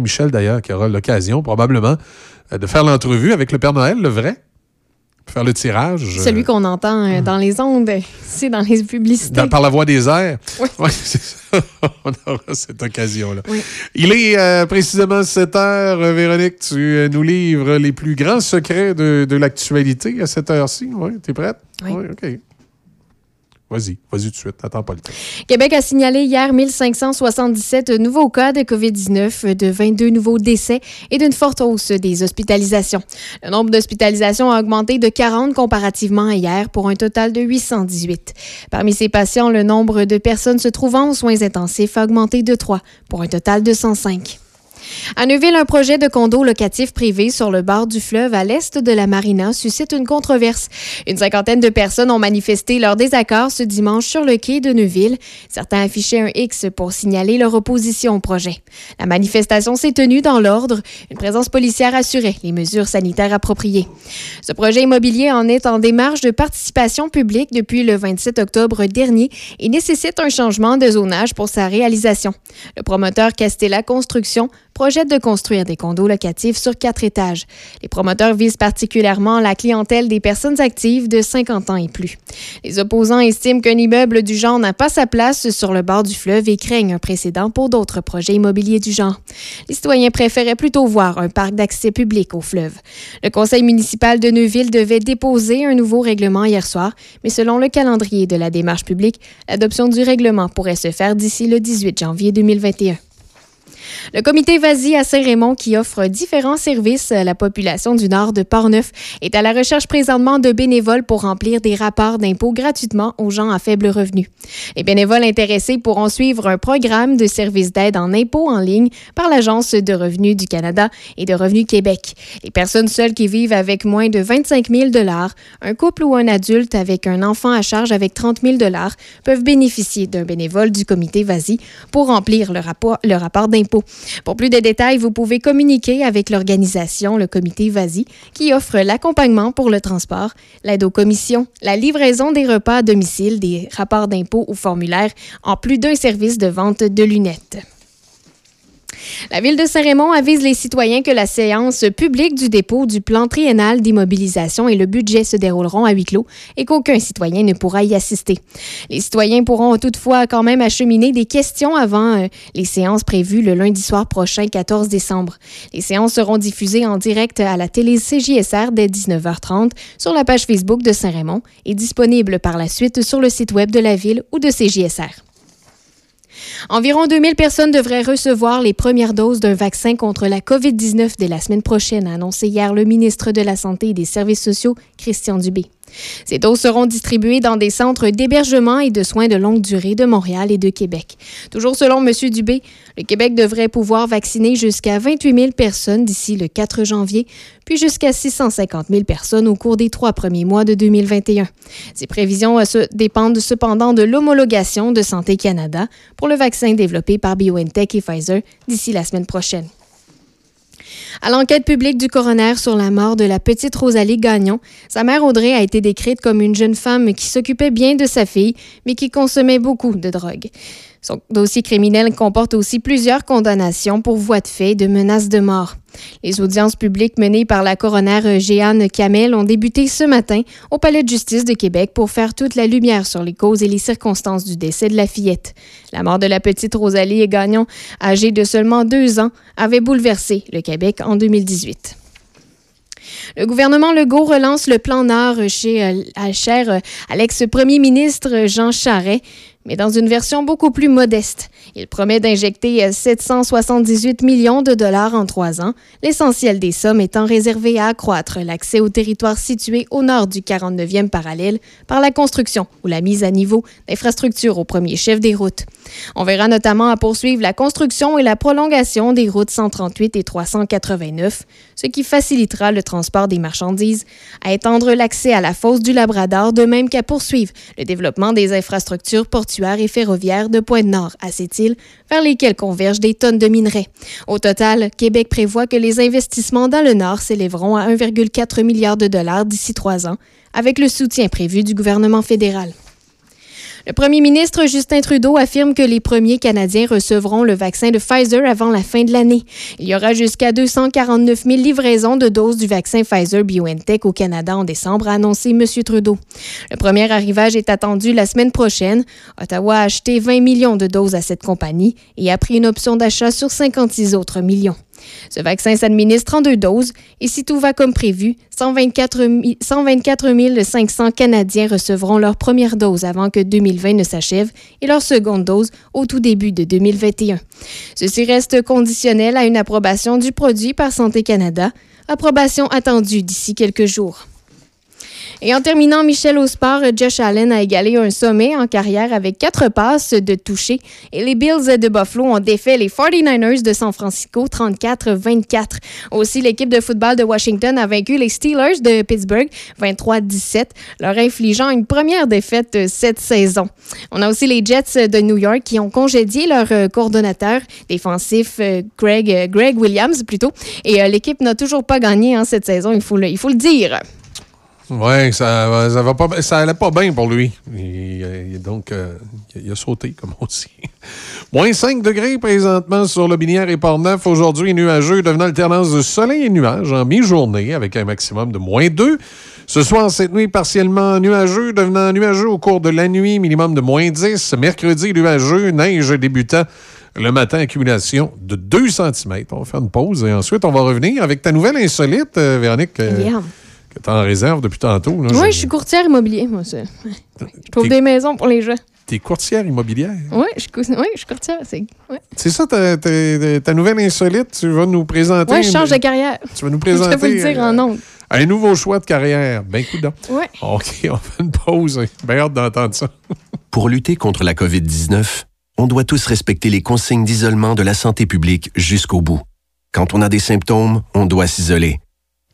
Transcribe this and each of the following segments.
Michel, d'ailleurs, qui aura l'occasion, probablement, euh, de faire l'entrevue avec le Père Noël, le vrai. Faire le tirage. Celui qu'on entend euh, dans les ondes, c'est dans les publicités. dans- par la voix des airs. Oui. Ouais, c'est ça. On aura cette occasion-là. Oui. Il est euh, précisément 7 heures. Véronique, tu euh, nous livres les plus grands secrets de, de l'actualité à cette heure-ci. Oui, t'es prête? Oui. OK. Vas-y, vas-y tout de suite. Attends pas le temps. Québec a signalé hier 1577 nouveaux cas de COVID-19, de 22 nouveaux décès et d'une forte hausse des hospitalisations. Le nombre d'hospitalisations a augmenté de 40 comparativement à hier pour un total de 818. Parmi ces patients, le nombre de personnes se trouvant aux soins intensifs a augmenté de 3 pour un total de 105. À Neuville, un projet de condo locatif privé sur le bord du fleuve à l'est de la marina suscite une controverse. Une cinquantaine de personnes ont manifesté leur désaccord ce dimanche sur le quai de Neuville. Certains affichaient un X pour signaler leur opposition au projet. La manifestation s'est tenue dans l'ordre. Une présence policière assurait les mesures sanitaires appropriées. Ce projet immobilier en est en démarche de participation publique depuis le 27 octobre dernier et nécessite un changement de zonage pour sa réalisation. Le promoteur Castella Construction projette de construire des condos locatifs sur quatre étages. Les promoteurs visent particulièrement la clientèle des personnes actives de 50 ans et plus. Les opposants estiment qu'un immeuble du genre n'a pas sa place sur le bord du fleuve et craignent un précédent pour d'autres projets immobiliers du genre. Les citoyens préféraient plutôt voir un parc d'accès public au fleuve. Le conseil municipal de Neuville devait déposer un nouveau règlement hier soir, mais selon le calendrier de la démarche publique, l'adoption du règlement pourrait se faire d'ici le 18 janvier 2021. Le comité Vasi à Saint-Raymond, qui offre différents services à la population du nord de Portneuf, est à la recherche présentement de bénévoles pour remplir des rapports d'impôts gratuitement aux gens à faible revenu. Les bénévoles intéressés pourront suivre un programme de services d'aide en impôts en ligne par l'Agence de revenus du Canada et de Revenu Québec. Les personnes seules qui vivent avec moins de 25 000 un couple ou un adulte avec un enfant à charge avec 30 000 peuvent bénéficier d'un bénévole du comité Vasi pour remplir le rapport, le rapport d'impôt. Pour plus de détails, vous pouvez communiquer avec l'organisation, le comité Vasi, qui offre l'accompagnement pour le transport, l'aide aux commissions, la livraison des repas à domicile, des rapports d'impôt ou formulaires, en plus d'un service de vente de lunettes. La Ville de Saint-Raymond avise les citoyens que la séance publique du dépôt du plan triennal d'immobilisation et le budget se dérouleront à huis clos et qu'aucun citoyen ne pourra y assister. Les citoyens pourront toutefois quand même acheminer des questions avant euh, les séances prévues le lundi soir prochain, 14 décembre. Les séances seront diffusées en direct à la télé CJSR dès 19h30 sur la page Facebook de Saint-Raymond et disponibles par la suite sur le site web de la ville ou de CJSR. Environ 2000 personnes devraient recevoir les premières doses d'un vaccin contre la COVID-19 dès la semaine prochaine, a annoncé hier le ministre de la Santé et des Services sociaux, Christian Dubé. Ces doses seront distribuées dans des centres d'hébergement et de soins de longue durée de Montréal et de Québec. Toujours selon M. Dubé, le Québec devrait pouvoir vacciner jusqu'à 28 000 personnes d'ici le 4 janvier, puis jusqu'à 650 000 personnes au cours des trois premiers mois de 2021. Ces prévisions euh, dépendent cependant de l'homologation de Santé Canada pour le vaccin développé par BioNTech et Pfizer d'ici la semaine prochaine. À l'enquête publique du coroner sur la mort de la petite Rosalie Gagnon, sa mère Audrey a été décrite comme une jeune femme qui s'occupait bien de sa fille, mais qui consommait beaucoup de drogue. Son dossier criminel comporte aussi plusieurs condamnations pour voies de fait et de menaces de mort. Les audiences publiques menées par la coroner Jeanne Camel ont débuté ce matin au Palais de justice de Québec pour faire toute la lumière sur les causes et les circonstances du décès de la fillette. La mort de la petite Rosalie Gagnon, âgée de seulement deux ans, avait bouleversé le Québec en 2018. Le gouvernement Legault relance le plan Nord chez euh, à cher euh, Alex-premier ministre Jean Charest, mais dans une version beaucoup plus modeste. Il promet d'injecter euh, 778 millions de dollars en trois ans, l'essentiel des sommes étant réservé à accroître l'accès aux territoires situés au nord du 49e parallèle par la construction ou la mise à niveau d'infrastructures au premier chef des routes. On verra notamment à poursuivre la construction et la prolongation des routes 138 et 389, ce qui facilitera le transport des marchandises, à étendre l'accès à la fosse du Labrador, de même qu'à poursuivre le développement des infrastructures portuaires et ferroviaires de Pointe-Nord à vers lesquelles convergent des tonnes de minerais. Au total, Québec prévoit que les investissements dans le Nord s'élèveront à 1,4 milliard de dollars d'ici trois ans, avec le soutien prévu du gouvernement fédéral. Le premier ministre Justin Trudeau affirme que les premiers Canadiens recevront le vaccin de Pfizer avant la fin de l'année. Il y aura jusqu'à 249 000 livraisons de doses du vaccin Pfizer BioNTech au Canada en décembre, a annoncé M. Trudeau. Le premier arrivage est attendu la semaine prochaine. Ottawa a acheté 20 millions de doses à cette compagnie et a pris une option d'achat sur 56 autres millions. Ce vaccin s'administre en deux doses et si tout va comme prévu, 124, 124 500 Canadiens recevront leur première dose avant que 2020 ne s'achève et leur seconde dose au tout début de 2021. Ceci reste conditionnel à une approbation du produit par Santé Canada, approbation attendue d'ici quelques jours. Et en terminant, Michel au sport, Josh Allen a égalé un sommet en carrière avec quatre passes de toucher et les Bills de Buffalo ont défait les 49ers de San Francisco 34-24. Aussi, l'équipe de football de Washington a vaincu les Steelers de Pittsburgh 23-17, leur infligeant une première défaite cette saison. On a aussi les Jets de New York qui ont congédié leur coordonnateur défensif euh, Greg, euh, Greg Williams plutôt et euh, l'équipe n'a toujours pas gagné hein, cette saison, il faut le, il faut le dire. Oui, ça, ça, va pas, ça allait pas bien pour lui. Il, donc, euh, il a sauté, comme on dit. Moins 5 degrés présentement sur le Binière et Port-Neuf. Aujourd'hui, nuageux, devenant alternance de soleil et nuages en mi-journée avec un maximum de moins 2. Ce soir, cette nuit, partiellement nuageux, devenant nuageux au cours de la nuit, minimum de moins 10. Mercredi, nuageux, neige débutant le matin, accumulation de 2 cm. On va faire une pause et ensuite, on va revenir avec ta nouvelle insolite, euh, Véronique. Euh, que tu en réserve depuis tantôt. oui, je suis courtière immobilière, moi. Ça. Je trouve des maisons pour les gens. T'es courtière immobilière? Oui, je, oui, je suis courtière. C'est ouais. ça, ta, ta, ta, nouvelle insolite. Tu vas nous présenter. Oui, je change de carrière. Tu vas nous présenter. Je vais le dire en euh, Un nouveau choix de carrière. Ben, coup Oui. OK, on fait une pause. Bien hâte d'entendre ça. Pour lutter contre la COVID-19, on doit tous respecter les consignes d'isolement de la santé publique jusqu'au bout. Quand on a des symptômes, on doit s'isoler.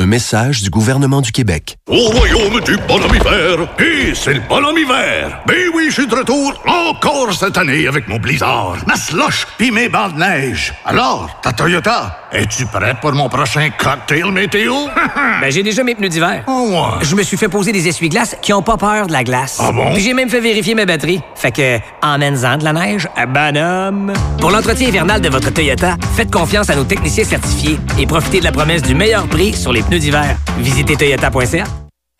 Un message du gouvernement du Québec. Au royaume du bonhomme hiver, et c'est le bonhomme hiver. Ben oui, je suis de retour encore cette année avec mon blizzard, ma slush pis mes bancs de neige. Alors, ta Toyota, es-tu prête pour mon prochain cocktail météo? ben j'ai déjà mes pneus d'hiver. Oh ouais. Je me suis fait poser des essuie-glaces qui ont pas peur de la glace. Ah bon? Puis j'ai même fait vérifier mes batteries. Fait que, emmène-en de la neige, bonhomme. Pour l'entretien hivernal de votre Toyota, faites confiance à nos techniciens certifiés et profitez de la promesse du meilleur prix sur les pneus d'hiver. Visitez toyota.ca.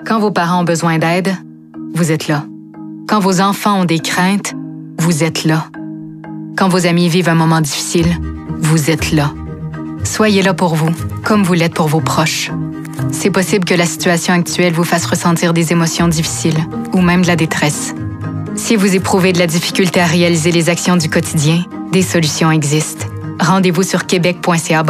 Quand vos parents ont besoin d'aide, vous êtes là. Quand vos enfants ont des craintes, vous êtes là. Quand vos amis vivent un moment difficile, vous êtes là. Soyez là pour vous, comme vous l'êtes pour vos proches. C'est possible que la situation actuelle vous fasse ressentir des émotions difficiles ou même de la détresse. Si vous éprouvez de la difficulté à réaliser les actions du quotidien, des solutions existent. Rendez-vous sur québec.ca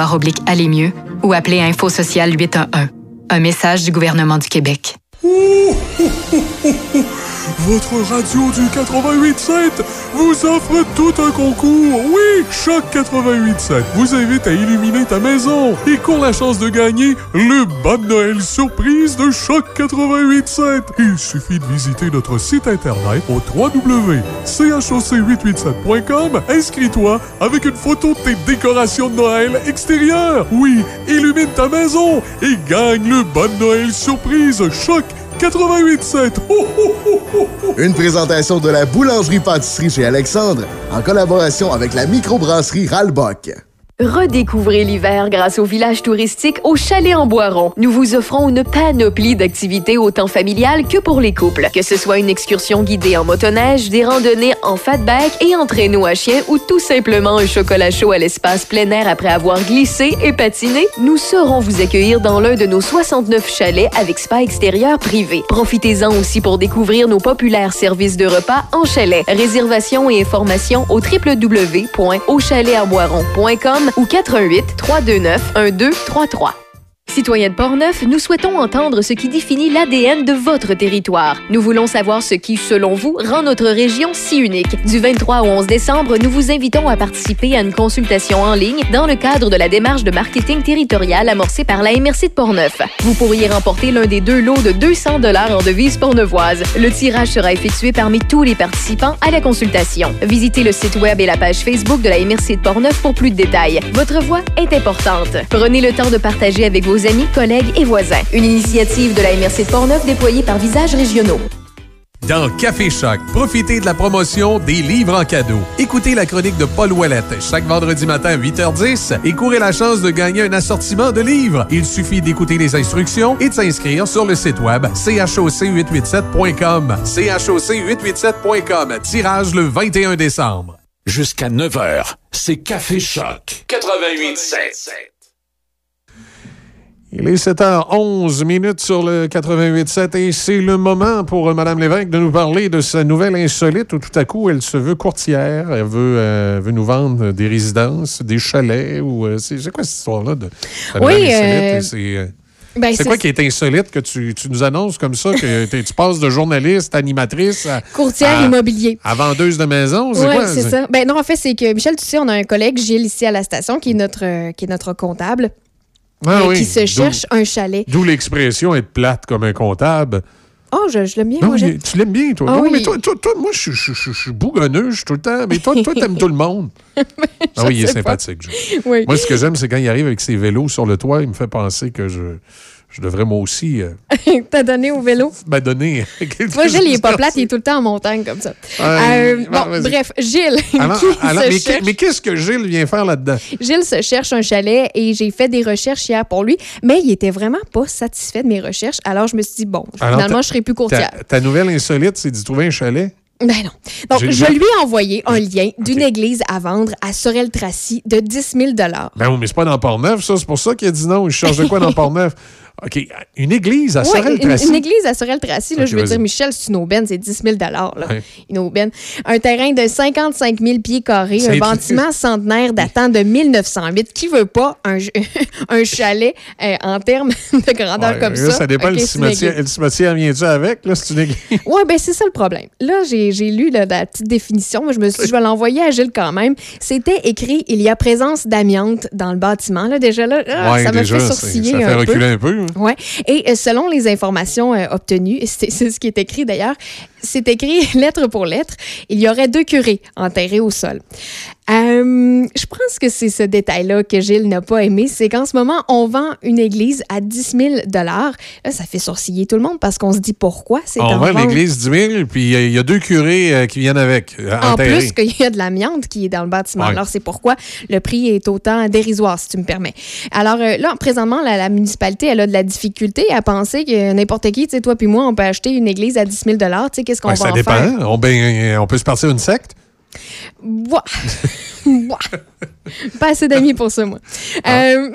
aller mieux ou appelez Info Social 811. Un message du gouvernement du Québec. Votre radio du 88.7 vous offre tout un concours. Oui, Choc 88.7 vous invite à illuminer ta maison et court la chance de gagner le bas de Noël surprise de Choc 88.7. Il suffit de visiter notre site internet au www.choc887.com. Inscris-toi avec une photo de tes décorations de Noël extérieures. Oui, illumine ta maison et gagne le bas de Noël surprise Choc 88.7. Une présentation de la boulangerie-pâtisserie chez Alexandre en collaboration avec la microbrasserie Ralbock. Redécouvrez l'hiver grâce au village touristique au Chalet en Boiron. Nous vous offrons une panoplie d'activités autant familiales que pour les couples. Que ce soit une excursion guidée en motoneige, des randonnées en fatback et en traîneau à chien ou tout simplement un chocolat chaud à l'espace plein air après avoir glissé et patiné, nous saurons vous accueillir dans l'un de nos 69 chalets avec spa extérieur privé. Profitez-en aussi pour découvrir nos populaires services de repas en chalet. Réservation et informations au www.auchaletenboiron.com ou 88 329 1233. Citoyens de Portneuf, nous souhaitons entendre ce qui définit l'ADN de votre territoire. Nous voulons savoir ce qui, selon vous, rend notre région si unique. Du 23 au 11 décembre, nous vous invitons à participer à une consultation en ligne dans le cadre de la démarche de marketing territorial amorcée par la MRC de Portneuf. Vous pourriez remporter l'un des deux lots de 200 dollars en devises portneuvoises. Le tirage sera effectué parmi tous les participants à la consultation. Visitez le site web et la page Facebook de la MRC de Portneuf pour plus de détails. Votre voix est importante. Prenez le temps de partager avec vos amis, collègues et voisins. Une initiative de la MRC de Portneuf déployée par Visages Régionaux. Dans Café Choc, profitez de la promotion des livres en cadeau. Écoutez la chronique de Paul Ouellette chaque vendredi matin à 8h10 et courez la chance de gagner un assortiment de livres. Il suffit d'écouter les instructions et de s'inscrire sur le site web choc887.com. choc887.com. Tirage le 21 décembre. Jusqu'à 9h, c'est Café Choc 88.7. Il est 7h11 minutes sur le 88.7 et c'est le moment pour Mme Lévesque de nous parler de sa nouvelle insolite où tout à coup elle se veut courtière, elle veut, euh, veut nous vendre des résidences, des chalets ou euh, c'est quoi cette histoire-là de sa Oui, euh, insolite? C'est, euh, Ben, c'est quoi qui est insolite que tu, tu nous annonces comme ça, que tu passes de journaliste, animatrice à, Courtière à- immobilier. à vendeuse de maison? C'est Oui, quoi? c'est ça. Ben non, en fait, c'est que Michel, tu sais, on a un collègue, Gilles, ici à la station, qui est notre, euh, qui est notre comptable, Ah euh, oui, qui se cherche un chalet. D'où l'expression être plate comme un comptable. Oh, je, je l'aime bien, Non, moi, tu l'aimes bien, toi. Ah non, oui. mais toi, toi, toi, moi, je, je, je, je suis bougonneux, je suis tout le temps. Mais toi, toi, t'aimes tout le monde. ah oui, il est sympathique. Oui. Moi, ce que j'aime, c'est quand il arrive avec ses vélos sur le toit, il me fait penser que je, je devrais moi aussi euh, T'as donné au vélo? m'adonner. Moi, Gilles, il est pas plate, il est tout le temps en montagne comme ça. Euh, bon, bref, Gilles, Alors- qui alors, se mais cherche- qu'est- mais qu'est-ce que Gilles vient faire là-dedans? Gilles se cherche un chalet et j'ai fait des recherches hier pour lui, mais il était vraiment pas satisfait de mes recherches. Alors, je me suis dit, bon, Alors, finalement, je serai plus courtière. Ta, ta nouvelle insolite, c'est d'y trouver un chalet? Ben non. Donc, je lui ai envoyé un lien d'une église à vendre à Sorel-Tracy de 10 000 Ben oui, mais c'est pas dans Port-Neuf, ça. C'est pour ça qu'il a dit non. Il cherche de quoi dans Port-Neuf? OK. Une église à Ouais, Sorel-Tracy? une, une église à Sorel-Tracy, je veux dire, Michel, c'est une aubaine, c'est 10 000 là. Ouais. Une aubaine. Un terrain de 55 000 pieds carrés, un bâtiment centenaire datant de 1908. Qui veut pas un, un chalet euh, en termes de grandeur Ouais, comme là, ça? dépend. Le, cimetière, le cimetière vient-tu avec? Là, c'est une église? Oui, ben c'est ça le problème. Là, j'ai lu là, la petite définition, mais je me suis dit, je vais l'envoyer à Gilles quand même. C'était écrit il y a présence d'amiante dans le bâtiment. Là, déjà, là, ah, ça m'a fait sourciller ça fait un peu. reculer un peu. Hein. Ouais. Et euh, selon les informations euh, obtenues, c'est ce qui est écrit d'ailleurs, c'est écrit lettre pour lettre, il y aurait deux curés enterrés au sol. Euh, je pense que c'est ce détail-là que Gilles n'a pas aimé, c'est qu'en ce moment, on vend une église à 10 000 Là, ça fait sourciller tout le monde parce qu'on se dit pourquoi c'est On en vend l'église 10 000, puis il y a deux curés euh, qui viennent avec, euh, En enterrés. plus qu'il y a de l'amiante qui est dans le bâtiment. Ouais. Alors, c'est pourquoi le prix est autant dérisoire, si tu me permets. Alors, là, présentement, la, la municipalité, elle a de la difficulté à penser que n'importe qui, tu sais, toi puis moi, on peut acheter une église à 10 000 Tu sais, qu'est-ce qu'on Ouais, va ça en dépend. faire? On, ben, on peut se partir une secte. What? what? Pas assez d'amis pour ça, moi. Ah. Euh,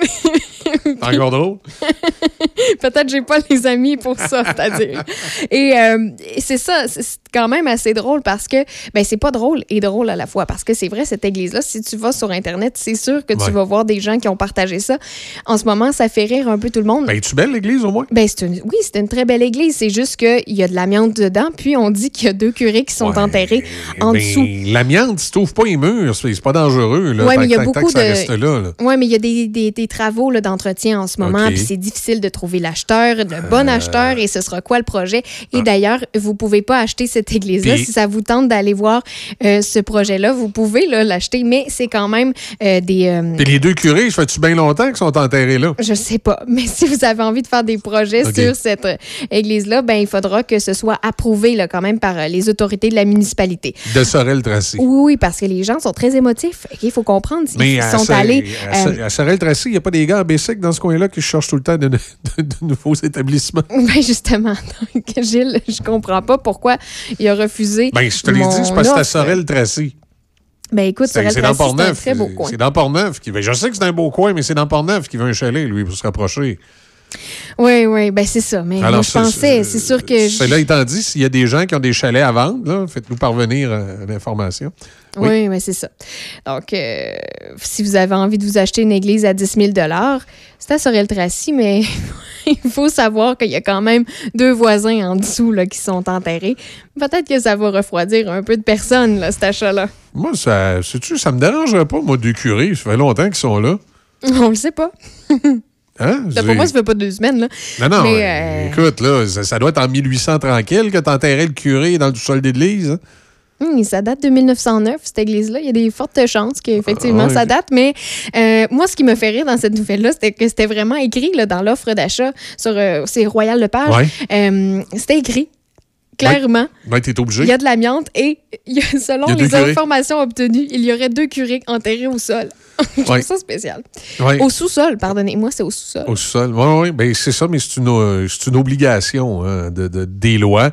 encore drôle. Peut-être que j'ai pas les amis pour ça, c'est-à-dire. Et, euh, et c'est ça, c'est quand même assez drôle parce que, ben c'est pas drôle et drôle à la fois parce que c'est vrai, cette église-là, si tu vas sur Internet, c'est sûr que Ouais. tu vas voir des gens qui ont partagé ça. En ce moment, ça fait rire un peu tout le monde. Ben, es-tu belle, l'église, au moins? Ben, c'est une, oui, c'est une très belle église. C'est juste qu'il y a de l'amiante dedans, puis on dit qu'il y a deux curés qui sont Ouais. enterrés en Ben, dessous. L'amiante, tu trouves pas les murs, c'est c'est pas dangereux. Là, Ouais, mais il y a beaucoup de- là, là. Oui, mais il y a des, des- des travaux là, d'entretien en ce moment, OK. puis c'est difficile de trouver l'acheteur, le bon Euh. acheteur, et ce sera quoi le projet? Et d'ailleurs, vous pouvez pas acheter cette église-là. Ah. Si ça vous tente d'aller voir euh, ce projet-là, vous pouvez l'acheter, mais c'est quand même euh, des... Puis les deux curés, ça fait-tu bien longtemps qu'ils sont enterrés là? je sais pas, mais si vous avez envie de faire des projets sur cette église-là, ben il faudra que ce soit approuvé là, quand même par les autorités de la municipalité. De Sorel-Tracy. Oui, oui, parce que les gens sont très émotifs. Il faut comprendre. Mais à, sont Sor- allés... à, euh, à Sorel-Tracy, il n'y a pas des gars à Bessic dans ce coin-là qui cherchent tout le temps de, de- de nouveaux établissements? Ben justement, donc, Gilles, je comprends pas pourquoi il a refusé. Ben, je te l'ai dit, c'est parce que c'est à. Sorel-Tracy. Ben écoute, C'est Sorel c'est dans Tracy, c'est Port-Neuf. très beau coin. C'est dans Port-Neuf. qui- Je sais que c'est un beau coin, mais c'est dans Port-Neuf qui veut un chalet, lui, pour se rapprocher. Oui, oui, ben c'est ça. Mais moi, je c'est- pensais, c'est sûr que. Cela étant dit, s'il y a des gens qui ont des chalets à vendre, là, faites-nous parvenir euh, l'information. Oui, mais c'est ça. Donc, euh, si vous avez envie de vous acheter une église à 10 000 c'est à Sorel-Tracy, mais il faut savoir qu'il y a quand même deux voisins en dessous là, qui sont enterrés. Peut-être que ça va refroidir un peu de personnes, là, cet achat-là. Moi, ça, sais-tu, ça me dérangerait pas, moi, deux curés. Ça fait longtemps qu'ils sont là. On le sait pas. Hein? Ça, Pour moi, ça fait pas deux semaines. Là. Non, non, Mais, euh, écoute, là, ça, ça doit être en 1800 tranquille que t'enterrais le curé dans le sol d'église. Hum, ça date de 1909, cette église-là. Il y a des fortes chances qu'effectivement Ah ça date. Mais euh, moi, ce qui me fait rire dans cette nouvelle-là, c'était que c'était vraiment écrit là, dans l'offre d'achat sur euh, c'est Royal Lepage. Ouais. Euh, c'était écrit clairement. Obligé. Il y a de l'amiante et il y a- selon y a les curés. informations obtenues, il y aurait deux curés enterrés au sol. Je trouve Ouais. ça spécial. Au sous-sol, pardonnez-moi, c'est au sous-sol. Au sol. Oui, oui. Ben, c'est ça, mais c'est une, euh, une obligation hein, de, de- des lois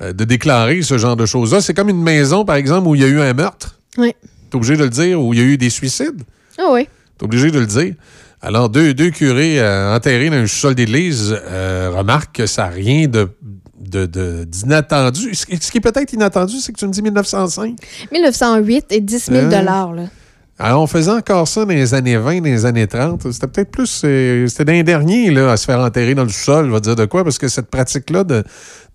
euh, de déclarer ce genre de choses-là. C'est comme une maison, par exemple, où il y a eu un meurtre. Oui. T'es obligé de le dire, où il y a eu des suicides. Ah oui. T'es obligé de le dire. Alors, deux, deux curés euh, enterrés dans un sous-sol d'église remarquent que ça n'a rien de de- de- d'inattendu. ce, qui- est peut-être inattendu, c'est que tu me dis 1905. 1908 et 10 000 Hein? là. Alors, on faisait encore ça dans les années 20, dans les années 30. C'était peut-être plus. euh, C'était d'un dernier là, à se faire enterrer dans le sous-sol, je vais dire de quoi, parce que cette pratique-là de-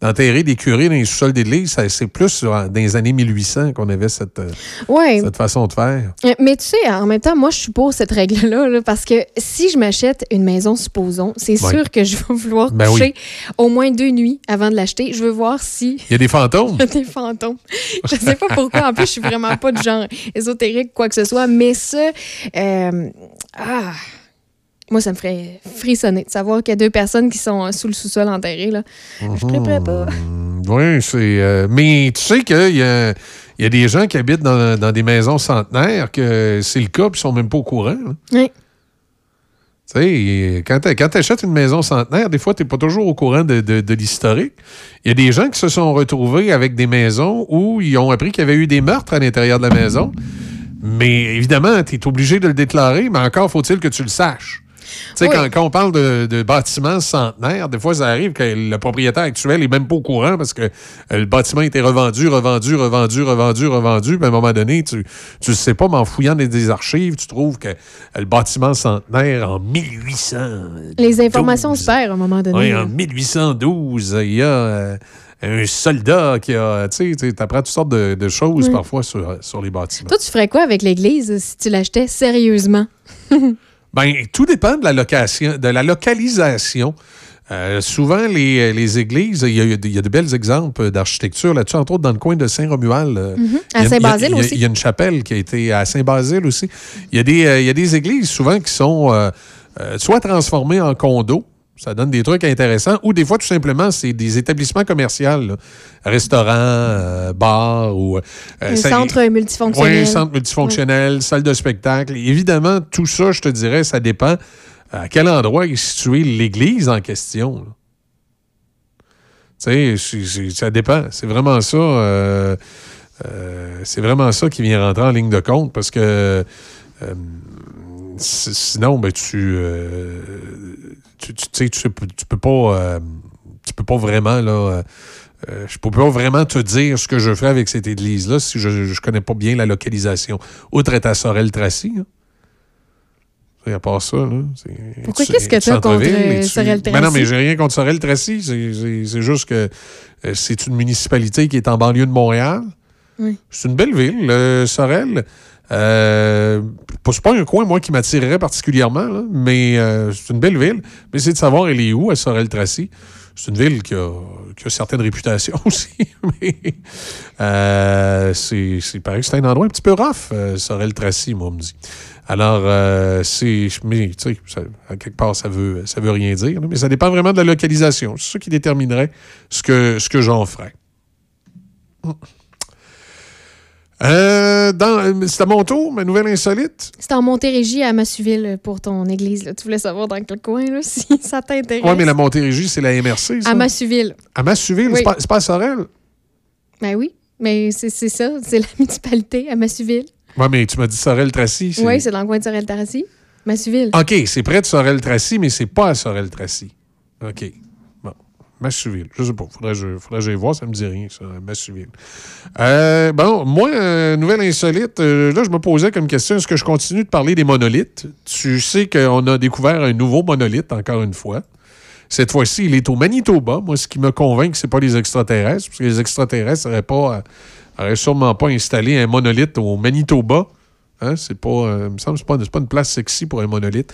d'enterrer des curés dans les sous-sols d'église, c'est plus dans les années 1800 qu'on avait cette, euh, Ouais. cette façon de faire. Euh, Mais tu sais, en même temps, moi, je suis pour cette règle-là, là, parce que si je m'achète une maison, supposons, c'est Ouais. sûr que je vais vouloir Ben oui. coucher au moins deux nuits avant de l'acheter. Je veux voir si Il y a des fantômes. il y a des fantômes. Je sais pas pourquoi. En plus, je suis vraiment pas du genre ésotérique, quoi que ce soit. Mais ça, euh, ah, moi, ça me ferait frissonner de savoir qu'il y a deux personnes qui sont euh, sous le sous-sol enterrées. Là. Je ne pas. Oui, c'est. euh, mais tu sais qu'il y a, y a des gens qui habitent dans, dans des maisons centenaires que c'est le cas, puis ils sont même pas au courant. là. Oui. Tu sais, quand tu achètes une maison centenaire, des fois, tu n'es pas toujours au courant de, de- de l'historique. Il y a des gens qui se sont retrouvés avec des maisons où ils ont appris qu'il y avait eu des meurtres à l'intérieur de la maison. Mais évidemment, tu es obligé de le déclarer, mais encore faut-il que tu le saches. Tu sais, Oui. quand, quand on parle de, de bâtiments centenaires, des fois, ça arrive que le propriétaire actuel n'est même pas au courant parce que euh, le bâtiment a été revendu, revendu, revendu, revendu, revendu. Puis à un moment donné, tu ne sais pas, mais en fouillant des archives, tu trouves que euh, le bâtiment centenaire en 1800. Les informations se perdent à un moment donné. Oui, là. en 1812, il y a euh, un soldat qui a. Tu sais, tu apprends toutes sortes de, de choses Oui. parfois sur, sur les bâtiments. Toi, tu ferais quoi avec l'église si tu l'achetais sérieusement? Ben, tout dépend de la location, de la localisation. Euh, souvent, les, les églises, il y, a, il y a de belles exemples d'architecture là-dessus, entre autres dans le coin de Saint-Romuald. À Saint-Basile aussi. Il y a une chapelle qui a été à Saint-Basile aussi. Il y, a des, euh, il y a des églises souvent qui sont euh, soit transformées en condos, ça donne des trucs intéressants, ou des fois, tout simplement, c'est des établissements commerciaux, là. restaurants, euh, bars ou... euh, Un ça- centre multifonctionnel. oui, un centre multifonctionnel, salle de spectacle. Évidemment, tout ça, je te dirais, ça dépend à quel endroit est située l'église en question. là. Tu sais, ça dépend. C'est vraiment ça. euh, euh, c'est vraiment ça qui vient rentrer en ligne de compte parce que euh, si- sinon, ben, tu, euh, tu, tu, tu sais, tu, tu peux pas. euh, tu peux pas vraiment là. euh, euh, je peux pas vraiment te dire ce que je ferais avec cette église-là si je ne connais pas bien la localisation. Outre être à Sorel-Tracy. hein. Tu À part ça, là. c'est- Pourquoi? tu- Qu'est-ce que t'as centre-ville, contre, euh, tu- Sorel-Tracy? Ben non, mais j'ai rien contre Sorel-Tracy. C'est- juste que euh, c'est une municipalité qui est en banlieue de Montréal. Oui. C'est une belle ville, Sorel. Euh, c'est pas un coin, moi, qui m'attirerait particulièrement, mais euh, c'est une belle ville. Mais c'est de savoir elle est où, à Sorel-Tracy. C'est une ville qui a, qui a certaines réputations aussi. mais euh, c'est, que c'est un endroit un petit peu rough, euh, Sorel-Tracy, moi, on me dit. Alors, euh, c'est. Mais, tu sais, à quelque part, ça veut, ça veut rien dire. mais ça dépend vraiment de la localisation. C'est ça qui déterminerait ce que, ce que j'en ferais. Euh, c'est à mon tour, ma nouvelle insolite. C'est en Montérégie à Massuville pour ton église. là. Tu voulais savoir dans quel coin, là, si ça t'intéresse. Oui, mais la Montérégie, c'est la MRC, ça? À Massuville. À Massuville, Oui. c'est pas, à Sorel? Ben oui, mais c'est ça. C'est la municipalité à Massuville. Oui, mais tu m'as dit Sorel-Tracy. Oui, c'est dans le coin de Sorel-Tarassi. Massuville. OK, c'est près de Sorel-Tracy, mais c'est pas à Sorel-Tracy. OK. Civile. Je sais pas. Faudrait que faudrait j'aille voir. Ça me dit rien, ça. Masse civile. Euh, bon, moi, euh, nouvelle insolite. euh, là, je me posais comme question est-ce que je continue de parler des monolithes? Tu sais qu'on a découvert un nouveau monolithe, encore une fois. Cette fois-ci, il est au Manitoba. Moi, ce qui me convainc que ce pas les extraterrestres, parce que les extraterrestres n'auraient pas, euh, auraient sûrement pas installé un monolithe au Manitoba. Hein, c'est pas, euh, me semble pas, pas une place sexy pour un monolithe.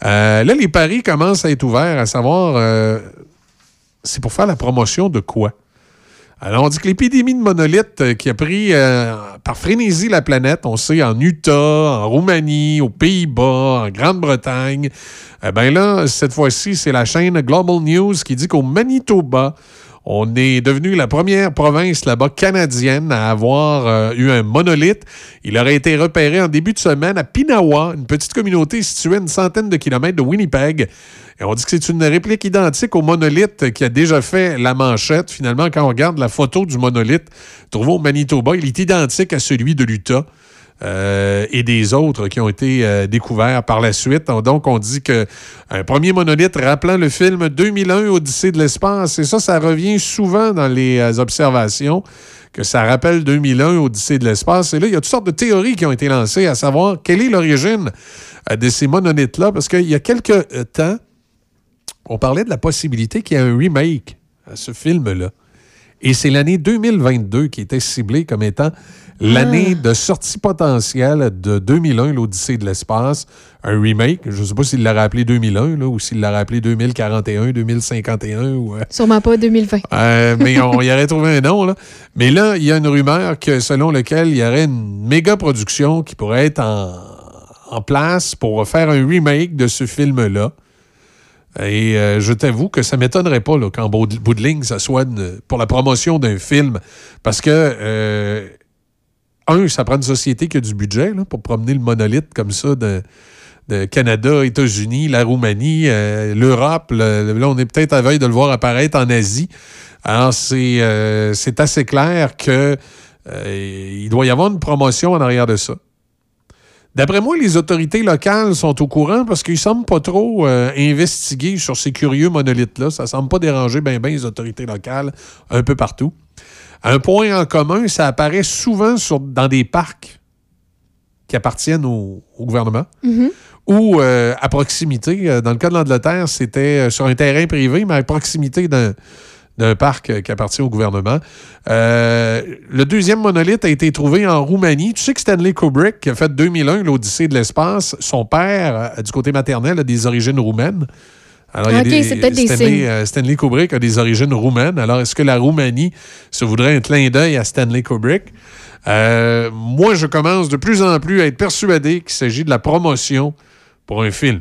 Là, les paris commencent à être ouverts, à savoir, c'est pour faire la promotion de quoi? Alors, on dit que l'épidémie de monolithes euh, qui a pris euh, par frénésie la planète, on sait, en Utah, en Roumanie, aux Pays-Bas, en Grande-Bretagne, eh bien là, cette fois-ci, c'est la chaîne Global News qui dit qu'au Manitoba, on est devenu la première province là-bas canadienne à avoir euh, eu un monolithe. Il aurait été repéré en début de semaine à Pinawa, une petite communauté située à une centaine de kilomètres de Winnipeg. Et on dit que c'est une réplique identique au monolithe qui a déjà fait la manchette. Finalement, quand on regarde la photo du monolithe trouvé au Manitoba, il est identique à celui de l'Utah. Euh, et des autres qui ont été euh, découverts par la suite. Donc, on dit que un premier monolithe rappelant le film 2001 Odyssée de l'espace, et ça, ça revient souvent dans les euh, observations, que ça rappelle 2001 Odyssée de l'espace. Et là, il y a toutes sortes de théories qui ont été lancées, à savoir quelle est l'origine de ces monolithes-là, parce qu'il y a quelques temps, on parlait de la possibilité qu'il y ait un remake à ce film-là. Et c'est l'année 2022 qui était ciblée comme étant l'année de sortie potentielle de 2001, l'Odyssée de l'espace. Un remake. Je ne sais pas s'il l'aurait appelé 2001 là, ou s'il l'aurait appelé 2041, 2051. Ou, euh, Sûrement pas 2020. euh, mais on y aurait trouvé un nom. Là. Mais là, il y a une rumeur que selon laquelle il y aurait une méga production qui pourrait être en, en place pour faire un remake de ce film-là. Et euh, je t'avoue que ça ne m'étonnerait pas qu'en bout de bout de ligne, ça soit une- pour la promotion d'un film. Parce que, euh, un, ça prend une société qui a du budget là, pour promener le monolithe comme ça de, Canada, États-Unis, la Roumanie, euh, l'Europe. Le- Là, on est peut-être à veille de le voir apparaître en Asie. Alors, c'est euh, c'est assez clair que euh, il doit y avoir une promotion en arrière de ça. D'après moi, les autorités locales sont au courant parce qu'ils ne semblent pas trop euh, investiguer sur ces curieux monolithes-là. Ça ne semble pas déranger bien bien les autorités locales un peu partout. Un point en commun, ça apparaît souvent sur- dans des parcs qui appartiennent au, au gouvernement ou euh, à proximité. Euh, Dans le cas de l'Angleterre, c'était euh, sur un terrain privé, mais à proximité d'un d'un parc qui appartient au gouvernement. Euh, le deuxième monolithe a été trouvé en Roumanie. Tu sais que Stanley Kubrick, qui a fait 2001, l'Odyssée de l'espace, son père, du côté maternel, a des origines roumaines. Alors, il y a des- c'est peut-être des Stanley, signes. euh, Stanley Kubrick a des origines roumaines. Alors, est-ce que la Roumanie se voudrait un clin d'œil à Stanley Kubrick? Euh, moi, je commence de plus en plus à être persuadé qu'il s'agit de la promotion pour un film.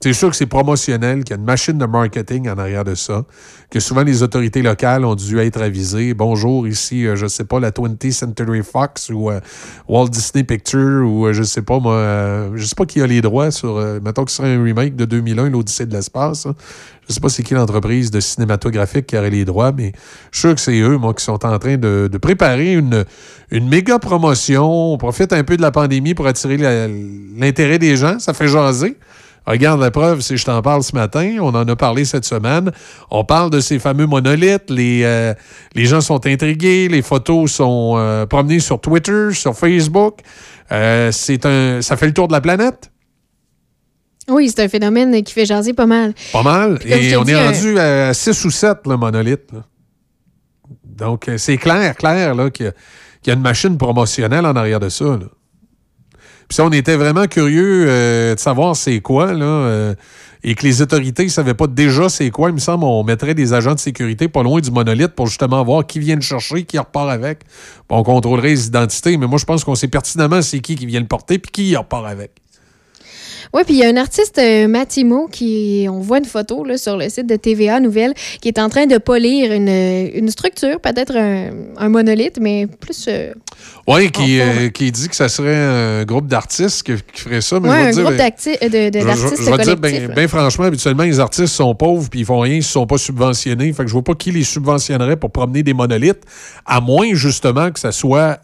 C'est sûr que c'est promotionnel, qu'il y a une machine de marketing en arrière de ça, que souvent les autorités locales ont dû être avisées. Bonjour, ici, euh, je sais pas, la 20th Century Fox ou euh, Walt Disney Pictures ou euh, je sais pas, moi, euh, je sais pas qui a les droits sur, euh, mettons que ce serait un remake de 2001, l'Odyssée de l'espace. hein. Je sais pas c'est qui l'entreprise de cinématographique qui aurait les droits, mais je suis sûr que c'est eux, moi, qui sont en train de, préparer une, une méga promotion. On profite un peu de la pandémie pour attirer l'intérêt des gens. Ça fait jaser. Regarde la preuve, si je t'en parle ce matin, on en a parlé cette semaine. On parle de ces fameux monolithes. Les, euh, les gens sont intrigués. Les photos sont euh, promenées sur Twitter, sur Facebook. Euh, c'est un, ça fait le tour de la planète? Oui, c'est un phénomène qui fait jaser pas mal. Pas mal. Et on est rendu à 6 ou 7, le monolithe. là. Donc, c'est clair, clair, là, qu'il y, a- qu'il y a une machine promotionnelle en arrière de ça. là. Puis ça, on était vraiment curieux euh, de savoir c'est quoi, là, euh, et que les autorités ne savaient pas déjà c'est quoi. Il me semble on mettrait des agents de sécurité pas loin du monolithe pour justement voir qui vient le chercher, qui repart avec. On contrôlerait les identités, mais moi, je pense qu'on sait pertinemment c'est qui qui vient le porter puis qui y repart avec. Oui, puis il y a un artiste, euh, Mattimo, qui, on voit une photo là, sur le site de TVA Nouvelle, qui est en train de polir une, une structure, peut-être un, un monolithe, mais plus. euh, Oui, qui, euh, qui dit que ça serait un groupe d'artistes qui, qui ferait ça. Oui, un dire, groupe ben, euh, de- de- je- je- d'artistes je vais dire, collectifs. ben, franchement, habituellement, les artistes sont pauvres puis ils font rien s'ils sont pas subventionnés. Fait que je vois pas qui les subventionnerait pour promener des monolithes, à moins justement que ça soit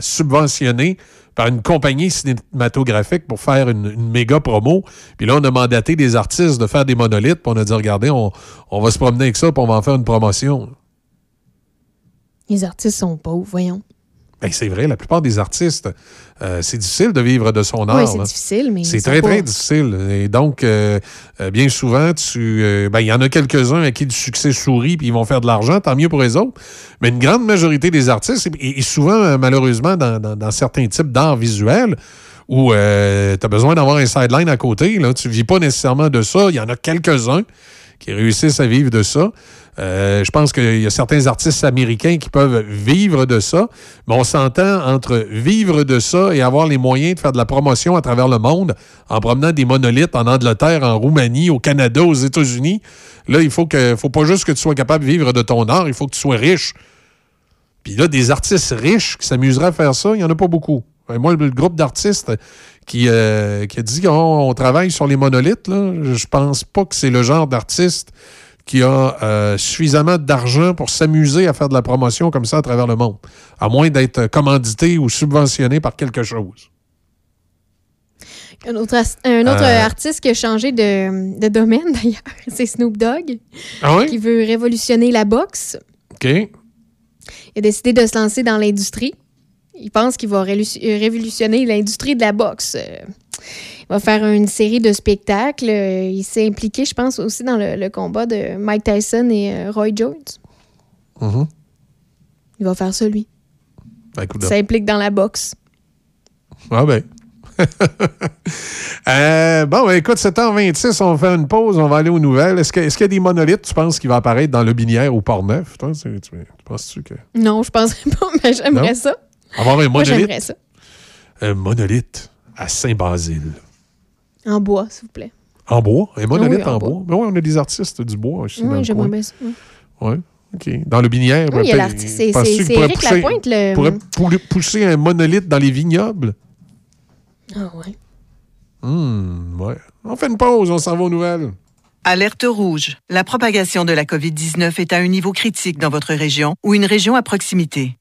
subventionné par une compagnie cinématographique pour faire une, méga promo. Puis là, on a mandaté des artistes de faire des monolithes, puis on a dit, regardez, on, on va se promener avec ça, puis on va en faire une promotion. Les artistes sont pauvres, voyons. Ben, c'est vrai, la plupart des artistes, euh, c'est difficile de vivre de son art. Oui, c'est difficile, mais. C'est très, pas- très difficile. Et donc, euh, euh, bien souvent, tu, ben, il y en a quelques-uns à qui le succès sourit puis ils vont faire de l'argent, tant mieux pour les autres. Mais une grande majorité des artistes, et, et souvent, malheureusement, dans, dans- dans certains types d'art visuel, où tu as besoin d'avoir un sideline à côté, là, tu vis pas nécessairement de ça. Il y en a quelques-uns qui réussissent à vivre de ça. Euh, je pense qu'il y a certains artistes américains qui peuvent vivre de ça, mais on s'entend entre vivre de ça et avoir les moyens de faire de la promotion à travers le monde en promenant des monolithes en Angleterre, en Roumanie, au Canada, aux États-Unis. Là, il faut faut pas juste que tu sois capable de vivre de ton art, il faut que tu sois riche. Puis là, des artistes riches qui s'amuseraient à faire ça, il n'y en a pas beaucoup. Euh, Moi, le groupe d'artistes qui, euh, a dit qu'on on travaille sur les monolithes, là, je pense pas que c'est le genre d'artiste qui a euh, suffisamment d'argent pour s'amuser à faire de la promotion comme ça à travers le monde, à moins d'être commandité ou subventionné par quelque chose. Un autre, un autre Euh. artiste qui a changé de, de domaine, d'ailleurs, c'est Snoop Dogg, Ah oui? qui veut révolutionner la boxe. OK. Il a décidé de se lancer dans l'industrie. Il pense qu'il va euh, révolutionner l'industrie de la boxe. Il va faire une série de spectacles. Euh, Il s'est impliqué, je pense, aussi dans le, le combat de Mike Tyson et euh, Roy Jones. Mhm. Il va faire ça, lui. Ben, Il s'implique dans la boxe. Ah ben. Euh, bon, ben, écoute, 7h26, on faire une pause, on va aller aux nouvelles. Est-ce qu'il y a des monolithes, tu penses, qui vont apparaître dans le binière ou Port-Neuf? Tu, tu- tu penses-tu que. Non, je penserais pas, mais j'aimerais ça. Avoir un Moi, monolithe? j'aimerais ça. Un monolithe à Saint-Basile. En bois, s'il vous plaît. En bois? Un monolithe Oui, en en, bois. bois? Ben oui, on a des artistes du bois aussi. Oui, j'aimerais bien ça. oui. OK. Dans le binière. Oui, il y a peut- l'artiste. C'est- Éric pousser- Lapointe, le- pourrait pou- pousser un monolithe dans les vignobles? Ah ouais. Hum, ouais. On fait une pause, on s'en va aux nouvelles. Alerte rouge. La propagation de la COVID-19 est à un niveau critique dans votre région ou une région à proximité.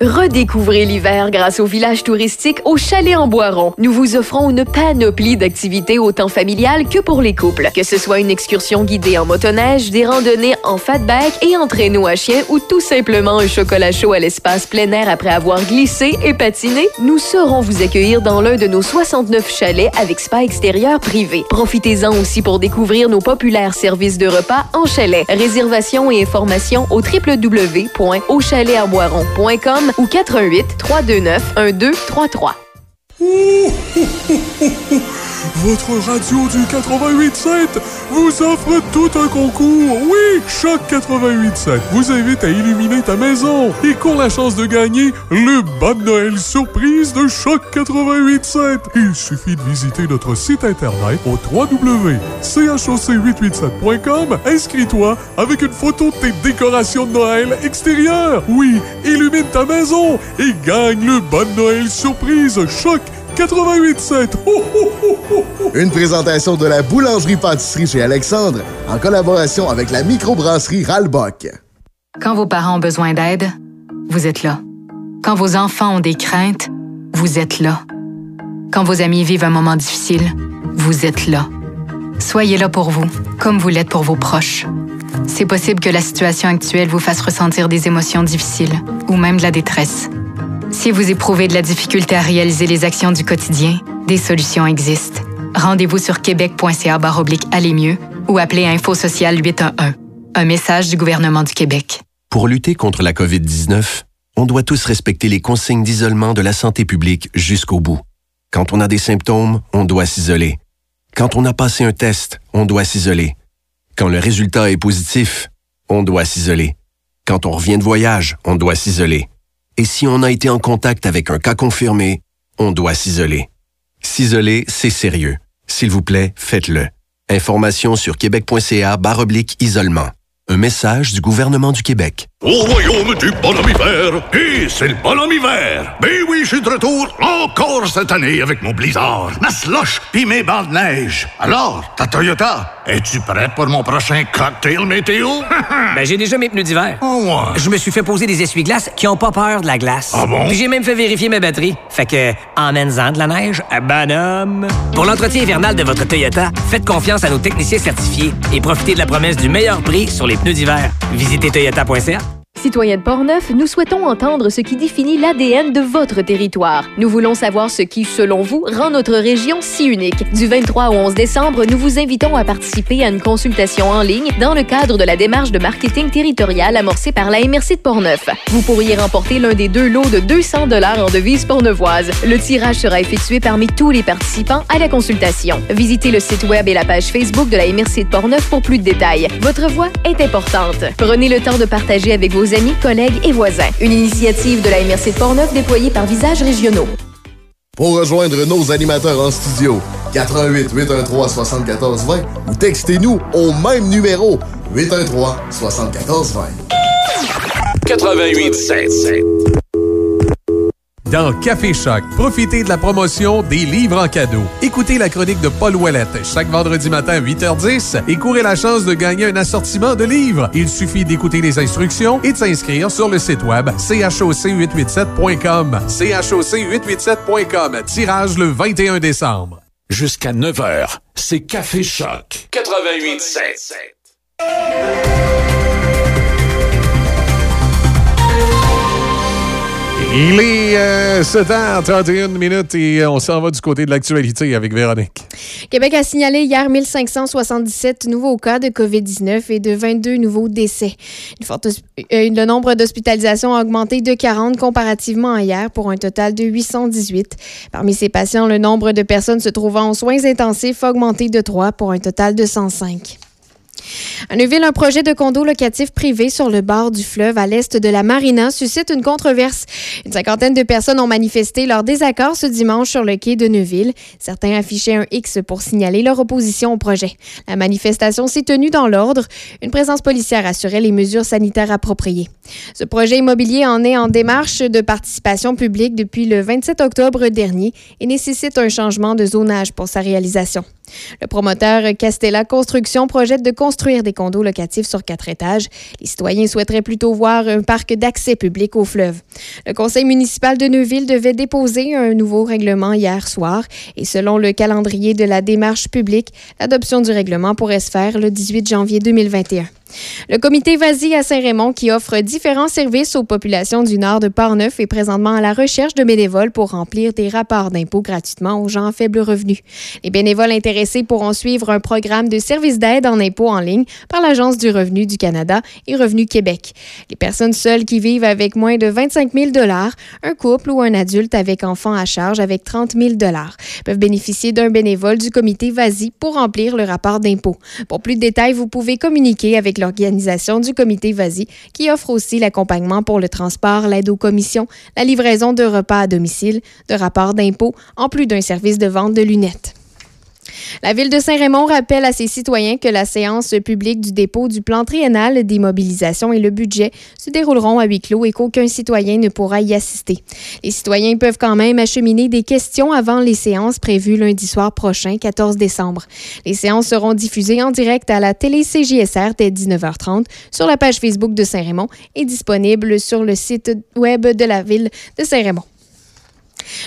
Redécouvrez l'hiver grâce au village touristique au Chalet en Boiron. Nous vous offrons une panoplie d'activités autant familiales que pour les couples. Que ce soit une excursion guidée en motoneige, des randonnées en fatback et en traîneau à chien ou tout simplement un chocolat chaud à l'espace plein air après avoir glissé et patiné, nous saurons vous accueillir dans l'un de nos 69 chalets avec spa extérieur privé. Profitez-en aussi pour découvrir nos populaires services de repas en chalet. Réservation et informations au www.auchaletarboiron.com ou 88 329 1233. Votre radio du 88.7 vous offre tout un concours. Oui, Choc 88.7 vous invite à illuminer ta maison et court la chance de gagner le bas de Noël surprise de Choc 88.7. Il suffit de visiter notre site internet au www.choc887.com. Inscris-toi avec une photo de tes décorations de Noël extérieures. Oui, illumine ta maison et gagne le bas de Noël surprise Choc 88.7. Ho, ho, ho, ho, ho. Une présentation de la boulangerie-pâtisserie chez Alexandre en collaboration avec la microbrasserie Ralbock. Quand vos parents ont besoin d'aide, vous êtes là. Quand vos enfants ont des craintes, vous êtes là. Quand vos amis vivent un moment difficile, vous êtes là. Soyez là pour vous, comme vous l'êtes pour vos proches. C'est possible que la situation actuelle vous fasse ressentir des émotions difficiles ou même de la détresse. Si vous éprouvez de la difficulté à réaliser les actions du quotidien, des solutions existent. Rendez-vous sur québec.ca aller mieux ou appelez Info Social 811. Un message du gouvernement du Québec. Pour lutter contre la COVID-19, on doit tous respecter les consignes d'isolement de la santé publique jusqu'au bout. Quand on a des symptômes, on doit s'isoler. Quand on a passé un test, on doit s'isoler. Quand le résultat est positif, on doit s'isoler. Quand on revient de voyage, on doit s'isoler. Et si on a été en contact avec un cas confirmé, on doit s'isoler. S'isoler, c'est sérieux. S'il vous plaît, faites-le. Information sur québec.ca isolement. Un message du gouvernement du Québec. Au royaume du bonhomme hiver, et c'est le bonhomme hiver. Ben oui, je suis de retour encore cette année avec mon blizzard, ma slush pis mes bancs de neige. Alors, ta Toyota, es-tu prête pour mon prochain cocktail météo? ben, j'ai déjà mes pneus d'hiver. Oh ouais. Je me suis fait poser des essuie-glaces qui ont pas peur de la glace. Ah bon? Puis j'ai même fait vérifier mes batteries. Fait que, emmène-en de la neige, bonhomme. Pour l'entretien hivernal de votre Toyota, faites confiance à nos techniciens certifiés et profitez de la promesse du meilleur prix sur les pneus d'hiver. Visitez toyota.ca. Citoyens de Portneuf, nous souhaitons entendre ce qui définit l'ADN de votre territoire. Nous voulons savoir ce qui, selon vous, rend notre région si unique. Du 23 au 11 décembre, nous vous invitons à participer à une consultation en ligne dans le cadre de la démarche de marketing territorial amorcée par la MRC de Portneuf. Vous pourriez remporter l'un des deux lots de 200 dollars en devises portneuvoises. Le tirage sera effectué parmi tous les participants à la consultation. Visitez le site web et la page Facebook de la MRC de Portneuf pour plus de détails. Votre voix est importante. Prenez le temps de partager avec vos amis, collègues et voisins. Une initiative de la MRC de Portneuf déployée par Visages Régionaux. Pour rejoindre nos animateurs en studio, 88 813 74 20 ou textez-nous au même numéro 813 74 20. 88 7. Dans Café Choc, profitez de la promotion des livres en cadeau. Écoutez la chronique de Paul Ouellette chaque vendredi matin à 8h10 et courez la chance de gagner un assortiment de livres. Il suffit d'écouter les instructions et de s'inscrire sur le site web choc887.com. choc887.com. Tirage le 21 décembre. Jusqu'à 9h, c'est Café Choc. 88 Il est euh, 7h31 minutes et on s'en va du côté de l'actualité avec Véronique. Québec a signalé hier 1577 nouveaux cas de COVID-19 et de 22 nouveaux décès. Une forte euh, le nombre d'hospitalisations a augmenté de 40 comparativement à hier pour un total de 818. Parmi ces patients, le nombre de personnes se trouvant en soins intensifs a augmenté de 3 pour un total de 105. À Neuville, un projet de condo locatif privé sur le bord du fleuve à l'est de la marina suscite une controverse. Une cinquantaine de personnes ont manifesté leur désaccord ce dimanche sur le quai de Neuville. Certains affichaient un X pour signaler leur opposition au projet. La manifestation s'est tenue dans l'ordre. Une présence policière assurait les mesures sanitaires appropriées. Ce projet immobilier en est en démarche de participation publique depuis le 27 octobre dernier et nécessite un changement de zonage pour sa réalisation. Le promoteur Castella Construction projette de construire des condos locatifs sur quatre étages. Les citoyens souhaiteraient plutôt voir un parc d'accès public au fleuve. Le conseil municipal de Neuville devait déposer un nouveau règlement hier soir et selon le calendrier de la démarche publique, l'adoption du règlement pourrait se faire le 18 janvier 2021. Le comité Vasy à Saint-Raymond, qui offre différents services aux populations du nord de Portneuf, est présentement à la recherche de bénévoles pour remplir des rapports d'impôts gratuitement aux gens à faible revenu. Les bénévoles intéressés pourront suivre un programme de services d'aide en impôts en ligne par l'Agence du revenu du Canada et Revenu Québec. Les personnes seules qui vivent avec moins de 25 000 un couple ou un adulte avec enfant à charge avec 30 000 peuvent bénéficier d'un bénévole du comité Vasy pour remplir le rapport d'impôt. Pour plus de détails, vous pouvez communiquer avec l'organisation du comité Vasy qui offre aussi l'accompagnement pour le transport, l'aide aux commissions, la livraison de repas à domicile, de rapports d'impôt, en plus d'un service de vente de lunettes. La Ville de Saint-Raymond rappelle à ses citoyens que la séance publique du dépôt du plan triennal des mobilisations et le budget se dérouleront à huis clos et qu'aucun citoyen ne pourra y assister. Les citoyens peuvent quand même acheminer des questions avant les séances prévues lundi soir prochain, 14 décembre. Les séances seront diffusées en direct à la télé CJSR dès 19h30 sur la page Facebook de Saint-Raymond et disponibles sur le site web de la Ville de Saint-Raymond.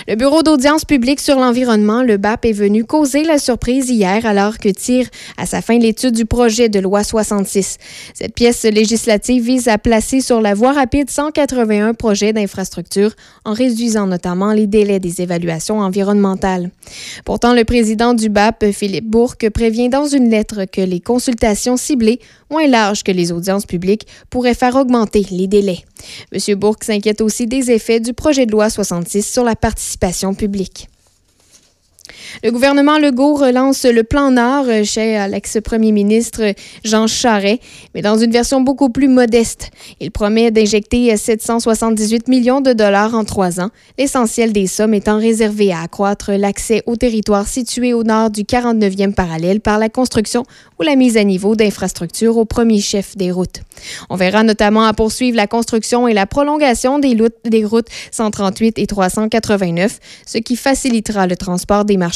Le Bureau d'audience publique sur l'environnement, le BAP, est venu causer la surprise hier alors que tire à sa fin l'étude du projet de loi 66. Cette pièce législative vise à placer sur la voie rapide 181 projets d'infrastructure en réduisant notamment les délais des évaluations environnementales. Pourtant, le président du BAP, Philippe Bourque, prévient dans une lettre que les consultations ciblées, moins larges que les audiences publiques, pourraient faire augmenter les délais. M. Bourque s'inquiète aussi des effets du projet de loi 66 sur la participation publique. Le gouvernement Legault relance le plan Nord chez l'ex-premier ministre Jean Charest, mais dans une version beaucoup plus modeste. Il promet d'injecter 778 millions de dollars en trois ans, l'essentiel des sommes étant réservé à accroître l'accès aux territoires situés au nord du 49e parallèle par la construction ou la mise à niveau d'infrastructures au premier chef des routes. On verra notamment à poursuivre la construction et la prolongation des routes 138 et 389, ce qui facilitera le transport des marchandises,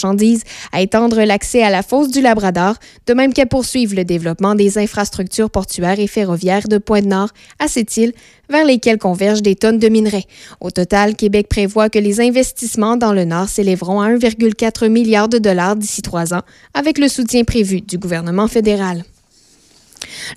à étendre l'accès à la fosse du Labrador, de même qu'à poursuivre le développement des infrastructures portuaires et ferroviaires de Pointe-Nord à cette île, vers lesquelles convergent des tonnes de minerais. Au total, Québec prévoit que les investissements dans le Nord s'élèveront à 1,4 milliard de dollars d'ici trois ans, avec le soutien prévu du gouvernement fédéral.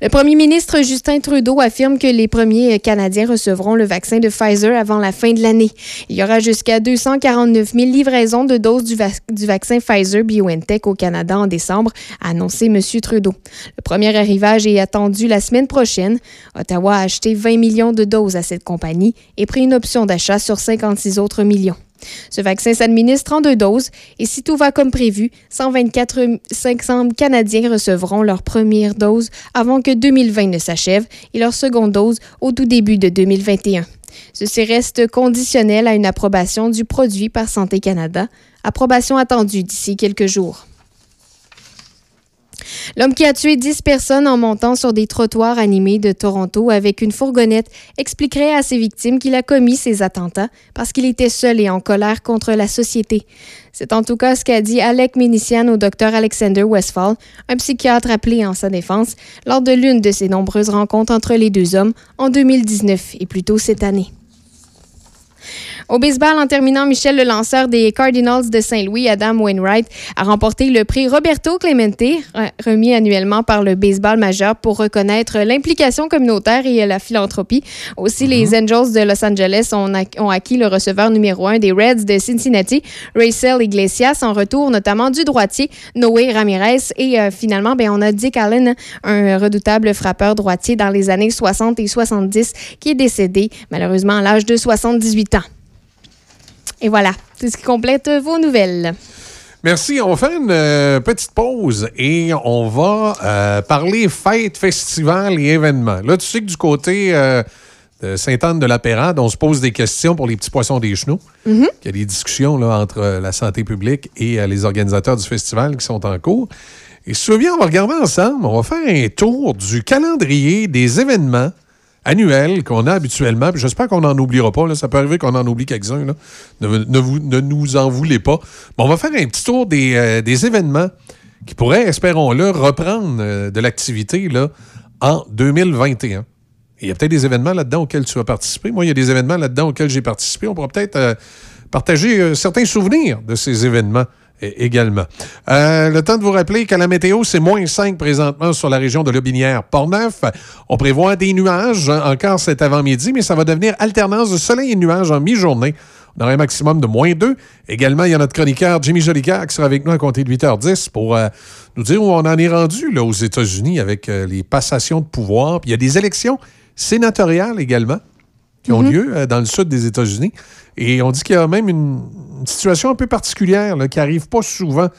Le premier ministre Justin Trudeau affirme que les premiers Canadiens recevront le vaccin de Pfizer avant la fin de l'année. Il y aura jusqu'à 249 000 livraisons de doses du, vaccin Pfizer BioNTech au Canada en décembre, a annoncé M. Trudeau. Le premier arrivage est attendu la semaine prochaine. Ottawa a acheté 20 millions de doses à cette compagnie et pris une option d'achat sur 56 autres millions. Ce vaccin s'administre en deux doses et si tout va comme prévu, 124 500 Canadiens recevront leur première dose avant que 2020 ne s'achève et leur seconde dose au tout début de 2021. Ceci reste conditionnel à une approbation du produit par Santé Canada, approbation attendue d'ici quelques jours. L'homme qui a tué 10 personnes en montant sur des trottoirs animés de Toronto avec une fourgonnette expliquerait à ses victimes qu'il a commis ces attentats parce qu'il était seul et en colère contre la société. C'est en tout cas ce qu'a dit Alec Minician au docteur Alexander Westphal, un psychiatre appelé en sa défense, lors de l'une de ses nombreuses rencontres entre les deux hommes en 2019 et plus tôt cette année. Au baseball, en terminant, Michel, le lanceur des Cardinals de Saint-Louis, Adam Wainwright, a remporté le prix Roberto Clemente, remis annuellement par le baseball majeur pour reconnaître l'implication communautaire et la philanthropie. Aussi, les mhm. Angels de Los Angeles ont, acquis le receveur numéro un des Reds de Cincinnati, Racel Iglesias, en retour notamment du droitier Noé Ramirez. Et euh, finalement, ben, on a Dick Allen, un redoutable frappeur droitier dans les années 60 et 70, qui est décédé malheureusement à l'âge de 78 ans. Et voilà, c'est ce qui complète vos nouvelles. Merci. On va faire une euh, petite pause et on va euh, parler fêtes, festivals et événements. Là, tu sais que du côté euh, de Sainte-Anne-de-la-Pérade, on se pose des questions pour les petits poissons des chenaux. Mm-hmm. Il y a des discussions là, entre la santé publique et les organisateurs du festival qui sont en cours. Et souviens, on va regarder ensemble, on va faire un tour du calendrier des événements annuel qu'on a habituellement. J'espère qu'on n'en oubliera pas. Ça peut arriver qu'on en oublie quelques-uns. Ne, ne, nous en voulez pas. on va faire un petit tour des, euh, des événements qui pourraient, espérons-le, reprendre euh, de l'activité en 2021. il y a peut-être des événements là-dedans auxquels tu as participé. Moi, il y a des événements là-dedans auxquels j'ai participé. On pourra peut-être euh, partager certains souvenirs de ces événements également. Euh, le temps de vous rappeler que la météo, c'est moins 5 présentement sur la région de Lobinière. Port-Neuf, on prévoit des nuages encore cet avant-midi, mais ça va devenir alternance de soleil et nuages en mi-journée. On aura un maximum de moins 2. Également, il y a notre chroniqueur Jimmy Jolicoeur qui sera avec nous à compter de 8h10 pour euh, nous dire où on en est rendu là, aux États-Unis avec euh, les passations de pouvoir. Puis il y a des élections sénatoriales également qui ont mm-hmm. lieu dans le sud des États-Unis. Et on dit qu'il y a même une, situation un peu particulière qui n'arrive pas souvent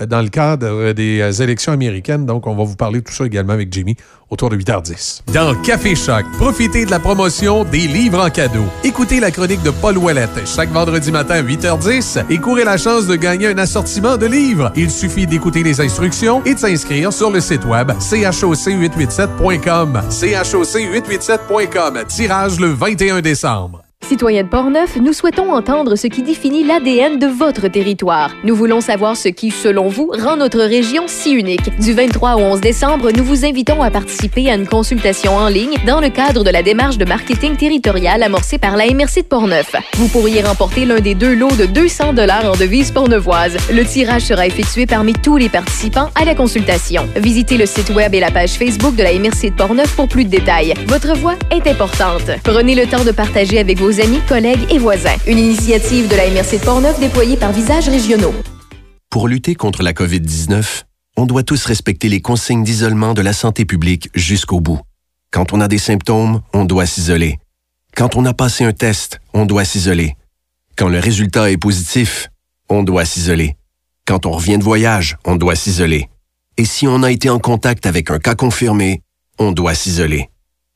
euh, dans le cadre des euh, élections américaines. Donc, on va vous parler de tout ça également avec Jimmy autour de 8h10. Dans Café Choc, profitez de la promotion des livres en cadeau. Écoutez la chronique de Paul Ouellette chaque vendredi matin à 8h10 et courez la chance de gagner un assortiment de livres. Il suffit d'écouter les instructions et de s'inscrire sur le site web choc887.com. choc887.com. Tirage le 21 décembre. Citoyens de Portneuf, nous souhaitons entendre ce qui définit l'ADN de votre territoire. Nous voulons savoir ce qui, selon vous, rend notre région si unique. Du 23 au 11 décembre, nous vous invitons à participer à une consultation en ligne dans le cadre de la démarche de marketing territorial amorcée par la MRC de Portneuf. Vous pourriez remporter l'un des deux lots de 200 dollars en devises portneuvoises. Le tirage sera effectué parmi tous les participants à la consultation. Visitez le site web et la page Facebook de la MRC de Portneuf pour plus de détails. Votre voix est importante. Prenez le temps de partager avec vos amis, collègues et voisins. Une initiative de la MRC de Portneuf déployée par Visages Régionaux. Pour lutter contre la COVID-19, on doit tous respecter les consignes d'isolement de la santé publique jusqu'au bout. Quand on a des symptômes, on doit s'isoler. Quand on a passé un test, on doit s'isoler. Quand le résultat est positif, on doit s'isoler. Quand on revient de voyage, on doit s'isoler. Et si on a été en contact avec un cas confirmé, on doit s'isoler.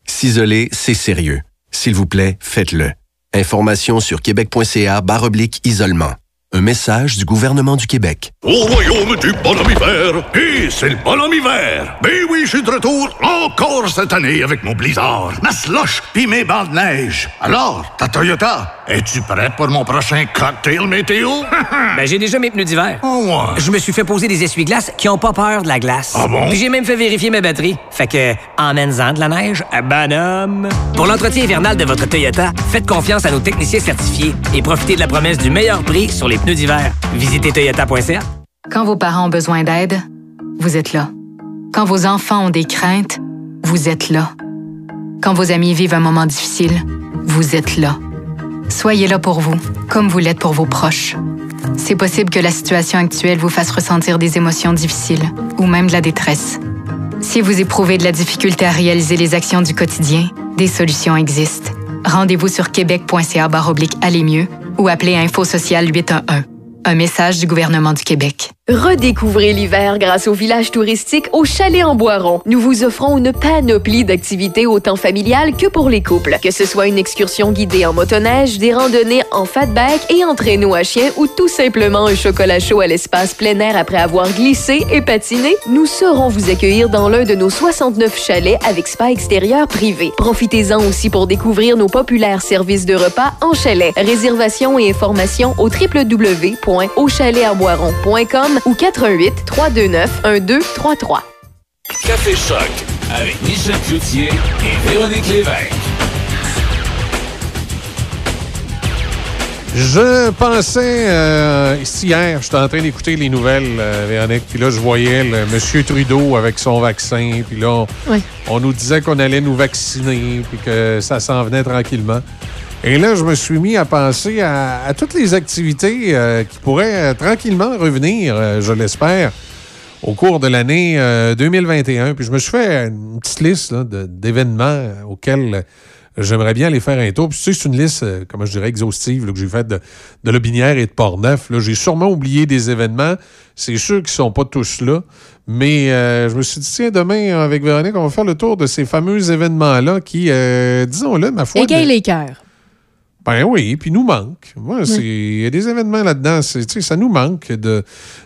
S'isoler, c'est sérieux. S'il vous plaît, faites-le. Information sur québec.ca oblique isolement. Un message du gouvernement du Québec. Au royaume du bonhomme hiver, et c'est le bonhomme hiver. Ben oui, je suis de retour encore cette année avec mon blizzard, ma slush pis mes bancs de neige. Alors, ta Toyota, es-tu prête pour mon prochain cocktail météo? ben, j'ai déjà mes pneus d'hiver. Oh, ouais. Je me suis fait poser des essuie-glaces qui ont pas peur de la glace. Ah bon? Puis j'ai même fait vérifier ma batterie. Fait que, emmène-en de la neige, à bonhomme. Pour l'entretien hivernal de votre Toyota, faites confiance à nos techniciens certifiés et profitez de la promesse du meilleur prix sur les pneus d'hiver. Visitez toyota.ca. Quand vos parents ont besoin d'aide, vous êtes là. Quand vos enfants ont des craintes, vous êtes là. Quand vos amis vivent un moment difficile, vous êtes là. Soyez là pour vous, comme vous l'êtes pour vos proches. C'est possible que la situation actuelle vous fasse ressentir des émotions difficiles ou même de la détresse. Si vous éprouvez de la difficulté à réaliser les actions du quotidien, des solutions existent. Rendez-vous sur québec.ca aller ou appelez Info Social 811. Un message du gouvernement du Québec. Redécouvrez l'hiver grâce au village touristique au Chalet en Boiron. Nous vous offrons une panoplie d'activités autant familiales que pour les couples. Que ce soit une excursion guidée en motoneige, des randonnées en fatback et en traîneau à chien ou tout simplement un chocolat chaud à l'espace plein air après avoir glissé et patiné, nous saurons vous accueillir dans l'un de nos 69 chalets avec spa extérieur privé. Profitez-en aussi pour découvrir nos populaires services de repas en chalet. Réservation et informations au www.auchalet-en-boiron.com ou 88 329 1233. Café Choc avec Michel Cloutier et Véronique Lévesque. Je pensais, euh, ici hier, j'étais en train d'écouter les nouvelles, euh, Véronique, puis là, je voyais le M. Trudeau avec son vaccin, puis là, on, Oui. on nous disait qu'on allait nous vacciner, puis que ça s'en venait tranquillement. Et là, je me suis mis à penser à, à toutes les activités euh, qui pourraient euh, tranquillement revenir, euh, je l'espère, au cours de l'année euh, 2021. Puis je me suis fait une petite liste là, d'événements auxquels j'aimerais bien aller faire un tour. Puis tu sais, c'est une liste, euh, comment je dirais, exhaustive là, que j'ai faite de, de Lobinière et de Portneuf. Là, J'ai sûrement oublié des événements. C'est sûr qu'ils ne sont pas tous là. Mais euh, je me suis dit, tiens, demain, avec Véronique, on va faire le tour de ces fameux événements-là qui, euh, disons-le, ma foi... Égaye ne- les cœurs. Ben oui, puis nous manque. Moi, il y a des événements là-dedans. Ça nous manque de,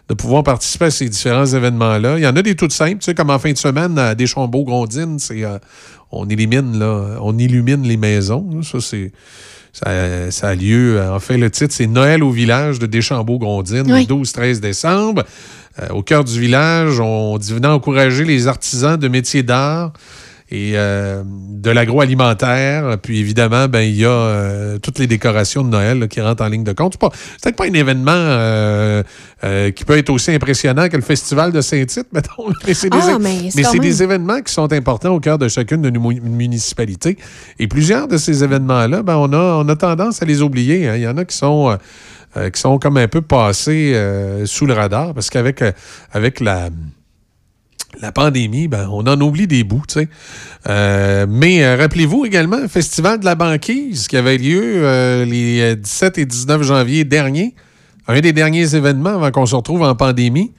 de pouvoir participer à ces différents événements-là. Il y en a des toutes simples, tu sais, comme en fin de semaine à Deschambault-Grondines, c'est euh, on élimine là, on illumine les maisons. là. Ça, c'est. Ça, ça a lieu, euh, en fait, le titre, c'est Noël au village de Deschambault-Grondines, Oui. le 12-13 décembre. Euh, au cœur du village, on dit venant encourager les artisans de métiers d'art et euh, de l'agroalimentaire. Puis évidemment, ben il y a euh, toutes les décorations de Noël là, qui rentrent en ligne de compte. C'est pas- c'est peut-être pas un événement euh, euh, qui peut être aussi impressionnant que le festival de Saint-Tite, mettons. Mais c'est des, Ah, mais même. des événements qui sont importants au cœur de chacune de nos mu- municipalités. Et plusieurs de ces événements-là, ben, on, a, on a tendance à les oublier. hein. Il y en a qui sont, euh, euh, qui sont comme un peu passés euh, sous le radar parce qu'avec avec la la pandémie, ben, on en oublie des bouts, tu sais. Euh, mais euh, rappelez-vous également le Festival de la banquise qui avait lieu euh, les euh, 17 et 19 janvier dernier. Un des derniers événements avant qu'on se retrouve en pandémie.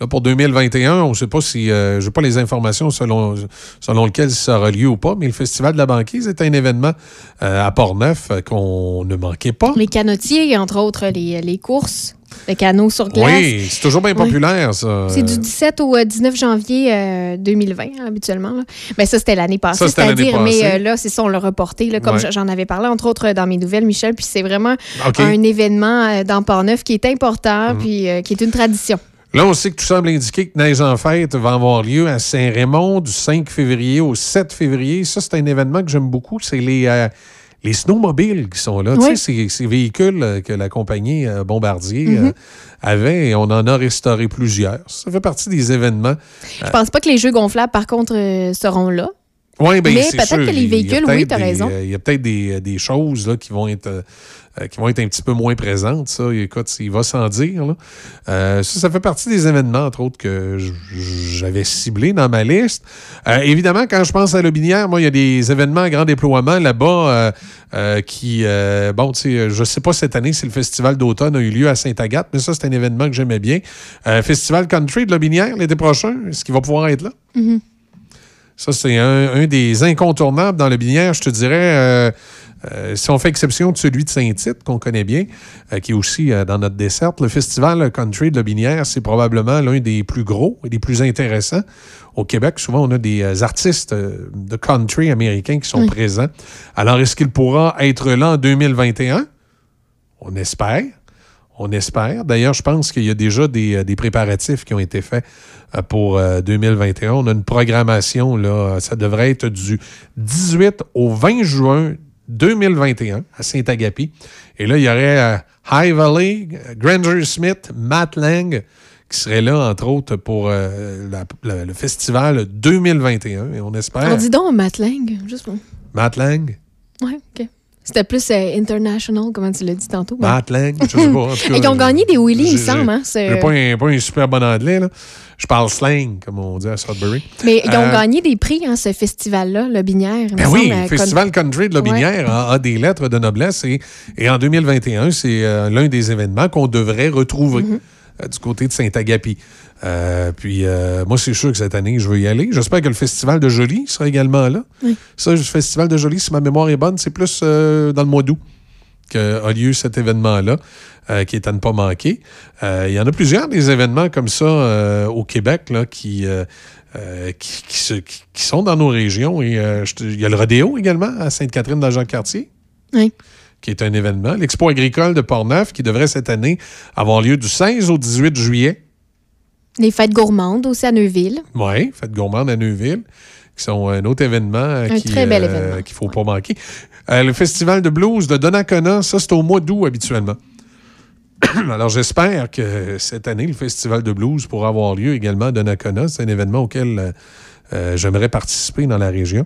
Là, pour 2021, on ne sait pas si. euh, je n'ai pas les informations selon, selon lequel ça aura lieu ou pas, mais le Festival de la banquise est un événement euh, à Port-Neuf euh, qu'on ne manquait pas. Les canotiers, entre autres, les courses, le canot sur glace. Oui, c'est toujours bien Oui. populaire, ça. C'est du 17 au euh, 19 janvier euh, 2020, hein, habituellement. Là. Ben, ça, c'était l'année passée, Ça, c'était l'année c'est-à-dire, mais euh, là, c'est ça, on l'a reporté, là, comme Ouais. j'en avais parlé, entre autres, dans mes nouvelles, Michel. Puis c'est vraiment un événement euh, dans Port-Neuf qui est important, Mhm. puis euh, qui est une tradition. Là, on sait que tout semble indiquer que Neige en fête va avoir lieu à Saint-Raymond du 5 février au 7 février. Ça, c'est un événement que j'aime beaucoup. C'est les, euh, les snowmobiles qui sont là. Oui. Tu sais, ces, ces véhicules euh, que la compagnie euh, Bombardier Mhm. euh, avait et on en a restauré plusieurs. Ça fait partie des événements. Je pense pas que les jeux gonflables, par contre, seront là. Oui, ben, Mais peut-être que les véhicules, oui, t'as des, raison. Il y a peut-être des, des choses là, qui vont être. Euh, qui vont être un petit peu moins présentes, ça. Écoute, il va sans dire. là. Euh, ça, ça fait partie des événements, entre autres, que j'avais ciblés dans ma liste. Euh, évidemment, quand je pense à Lobinière, moi, il y a des événements à grand déploiement là-bas qui, bon, tu sais, je sais pas cette année si le festival d'automne a eu lieu à Sainte-Agathe, mais ça, c'est un événement que j'aimais bien. Festival Country de Lobinière l'été prochain, est-ce qu'il va pouvoir être là? Mhm. Ça, c'est un, un des incontournables dans le binière, je te dirais. euh, euh, si on fait exception de celui de Saint-Tite, qu'on connaît bien, euh, qui est aussi euh, dans notre desserte, le festival country de la Binière, c'est probablement l'un des plus gros et des plus intéressants. Au Québec, souvent, on a des euh, artistes de country américains qui sont Oui. présents. Alors, est-ce qu'il pourra être là en 2021? On espère. On espère. D'ailleurs, je pense qu'il y a déjà des, euh, des préparatifs qui ont été faits euh, pour euh, 2021. On a une programmation, là, ça devrait être du 18 au 20 juin 2021 à Saint-Agapi. Et là, il y aurait euh, High Valley, euh, Granger Smith, Matt Lang qui seraient là, entre autres, pour euh, la- la- le festival 2021. Et on espère. Alors, dis donc, Matt Lang, juste pour- Matt Lang? Ouais, OK. C'était plus euh, international, comme tu l'as dit tantôt. mais- Matt Lang, je sais pas. en tout cas, Ils ont gagné des Willy, il me semble. Hein? J'ai c'est- pas un, pas un super bon anglais, là. Je parle slang, comme on dit à Sudbury. Mais ils ont Euh, gagné des prix, hein, ce festival-là, le Binière. il me Ben oui, le Festival Country de la Ouais. Binière a, a des lettres de noblesse et, et en 2021, c'est euh, l'un des événements qu'on devrait retrouver Mm-hmm. euh, du côté de Saint-Agapi. Euh, puis euh, moi, c'est sûr que cette année, je veux y aller. J'espère que le Festival de Jolie sera également là. Oui. Ça, le Festival de Jolie, si ma mémoire est bonne, c'est plus euh, dans le mois d'août qu'a lieu cet événement-là, qui est à ne pas manquer. Il y en a plusieurs des événements comme ça au Québec là, qui, qui, qui se- qui- qui sont dans nos régions. Et il y a le rodéo également à Sainte-Catherine dans Jean-Cartier. Oui. Qui est un événement. L'Expo agricole de Portneuf, qui devrait cette année avoir lieu du 16 au 18 juillet. Les fêtes gourmandes aussi à Neuville. Oui, fête gourmande à Neuville, qui sont un autre événement euh, euh, qu'il ne faut pas manquer. Euh, le festival de blues de Donnacona, ça, c'est au mois d'août habituellement. Alors, j'espère que cette année, le festival de blues pourra avoir lieu également à Donnacona. C'est un événement auquel j'aimerais participer dans la région.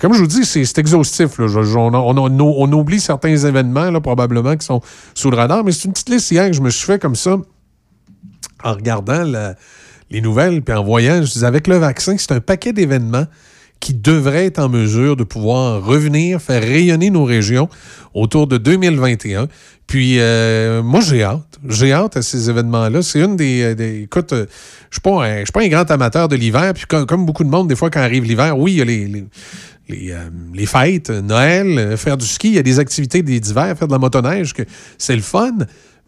Comme je vous dis, c'est c'est exhaustif. là. Je- je- on, on- on- on oublie certains événements, là, probablement, qui sont sous le radar, mais c'est une petite liste hier que je me suis fait comme ça en regardant les nouvelles puis en voyant, je disais, avec le vaccin, c'est un paquet d'événements qui devraient être en mesure de pouvoir revenir, faire rayonner nos régions autour de 2021. Puis, euh, moi, j'ai hâte. J'ai hâte à ces événements-là. C'est une des... des- écoute, euh, je ne suis, pas un- grand amateur de l'hiver. Puis, comme, beaucoup de monde, des fois, quand arrive l'hiver, oui, il y a les... les les, euh, fêtes, euh, Noël, euh, faire du ski, il y a des activités d'hiver, faire de la motoneige, que c'est le fun.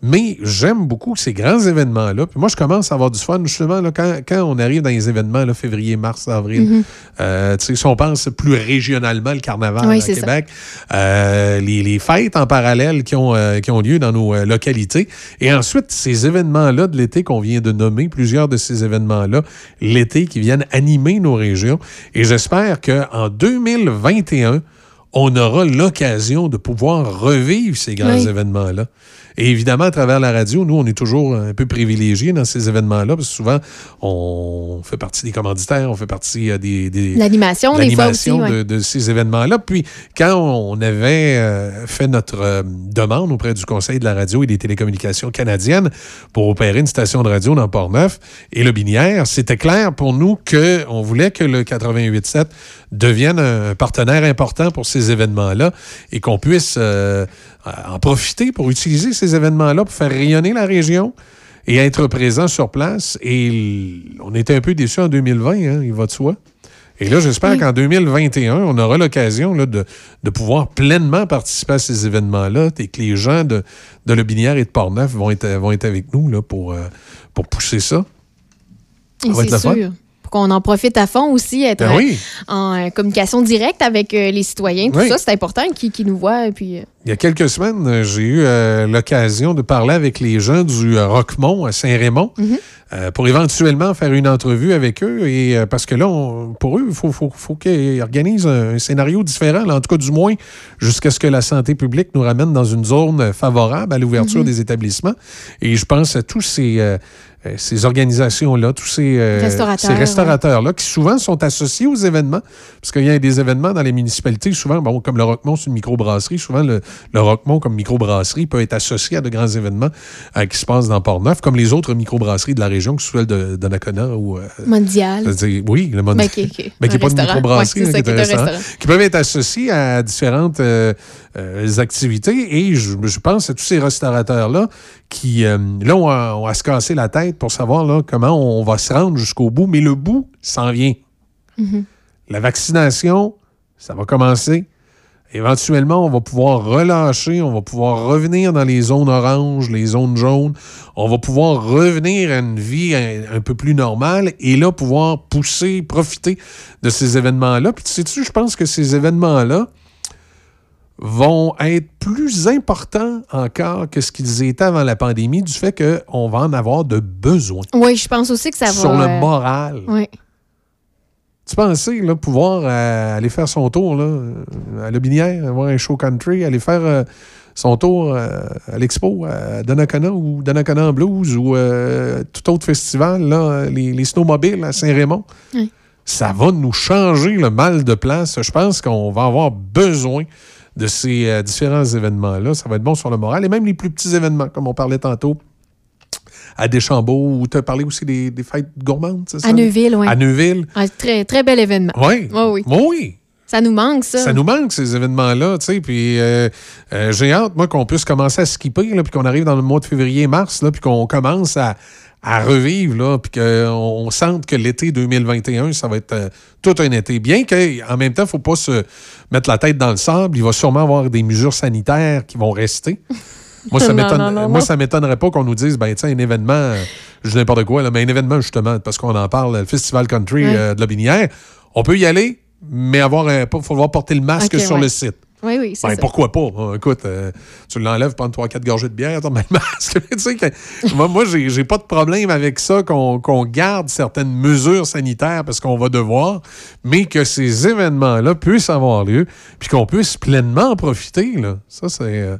Mais j'aime beaucoup ces grands événements-là. Puis moi, je commence à avoir du fun, justement, là, quand, quand on arrive dans les événements, là, février, mars, avril. Mhm. Euh, si on pense plus régionalement, le carnaval Oui, à. Québec, euh, les, les fêtes en parallèle qui ont, euh, qui ont lieu dans nos localités. Et ensuite, ces événements-là de l'été qu'on vient de nommer, plusieurs de ces événements-là, l'été, qui viennent animer nos régions. Et j'espère qu'en 2021, on aura l'occasion de pouvoir revivre ces grands Oui. événements-là. Et évidemment, à travers la radio, nous, on est toujours un peu privilégiés dans ces événements-là, parce que souvent, on fait partie des commanditaires, on fait partie euh, des... des- L'animation, des fois aussi. l'animation ouais. de, de ces événements-là. Puis, quand on avait euh, fait notre euh, demande auprès du Conseil de la radio et des télécommunications canadiennes pour opérer une station de radio dans Port-Neuf et le Binière, c'était clair pour nous qu'on voulait que le 88.7 devienne un partenaire important pour ces événements-là et qu'on puisse euh, en profiter pour utiliser ces événements-là pour faire rayonner la région et être présent sur place. Et on était un peu déçus en 2020, hein, il va de soi. Et là, j'espère Oui. qu'en 2021, on aura l'occasion de, de pouvoir pleinement participer à ces événements-là et que les gens de, de Le Binière et de Portneuf vont être, vont être avec nous là, pour, euh, pour pousser ça. Être c'est fun. sûr. Pour qu'on en profite à fond aussi, être Ben euh, oui. en euh, communication directe avec les citoyens, tout Oui. ça, c'est important qu'ils nous voient. Et puis, Il y a quelques semaines, euh, j'ai eu euh, l'occasion de parler avec les gens du euh, Roquemont à Saint-Raymond Mhm. euh, pour éventuellement faire une entrevue avec eux. Et parce que là, on- pour eux, il faut, faut, faut qu'ils organisent un, un scénario différent, là, en tout cas du moins jusqu'à ce que la santé publique nous ramène dans une zone favorable à l'ouverture Mhm. des établissements. Et je pense à tous ces, ces organisations-là, tous ces, euh, Restaurateurs, ces restaurateurs-là qui souvent sont associés aux événements. Parce qu'il y a des événements dans les municipalités, souvent, bon, comme le Roquemont, c'est une microbrasserie, souvent le, le Roquemont comme microbrasserie peut être associé à de grands événements euh, qui se passent dans Port-Neuf, comme les autres microbrasseries de la région, que ce soit de, de Nakona ou... euh, Mondial. oui, le monde. Ben, qui- Ben, n'est pas de microbrasserie, Ouais, c'est hein, qui est qui restaurant, restaurant. qui peuvent être associés à différentes euh, activités. Et je, je pense à tous ces restaurateurs-là qui, là, ont à, ont à se casser la tête pour savoir là, comment on va se rendre jusqu'au bout. Mais le bout s'en vient. Mhm. La vaccination, ça va commencer. Éventuellement, on va pouvoir relâcher, on va pouvoir revenir dans les zones oranges, les zones jaunes. On va pouvoir revenir à une vie un, un peu plus normale et là, pouvoir pousser, profiter de ces événements-là. Puis, tu sais-tu, je pense que ces événements-là vont être plus importants encore que ce qu'ils étaient avant la pandémie, du fait qu'on va en avoir de besoin Oui, je pense aussi que ça va. sur le euh, moral. Oui. Tu pensais là, pouvoir euh, aller faire son tour là, à La Binière, voir un show country, aller faire euh, son tour euh, à l'expo à Donnacona ou Donnacona en Blues ou tout autre festival, là, les, les snowmobiles à Saint-Raymond. Oui. Ça va nous changer le mal de place. Je pense qu'on va avoir besoin de ces différents événements-là. Ça va être bon sur le moral. Et même les plus petits événements, comme on parlait tantôt, à Deschambault, ou tu as parlé aussi des, des fêtes gourmandes, c'est ça? À Neuville, oui. À Neuville. très, très bel événement. Oui. Oui, oui. Oui. Ça nous manque, ça. Ça nous manque, ces événements-là, tu sais. Puis euh, euh, j'ai hâte, moi, qu'on puisse commencer à skipper, là, puis qu'on arrive dans le mois de février-mars, là, puis qu'on commence à, à revivre, là, puis qu'on on sente que l'été 2021, ça va être euh, tout un été. Bien qu'en même temps, il ne faut pas se mettre la tête dans le sable. Il va sûrement y avoir des mesures sanitaires qui vont rester. Moi, ça ça m'étonnerait pas qu'on nous dise, ben, tiens, un événement, je dis n'importe quoi, là, mais un événement, justement, parce qu'on en parle, le Festival Country Ouais. euh, de la Binière, on peut y aller, mais avoir, il faut falloir porter le masque sur ouais. le site. Oui, oui, c'est Ben, ça. pourquoi pas? hein? Écoute, euh, tu l'enlèves, prendre 3-4 gorgées de bière, t'as le masque. tu sais que- moi, moi j'ai pas de problème avec ça qu'on qu'on garde certaines mesures sanitaires parce qu'on va devoir, mais que ces événements-là puissent avoir lieu, puis qu'on puisse pleinement en profiter. Là. Ça, c'est. euh,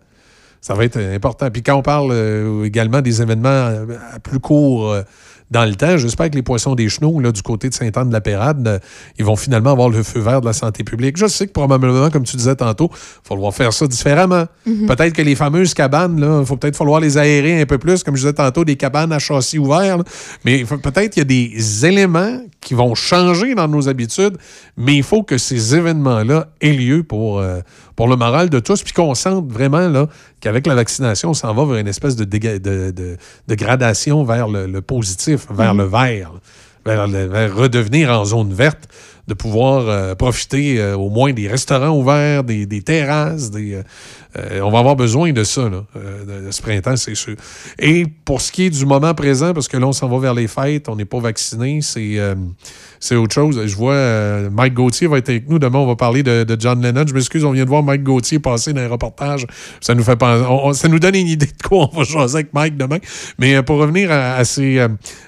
ça va être important. Puis quand on parle euh, également des événements euh, à plus court euh, dans le temps, j'espère que les poissons des chenaux, là, du côté de Sainte-Anne-de-la-Pérade, euh, ils vont finalement avoir le feu vert de la santé publique. Je sais que probablement, comme tu disais tantôt, il va falloir faire ça différemment. Mhm. Peut-être que les fameuses cabanes, il faut peut-être falloir les aérer un peu plus, comme je disais tantôt, des cabanes à châssis ouvert. là. Mais peut-être qu'il y a des éléments qui vont changer dans nos habitudes, mais il faut que ces événements-là aient lieu pour, pour le moral de tous, puis qu'on sente vraiment là, qu'avec la vaccination, on s'en va vers une espèce de, déga- de, de- de gradation vers le, le positif, vers Mhm. le vert, vers, le- vers redevenir en zone verte, de pouvoir euh, profiter euh, au moins des restaurants ouverts, des, des terrasses. Des, euh, on va avoir besoin de ça là, euh, ce printemps, c'est sûr. Et pour ce qui est du moment présent, parce que là, on s'en va vers les fêtes, on n'est pas vacciné, c'est euh, autre chose. Je vois Mike Gauthier va être avec nous. Demain, on va parler de, John Lennon. Je m'excuse, on vient de voir Mike Gauthier passer dans un reportage. Ça nous fait penser- ça nous donne une idée de quoi on va jaser avec Mike demain. Mais pour revenir à, ces,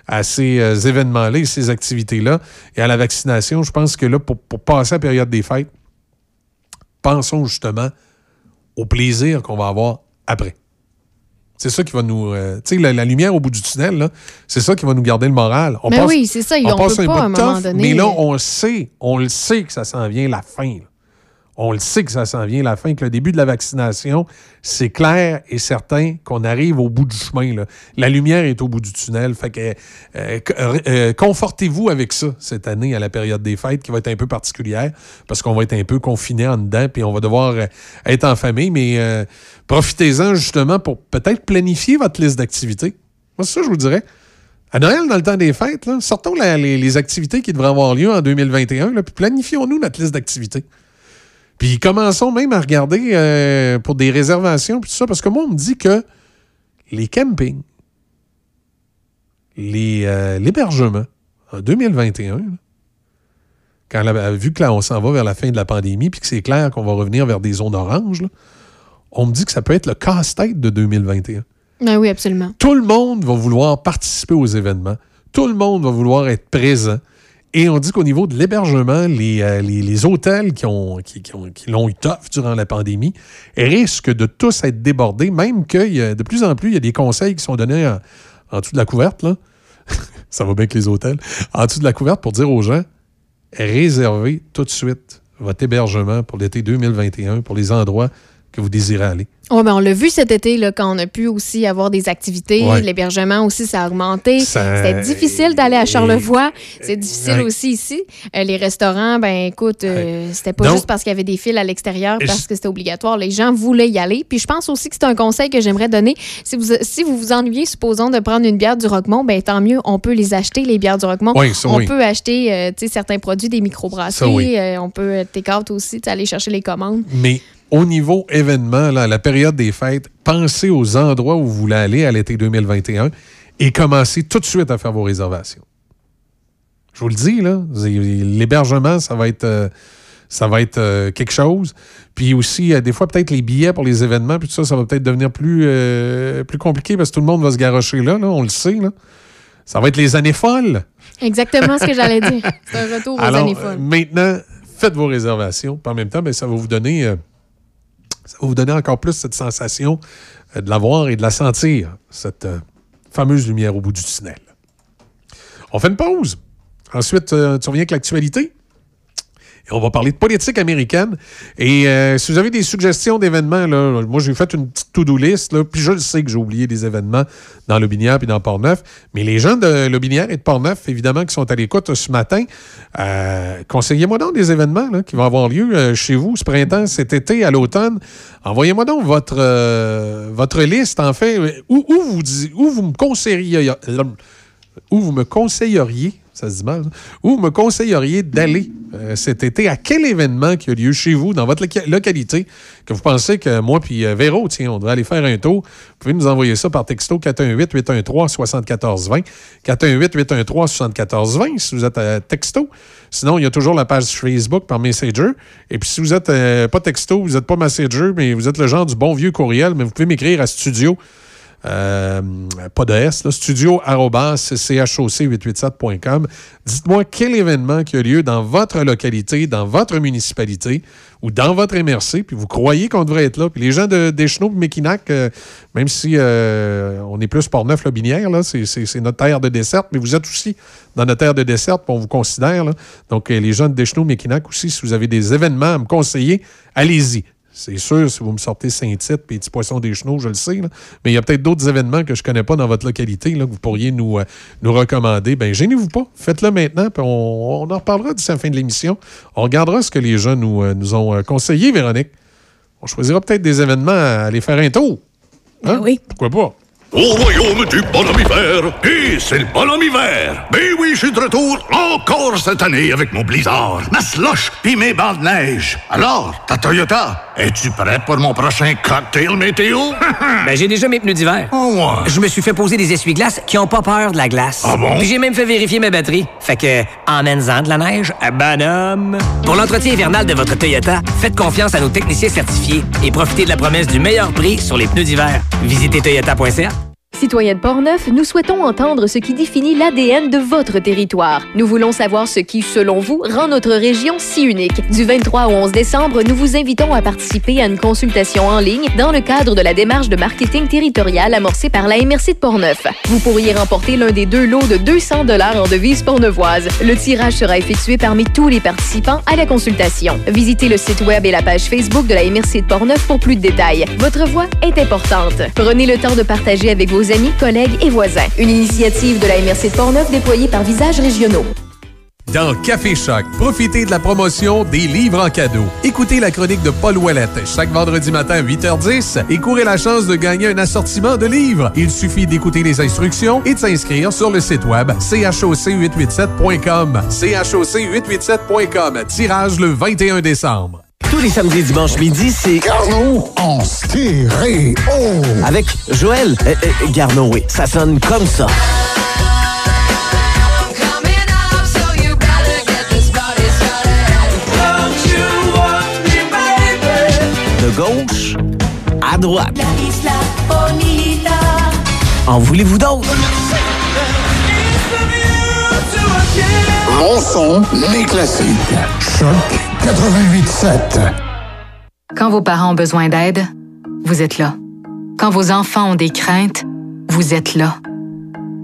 à ces événements-là ces activités-là et à la vaccination, je pense que là, pour, pour passer la période des fêtes, pensons justement au plaisir qu'on va avoir après. C'est ça qui va nous. euh, tu sais, la, la lumière au bout du tunnel, là, c'est ça qui va nous garder le moral. On Mais oui, c'est ça, on passe peut un pas, à un de moment tough, donné, Mais là, on le sait. On le sait que ça s'en vient la fin. là. On le sait que ça s'en vient la fin, que le début de la vaccination, c'est clair et certain qu'on arrive au bout du chemin. La lumière est au bout du tunnel. Fait que euh, euh, euh, confortez-vous avec ça cette année à la période des fêtes qui va être un peu particulière parce qu'on va être un peu confiné en dedans puis on va devoir être en famille. Mais profitez-en justement pour peut-être planifier votre liste d'activités. C'est ça, je vous dirais. À Noël, dans le temps des fêtes, sortons les, activités qui devraient avoir lieu en 2021, là, puis planifions-nous notre liste d'activités. Puis commençons même à regarder euh, pour des réservations, puis tout ça, parce que moi, on me dit que les campings, les, euh, l'hébergement, en 2021, là, quand la- vu que là, on s'en va vers la fin de la pandémie, puis que c'est clair qu'on va revenir vers des zones oranges, là, on me dit que ça peut être le casse-tête de 2021. Ben oui, absolument. Tout le monde va vouloir participer aux événements. Tout le monde va vouloir être présent. Et on dit qu'au niveau de l'hébergement, les, euh, hôtels qui, ont, l'ont eu tough durant la pandémie risquent de tous être débordés, même que de plus en plus, il y a des conseils qui sont donnés en, en dessous de la couverte. Là. Ça va bien avec les hôtels. En dessous de la couverte pour dire aux gens, réservez tout de suite votre hébergement pour l'été 2021, pour les endroits que vous désirez aller. Ouais, ben on l'a vu cet été là, quand on a pu aussi avoir des activités. Ouais. L'hébergement aussi, ça a augmenté. Ça- C'était difficile d'aller à Charlevoix. C'est difficile Ouais. aussi ici. Euh, les restaurants, ben écoute, euh, c'était pas Donc- juste parce qu'il y avait des fils à l'extérieur, parce je- que c'était obligatoire. Les gens voulaient y aller. Puis je pense aussi que c'est un conseil que j'aimerais donner. Si vous, si vous vous ennuyez, supposons, de prendre une bière du Roquemont, ben tant mieux, on peut les acheter, les bières du Roquemont. Oui, ça, on oui. peut acheter euh, certains produits, des microbrasseries. oui. euh, on peut euh, take out aussi, aller chercher les commandes. Mais au niveau événement, là, à la période des fêtes, pensez aux endroits où vous voulez aller à l'été 2021 et commencez tout de suite à faire vos réservations. Je vous le dis, là, l'hébergement, ça va être, euh, ça va être euh, quelque chose. Puis aussi, euh, des fois, peut-être les billets pour les événements, puis tout ça, ça va peut-être devenir plus, plus compliqué parce que tout le monde va se garocher là, là, on le sait. Là. Ça va être les années folles. Exactement ce que j'allais dire. C'est un retour aux Alors, années euh, folles. maintenant, faites vos réservations. Puis en même temps, ben, ça va vous donner ça va vous donner encore plus cette sensation euh, de la voir et de la sentir, cette euh, fameuse lumière au bout du tunnel. On fait une pause. Ensuite, euh, tu reviens avec l'actualité. On va parler de politique américaine. Et euh, si vous avez des suggestions d'événements, là, moi j'ai fait une petite to-do list, là, puis je le sais que j'ai oublié des événements dans Lobinière et dans Port-Neuf. Mais les gens de Lobinière et de Port-Neuf, évidemment, qui sont à l'écoute ce matin, euh, conseillez-moi donc des événements là, qui vont avoir lieu euh, chez vous ce printemps, cet été, à l'automne. Envoyez-moi donc votre, votre liste, en fait, où, vous, où vous me conseilleriez où vous me conseilleriez, ça se dit mal, hein, où vous me conseilleriez d'aller euh, cet été, à quel événement qui a lieu chez vous, dans votre loca- localité, que vous pensez que moi puis euh, Véro, tiens, on devrait aller faire un tour. Vous pouvez nous envoyer ça par texto 418-813-7420. 418-813-7420 si vous êtes à texto. Sinon, il y a toujours la page Facebook par Messenger. Et puis si vous êtes euh, pas texto, vous n'êtes pas Messenger, mais vous êtes le genre du bon vieux courriel, mais vous pouvez m'écrire à studio euh, pas de S, là, studio choc887.com. Dites-moi quel événement qui a lieu dans votre localité, dans votre municipalité ou dans votre MRC, puis vous croyez qu'on devrait être là. Puis les gens de Deschenaux et Mekinac, euh, même si euh, on est plus Port-Neuf, la Binière, là, c'est, notre terre de desserte, mais vous êtes aussi dans notre terre de desserte, puis on vous considère. Donc, les gens de Deschenaux, Mekinac aussi, si vous avez des événements à me conseiller, allez-y. C'est sûr, si vous me sortez Saint-Tite et Petit Poisson des Chenaux, je le sais, là. mais il y a peut-être d'autres événements que je ne connais pas dans votre localité là, que vous pourriez nous, euh, nous recommander. Ben, gênez-vous pas, faites-le maintenant, puis on, on en reparlera d'ici la fin de l'émission. On regardera ce que les gens nous, euh, nous ont euh, conseillé, Véronique. On choisira peut-être des événements à aller faire un tour. Hein? Oui. Pourquoi pas? Au royaume du bonhomme hiver, et c'est le bonhomme hiver. Ben oui, je suis de retour encore cette année avec mon blizzard, ma slush pis mes bancs de neige. Alors, ta Toyota, es-tu prête pour mon prochain cocktail météo? Ben, j'ai déjà mes pneus d'hiver. Oh, ouais. Je me suis fait poser des essuie-glaces qui ont pas peur de la glace. Ah bon? Puis j'ai même fait vérifier ma batterie. Fait que, emmène-en de la neige, bonhomme. Pour l'entretien hivernal de votre Toyota, faites confiance à nos techniciens certifiés et profitez de la promesse du meilleur prix sur les pneus d'hiver. Visitez toyota.ca. Citoyens de Portneuf, nous souhaitons entendre ce qui définit l'ADN de votre territoire. Nous voulons savoir ce qui, selon vous, rend notre région si unique. Du 23 au 11 décembre, nous vous invitons à participer à une consultation en ligne dans le cadre de la démarche de marketing territorial amorcée par la MRC de Portneuf. Vous pourriez remporter l'un des deux lots de 200 dollars en devises portneuvoises. Le tirage sera effectué parmi tous les participants à la consultation. Visitez le site web et la page Facebook de la MRC de Portneuf pour plus de détails. Votre voix est importante. Prenez le temps de partager avec vos amis, collègues et voisins. Une initiative de la MRC de Portneuf déployée par Visages Régionaux. Dans Café Choc, profitez de la promotion des livres en cadeau. Écoutez la chronique de Paul Ouellette chaque vendredi matin à 8h10 et courez la chance de gagner un assortiment de livres. Il suffit d'écouter les instructions et de s'inscrire sur le site web choc887.com. choc887.com. Tirage le 21 décembre. Tous les samedis et dimanches midi, c'est Garneau en stéréo. avec Joël euh, euh, Garneau, oui. Ça sonne comme ça. De gauche à droite. En voulez-vous d'autres? Mon son, les classiques. Choc 88.7. Quand vos parents ont besoin d'aide, vous êtes là. Quand vos enfants ont des craintes, vous êtes là.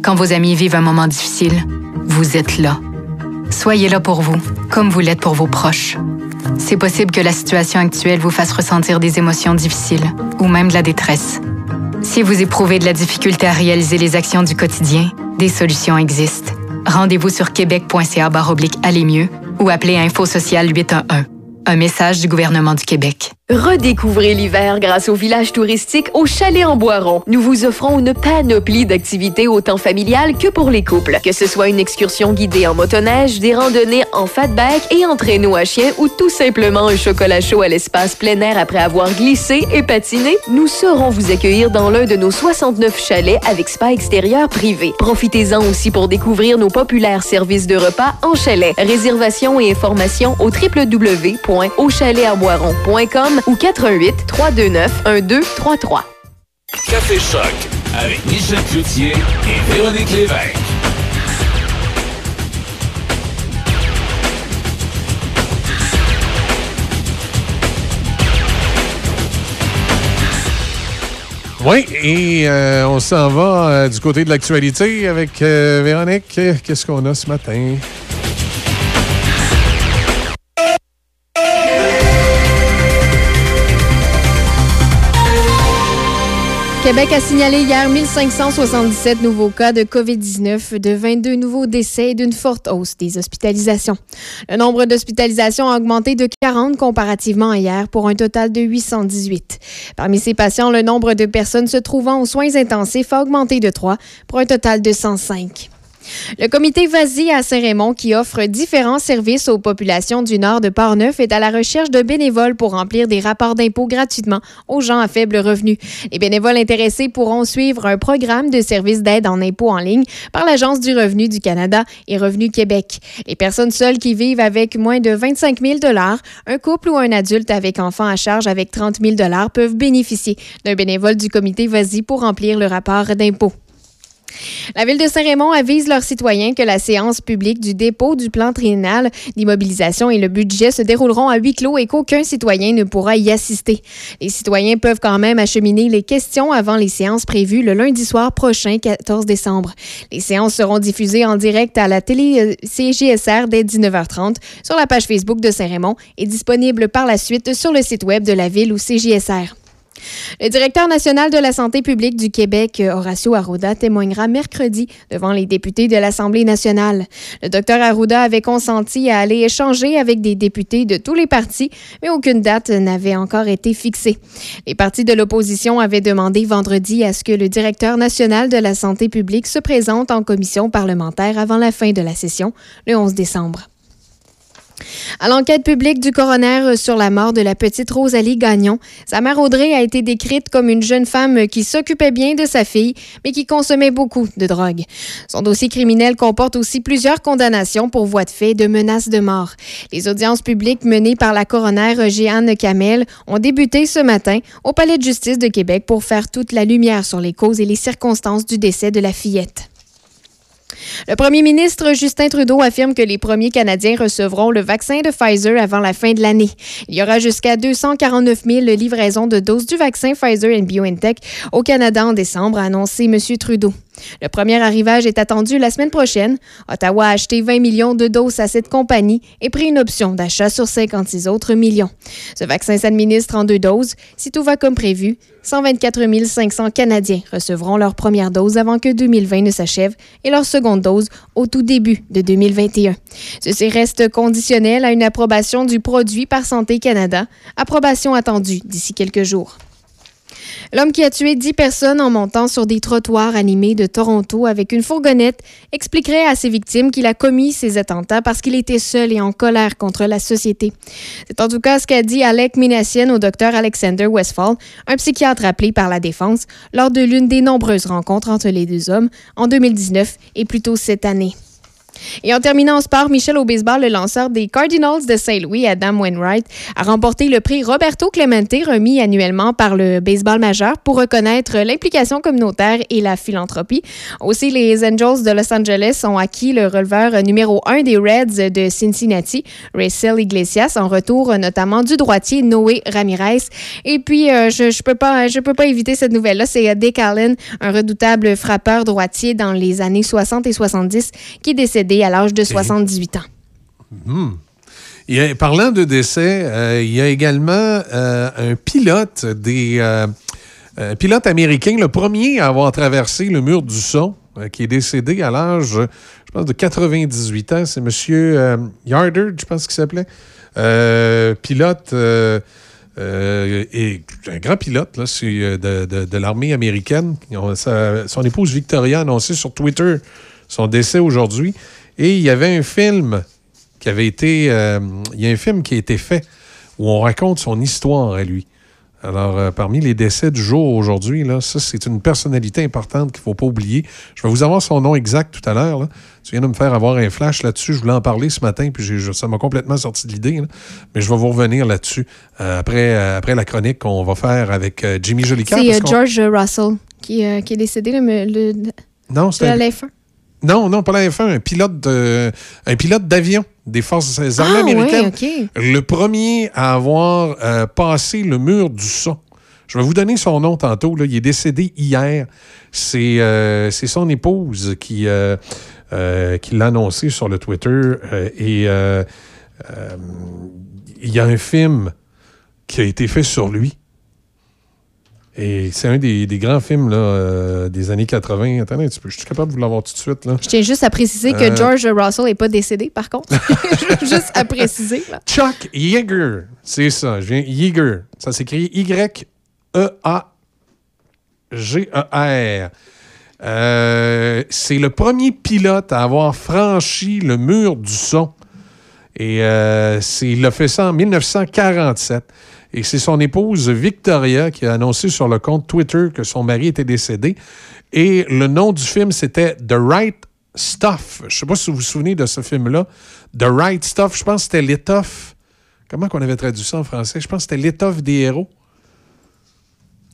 Quand vos amis vivent un moment difficile, vous êtes là. Soyez là pour vous, comme vous l'êtes pour vos proches. C'est possible que la situation actuelle vous fasse ressentir des émotions difficiles ou même de la détresse. Si vous éprouvez de la difficulté à réaliser les actions du quotidien, des solutions existent. Rendez-vous sur québec.ca aller mieux ou appelez Info Social 811. Un message du gouvernement du Québec. Redécouvrez l'hiver grâce au village touristique au Chalet en Boiron. Nous vous offrons une panoplie d'activités autant familiales que pour les couples. Que ce soit une excursion guidée en motoneige, des randonnées en fatback et en traîneau à chien ou tout simplement un chocolat chaud à l'espace plein air après avoir glissé et patiné, nous saurons vous accueillir dans l'un de nos 69 chalets avec spa extérieur privé. Profitez-en aussi pour découvrir nos populaires services de repas en chalet. Réservation et informations au www.auchalet-en-boiron.com ou 88 329 1233. Café Choc avec Michel Cloutier et Véronique Lévesque. Oui, et euh, on s'en va euh, du côté de l'actualité avec euh, Véronique. Qu'est-ce qu'on a ce matin? Québec a signalé hier 1577 nouveaux cas de COVID-19, de 22 nouveaux décès et d'une forte hausse des hospitalisations. Le nombre d'hospitalisations a augmenté de 40 comparativement à hier pour un total de 818. Parmi ces patients, le nombre de personnes se trouvant aux soins intensifs a augmenté de 3 pour un total de 105. Le comité Vasi à Saint-Raymond, qui offre différents services aux populations du nord de Portneuf, est à la recherche de bénévoles pour remplir des rapports d'impôts gratuitement aux gens à faible revenu. Les bénévoles intéressés pourront suivre un programme de services d'aide en impôts en ligne par l'Agence du revenu du Canada et Revenu Québec. Les personnes seules qui vivent avec moins de 25 000 un couple ou un adulte avec enfant à charge avec 30 000 peuvent bénéficier d'un bénévole du comité Vasi pour remplir le rapport d'impôts. La Ville de Saint-Raymond avise leurs citoyens que la séance publique du dépôt du plan triennal d'immobilisation et le budget se dérouleront à huis clos et qu'aucun citoyen ne pourra y assister. Les citoyens peuvent quand même acheminer les questions avant les séances prévues le lundi soir prochain, 14 décembre. Les séances seront diffusées en direct à la télé euh, CJSR dès 19h30 sur la page Facebook de Saint-Raymond et disponibles par la suite sur le site web de la ville ou CJSR. Le directeur national de la santé publique du Québec, Horacio Arruda, témoignera mercredi devant les députés de l'Assemblée nationale. Le docteur Arruda avait consenti à aller échanger avec des députés de tous les partis, mais aucune date n'avait encore été fixée. Les partis de l'opposition avaient demandé vendredi à ce que le directeur national de la santé publique se présente en commission parlementaire avant la fin de la session, le 11 décembre. À l'enquête publique du coroner sur la mort de la petite Rosalie Gagnon, sa mère Audrey a été décrite comme une jeune femme qui s'occupait bien de sa fille, mais qui consommait beaucoup de drogue. Son dossier criminel comporte aussi plusieurs condamnations pour voie de fait et de menaces de mort. Les audiences publiques menées par la coroner Jeanne Kamel ont débuté ce matin au Palais de justice de Québec pour faire toute la lumière sur les causes et les circonstances du décès de la fillette. Le premier ministre Justin Trudeau affirme que les premiers Canadiens recevront le vaccin de Pfizer avant la fin de l'année. Il y aura jusqu'à 249 000 livraisons de doses du vaccin Pfizer et BioNTech au Canada en décembre, a annoncé M. Trudeau. Le premier arrivage est attendu la semaine prochaine. Ottawa a acheté 20 millions de doses à cette compagnie et pris une option d'achat sur 56 autres millions. Ce vaccin s'administre en deux doses. Si tout va comme prévu, 124 500 Canadiens recevront leur première dose avant que 2020 ne s'achève et leur seconde dose au tout début de 2021. Ceci reste conditionnel à une approbation du produit par Santé Canada, approbation attendue d'ici quelques jours. L'homme qui a tué 10 personnes en montant sur des trottoirs animés de Toronto avec une fourgonnette expliquerait à ses victimes qu'il a commis ces attentats parce qu'il était seul et en colère contre la société. C'est en tout cas ce qu'a dit Alec Minassian au docteur Alexander Westphal, un psychiatre appelé par la défense, lors de l'une des nombreuses rencontres entre les deux hommes en 2019 et plus tôt cette année. Et en terminant en sport, Michel au baseball, le lanceur des Cardinals de Saint-Louis, Adam Wainwright, a remporté le prix Roberto Clemente remis annuellement par le baseball majeur pour reconnaître l'implication communautaire et la philanthropie. Aussi, les Angels de Los Angeles ont acquis le releveur numéro 1 des Reds de Cincinnati, Racel Iglesias, en retour notamment du droitier Noé Ramirez. Et puis, euh, je ne peux, pas, je peux pas éviter cette nouvelle-là, c'est Dick Allen, un redoutable frappeur droitier dans les années 60 et 70, qui est décédé à l'âge de 78 ans. Hmm. Il y a- parlant de décès, euh, il y a également euh, un pilote des euh, pilote américain, le premier à avoir traversé le mur du son, qui est décédé à l'âge, je pense, de 98 ans. C'est M. Yardard, je pense qu'il s'appelait. Pilote. euh, et un grand pilote là, de, de- de l'armée américaine. Sa- son épouse Victoria a annoncé sur Twitter son décès aujourd'hui. Et il y avait un film qui avait été. euh, il y a un film qui a été fait où on raconte son histoire à lui. Alors, euh, parmi les décès du jour aujourd'hui, là, ça, c'est une personnalité importante qu'il ne faut pas oublier. Je vais vous avoir son nom exact tout à l'heure. là. Tu viens de me faire avoir un flash là-dessus. Je voulais en parler ce matin, puis j'ai- ça m'a complètement sorti de l'idée. là. Mais je vais vous revenir là-dessus euh, après, euh, après la chronique qu'on va faire avec Jimmy Jolicoeur. C'est George Russell qui, qui est décédé le, le, Non, c'était un- F1. Non, non, pas la F1, un pilote de, un pilote d'avion des forces armées Ah, américaines. Le premier à avoir euh, passé le mur du son. Je vais vous donner son nom tantôt. Là. Il est décédé hier. C'est euh, c'est son épouse qui, euh, qui l'a annoncé sur le Twitter. et il y a un film qui a été fait sur lui. Et c'est un des, des grands films là, euh, des années 80. Attendez un petit peu, je suis capable de vous l'avoir tout de suite. Là. Je tiens juste à préciser que Euh, George Russell n'est pas décédé, par contre. juste à préciser. Là. Chuck Yeager, c'est ça. Je viens Yeager. Ça s'écrit Y-E-A-G-E-R. Euh, c'est le premier pilote à avoir franchi le mur du son. Et il a fait ça en 1947. Et c'est son épouse Victoria qui a annoncé sur le compte Twitter que son mari était décédé. Et le nom du film, c'était The Right Stuff. Je ne sais pas si vous vous souvenez de ce film-là. The Right Stuff, je pense que c'était l'étoffe. Comment qu'on avait traduit ça en français? Je pense que c'était l'étoffe des héros.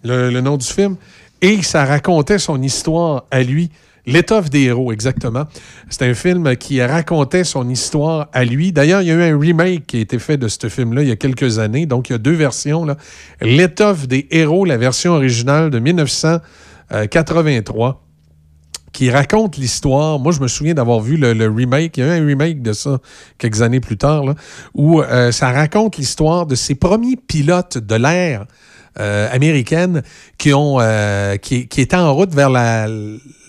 Le, le nom du film. Et ça racontait son histoire à lui. L'étoffe des héros, exactement. C'est un film qui racontait son histoire à lui. D'ailleurs, il y a eu un remake qui a été fait de ce film-là il y a quelques années. Donc, il y a deux versions. L'étoffe des héros, la version originale de 1983 qui raconte l'histoire. Moi, je me souviens d'avoir vu le, remake. Il y a eu un remake de ça quelques années plus tard, où euh, ça raconte l'histoire de ces premiers pilotes de l'air euh, américaine qui, ont, euh, qui, qui étaient en route vers la,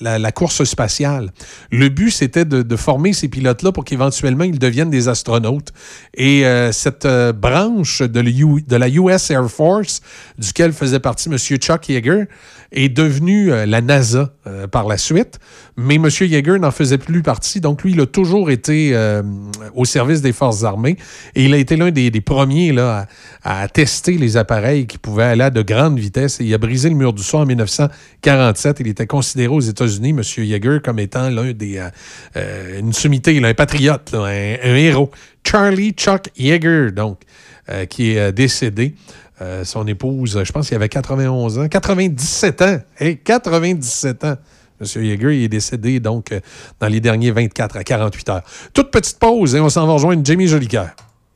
la, course spatiale. Le but, c'était de, former ces pilotes-là pour qu'éventuellement ils deviennent des astronautes. Et euh, cette branche de, de la US Air Force, duquel faisait partie M. Chuck Yeager, est devenue euh, la NASA euh, par la suite. Mais M. Yeager n'en faisait plus partie. Donc, lui, il a toujours été euh, au service des forces armées. Et il a été l'un des, premiers là, à, tester les appareils qui pouvaient aller à de grandes vitesses. Il a brisé le mur du son en 1947. Il était considéré aux États-Unis, M. Yeager, comme étant l'un des. une sommité, un patriote, un, un héros. Charlie Chuck Yeager, donc, qui est décédé. Euh, son épouse, je pense qu'il avait 91 ans, 97 ans. Hey, 97 ans. Monsieur Yeager, il est décédé donc euh, dans les derniers 24 à 48 heures. Toute petite pause et on s'en va rejoindre Jamie Jolicoeur.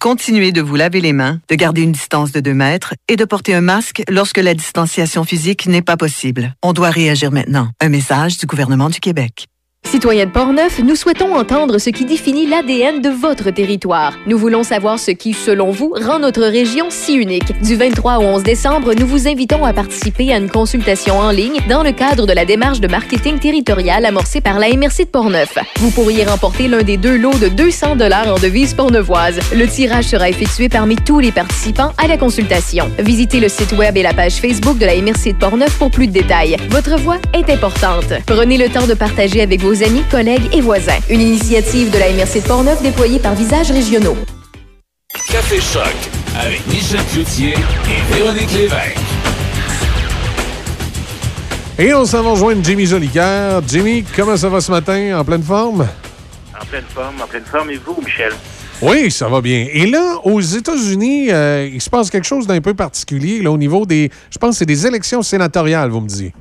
Continuez de vous laver les mains, de garder une distance de 2 mètres et de porter un masque lorsque la distanciation physique n'est pas possible. On doit réagir maintenant. Un message du gouvernement du Québec. Citoyens de Portneuf, nous souhaitons entendre ce qui définit l'ADN de votre territoire. Nous voulons savoir ce qui, selon vous, rend notre région si unique. Du 23 au 11 décembre, nous vous invitons à participer à une consultation en ligne dans le cadre de la démarche de marketing territorial amorcée par la MRC de Portneuf. Vous pourriez remporter l'un des deux lots de 200 dollars en devises portneuvoises. Le tirage sera effectué parmi tous les participants à la consultation. Visitez le site web et la page Facebook de la MRC de Portneuf pour plus de détails. Votre voix est importante. Prenez le temps de partager avec vos amis, collègues et voisins. Une initiative de la MRC de Portneuf déployée par Visages Régionaux. Café Choc avec Michel Cloutier et Véronique Lévesque. Et on s'en va rejoindre Jimmy Jolicoeur. Jimmy, comment ça va ce matin? En pleine forme? En pleine forme, en pleine forme. Et vous, Michel? Oui, ça va bien. Et là, aux États-Unis, euh, il se passe quelque chose d'un peu particulier là, au niveau des. Je pense que c'est des élections sénatoriales, vous me dites.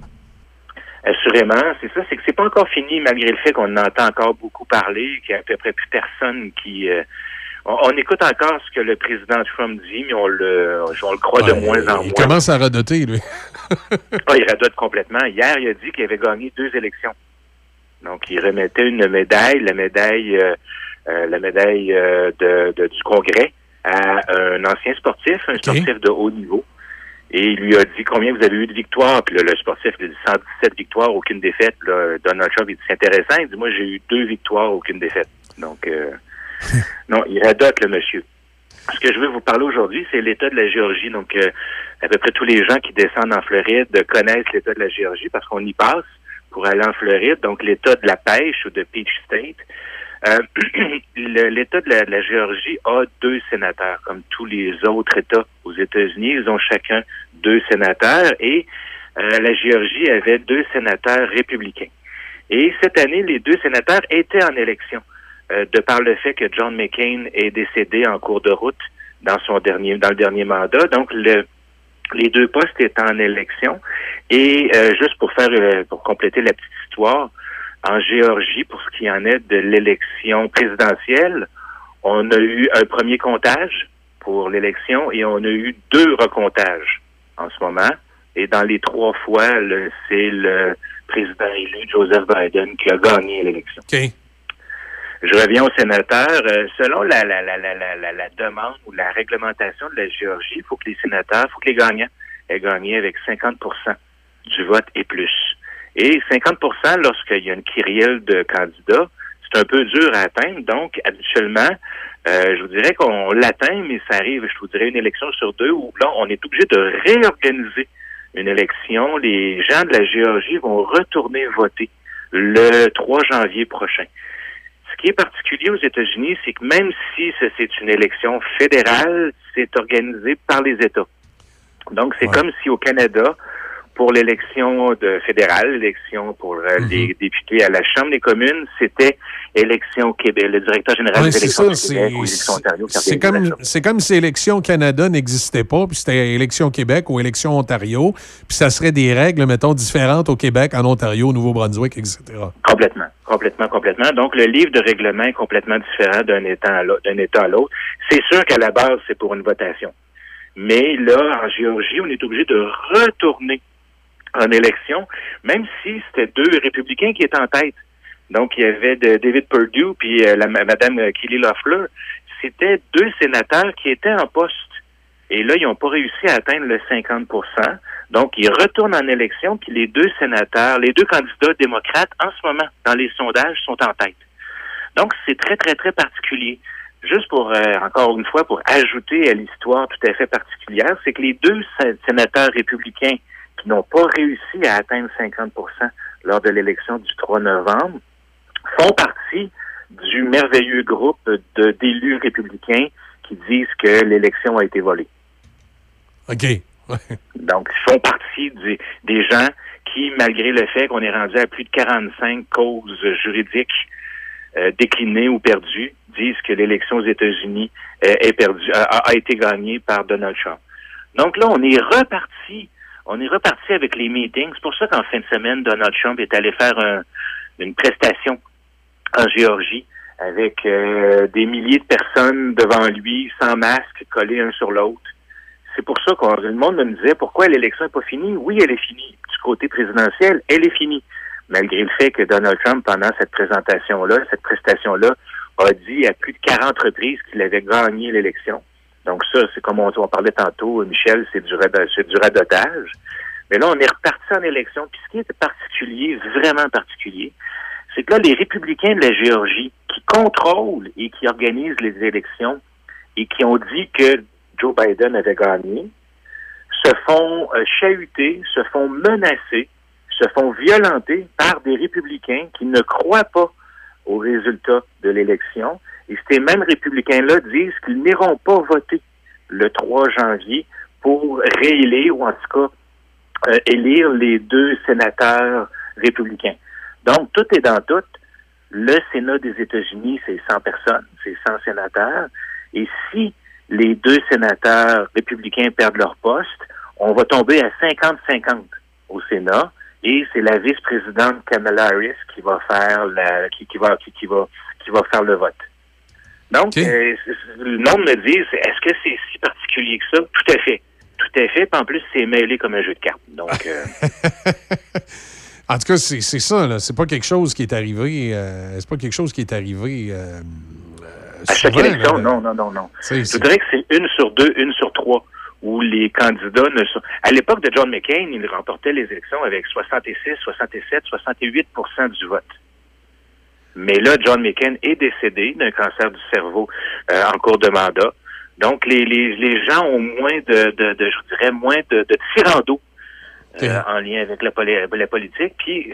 Assurément, c'est ça. C'est que c'est pas encore fini, malgré le fait qu'on entend encore beaucoup parler, qu'il y a à peu près plus personne qui. euh, on, on écoute encore ce que le président Trump dit, mais on le, on le croit de moins en il moins. commence à radoter, lui. Ah, il radote complètement. Hier, il a dit qu'il avait gagné deux élections. Donc, il remettait une médaille, la médaille, euh, euh, la médaille euh, de, de- du Congrès à un ancien sportif, un sportif de haut niveau. Et il lui a dit combien vous avez eu de victoires. Puis là, le sportif, il a dit 117 victoires, aucune défaite. Là, Donald Trump, il dit c'est intéressant. Il dit moi, j'ai eu deux victoires, aucune défaite. Donc, euh, non, il radote le monsieur. Ce que je veux vous parler aujourd'hui, c'est l'état de la Géorgie. Donc, euh, à peu près tous les gens qui descendent en Floride connaissent l'état de la Géorgie parce qu'on y passe pour aller en Floride. Donc, l'état de la pêche ou de Peach State. Euh, L'État de la Géorgie a deux sénateurs, comme tous les autres États aux États-Unis. Ils ont chacun deux sénateurs et euh, la Géorgie avait deux sénateurs républicains. Et cette année, les deux sénateurs étaient en élection, euh, de par le fait que John McCain est décédé en cours de route dans son dernier, dans le dernier mandat. Donc, le, les deux postes étaient en élection. Et euh, juste pour faire, euh, pour compléter la petite histoire, en Géorgie, pour ce qui en est de l'élection présidentielle, on a eu un premier comptage pour l'élection et on a eu deux recomptages en ce moment. Et dans les trois fois, le- c'est le président élu Joseph Biden qui a gagné l'élection. Je reviens au sénateur. Euh, selon la, la, la, la, la, la- la demande ou la réglementation de la Géorgie, il faut que les sénateurs, il faut que les gagnants aient gagné avec 50% du vote et plus. Et 50% lorsqu'il y a une kyrielle de candidats, c'est un peu dur à atteindre. Donc, habituellement, euh, je vous dirais qu'on l'atteint, mais ça arrive, je vous dirais, une élection sur deux où là, on est obligé de réorganiser une élection. Les gens de la Géorgie vont retourner voter le 3 janvier prochain. Ce qui est particulier aux États-Unis, c'est que même si ce- c'est une élection fédérale, c'est organisé par les États. Donc, c'est comme si au Canada, pour l'élection de fédérale, l'élection pour euh, les députés à la Chambre des communes, c'était élection Québec, le directeur général Ouais, des c'est Québec ou élection Ontario comme, c'est comme si Élection Canada n'existait pas, puis c'était Élection Québec ou Élection Ontario, puis ça serait des règles, mettons, différentes au Québec, en Ontario, au Nouveau-Brunswick, etc. Complètement, complètement, complètement. Donc, le livre de règlement est complètement différent d'un État à l'autre. d'un État à l'autre. C'est sûr qu'à la base, c'est pour une votation. Mais là, en Géorgie, on est obligé de retourner en élection, même si c'était deux républicains qui étaient en tête. Donc, il y avait David Perdue puis euh, la ma- Madame euh, Kelly Loeffler. C'était deux sénateurs qui étaient en poste. Et là, ils n'ont pas réussi à atteindre le 50% Donc, ils retournent en élection, puis les deux sénateurs, les deux candidats démocrates, en ce moment, dans les sondages, sont en tête. Donc, c'est très, très, très particulier. Juste pour, euh, encore une fois, pour ajouter à l'histoire tout à fait particulière, c'est que les deux sé- sénateurs républicains qui n'ont pas réussi à atteindre 50% lors de l'élection du 3 novembre font partie du merveilleux groupe de- d'élus républicains qui disent que l'élection a été volée. OK. Donc, ils font partie des gens qui, malgré le fait qu'on est rendu à plus de 45 causes juridiques euh, déclinées ou perdues, disent que l'élection aux États-Unis euh, est perdue, a été gagnée par Donald Trump. Donc là, on est reparti. On est reparti avec les meetings. C'est pour ça qu'en fin de semaine, Donald Trump est allé faire un- une prestation en Géorgie avec euh, des milliers de personnes devant lui, sans masque, collés un sur l'autre. C'est pour ça que le monde me disait pourquoi l'élection n'est pas finie? Oui, elle est finie. Du côté présidentiel, elle est finie. malgré le fait que Donald Trump, pendant cette présentation-là, cette prestation-là, a dit à plus de 40 reprises qu'il avait gagné l'élection. Donc ça, c'est comme on, on, parlait tantôt, Michel, c'est du, du radotage. Mais là, on est reparti en élection. Puis ce qui est particulier, vraiment particulier, c'est que là, les républicains de la Géorgie qui contrôlent et qui organisent les élections et qui ont dit que Joe Biden avait gagné, se font euh, chahuter, se font menacer, se font violenter par des républicains qui ne croient pas aux résultats de l'élection. Et ces mêmes républicains-là disent qu'ils n'iront pas voter le 3 janvier pour réélire, ou en tout cas euh, élire les deux sénateurs républicains. Donc, tout est dans tout. Le Sénat des États-Unis, c'est 100 personnes, c'est 100 sénateurs. Et si les deux sénateurs républicains perdent leur poste, on va tomber à 50-50 au Sénat et c'est la vice-présidente Kamala Harris qui va faire la, qui, qui va qui, va qui va faire le vote. Donc, euh, le nombre me dit, est-ce que c'est si particulier que ça? Tout à fait, tout à fait. Puis en plus, c'est mêlé comme un jeu de cartes. Donc. Euh... en tout cas, c'est ça. Là. C'est pas quelque chose qui est arrivé. Euh, c'est pas quelque chose qui est arrivé. À chaque élection, non, non, non, non. Je dirais que c'est une sur deux, une sur trois où les candidats ne sont... À l'époque de John McCain, il remportait les élections avec 66, 67, 68% du vote. Mais là, John McCain est décédé d'un cancer du cerveau euh, en cours de mandat. Donc, les, les, les gens ont moins de, de, de je dirais, moins de, de tirando euh, en lien avec la, la, politique. Puis,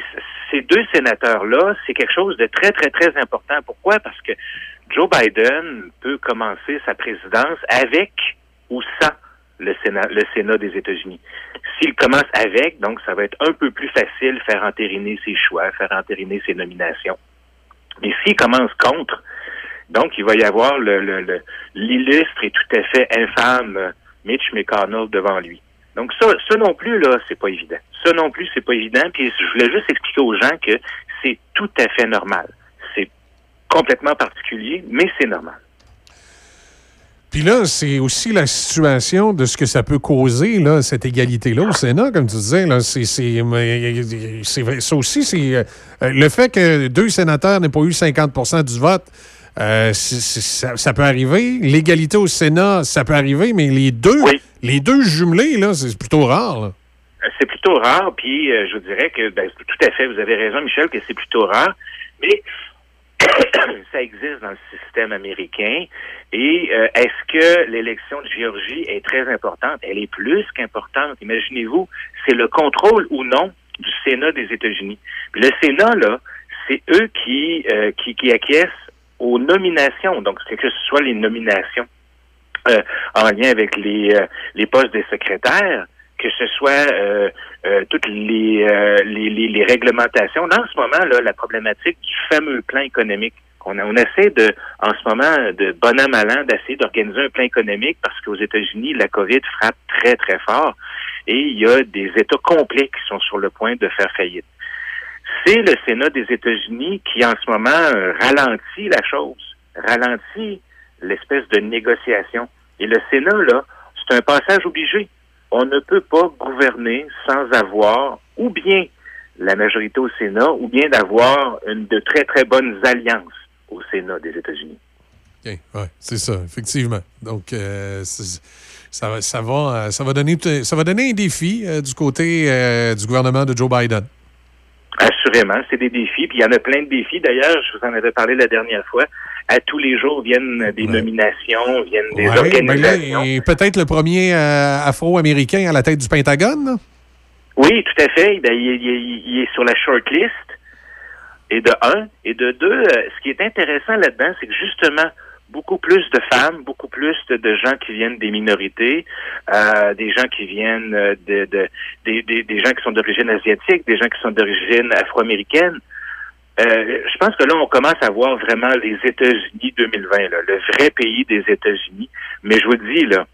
ces deux sénateurs-là, c'est quelque chose de très, très, très important. Pourquoi? Parce que Joe Biden peut commencer sa présidence avec ou sans le Sénat, le Sénat des États-Unis. S'il commence avec, donc ça va être un peu plus facile faire entériner ses choix, faire entériner ses nominations. Mais s'il commence contre, donc il va y avoir le, l'illustre et tout à fait infâme Mitch McConnell devant lui. Donc ça, ça non plus là, c'est pas évident. Ça non plus, c'est pas évident. Puis je voulais juste expliquer aux gens que c'est tout à fait normal. C'est complètement particulier, mais c'est normal. Puis là, c'est aussi la situation de ce que ça peut causer, là, cette égalité-là au Sénat, comme tu disais. Là, c'est, c'est, ça aussi, c'est euh, le fait que deux sénateurs n'aient pas eu 50% du vote. Euh, ça, peut arriver. L'égalité au Sénat, ça peut arriver, mais les deux, les deux jumelés, là, c'est plutôt rare. Euh, c'est plutôt rare, puis je vous dirais que, ben, tout à fait, vous avez raison, Michel, que c'est plutôt rare. Mais ça existe dans le système américain. Et euh, est-ce que l'élection de Géorgie est très importante? Elle est plus qu'importante. Imaginez-vous, c'est le contrôle ou non du Sénat des États-Unis. le Sénat, là, c'est eux qui, euh, qui, qui acquiescent aux nominations. Donc, que ce soit les nominations euh, en lien avec les, les postes des secrétaires, que ce soit euh, euh, toutes les, euh, les, les, réglementations. Dans ce moment, là, la problématique du fameux plan économique. On, on essaie de, en ce moment, de bon an mal d'essayer d'organiser un plan économique parce qu'aux États-Unis, la COVID frappe très, très fort et il y a des États complets qui sont sur le point de faire faillite. C'est le Sénat des États-Unis qui, en ce moment, ralentit la chose, ralentit l'espèce de négociation. Et le Sénat, là, c'est un passage obligé on ne peut pas gouverner sans avoir ou bien la majorité au Sénat ou bien d'avoir de très très bonnes alliances au Sénat des États-Unis. Oui, ouais, c'est ça, effectivement. Donc, euh, ça, va, ça, va, ça, va donner, ça va donner un défi euh, du côté euh, du gouvernement de Joe Biden. Assurément, c'est des défis. Puis il y en a plein de défis. D'ailleurs, je vous en avais parlé la dernière fois à tous les jours viennent des nominations, viennent des ben organisations. peut-être le premier euh, Afro-Américain à la tête du Pentagone? Oui, tout à fait. Ben, il, est sur la shortlist. Et de un. Et de deux, euh, ce qui est intéressant là-dedans, c'est que justement, beaucoup plus de femmes, beaucoup plus de, gens qui viennent des minorités, euh, des gens qui viennent de, de des, gens qui sont d'origine asiatique, des gens qui sont d'origine afro-américaine. Euh, je pense que là, on commence à voir vraiment les États-Unis 2020, le vrai pays des États-Unis. Mais je vous dis, là,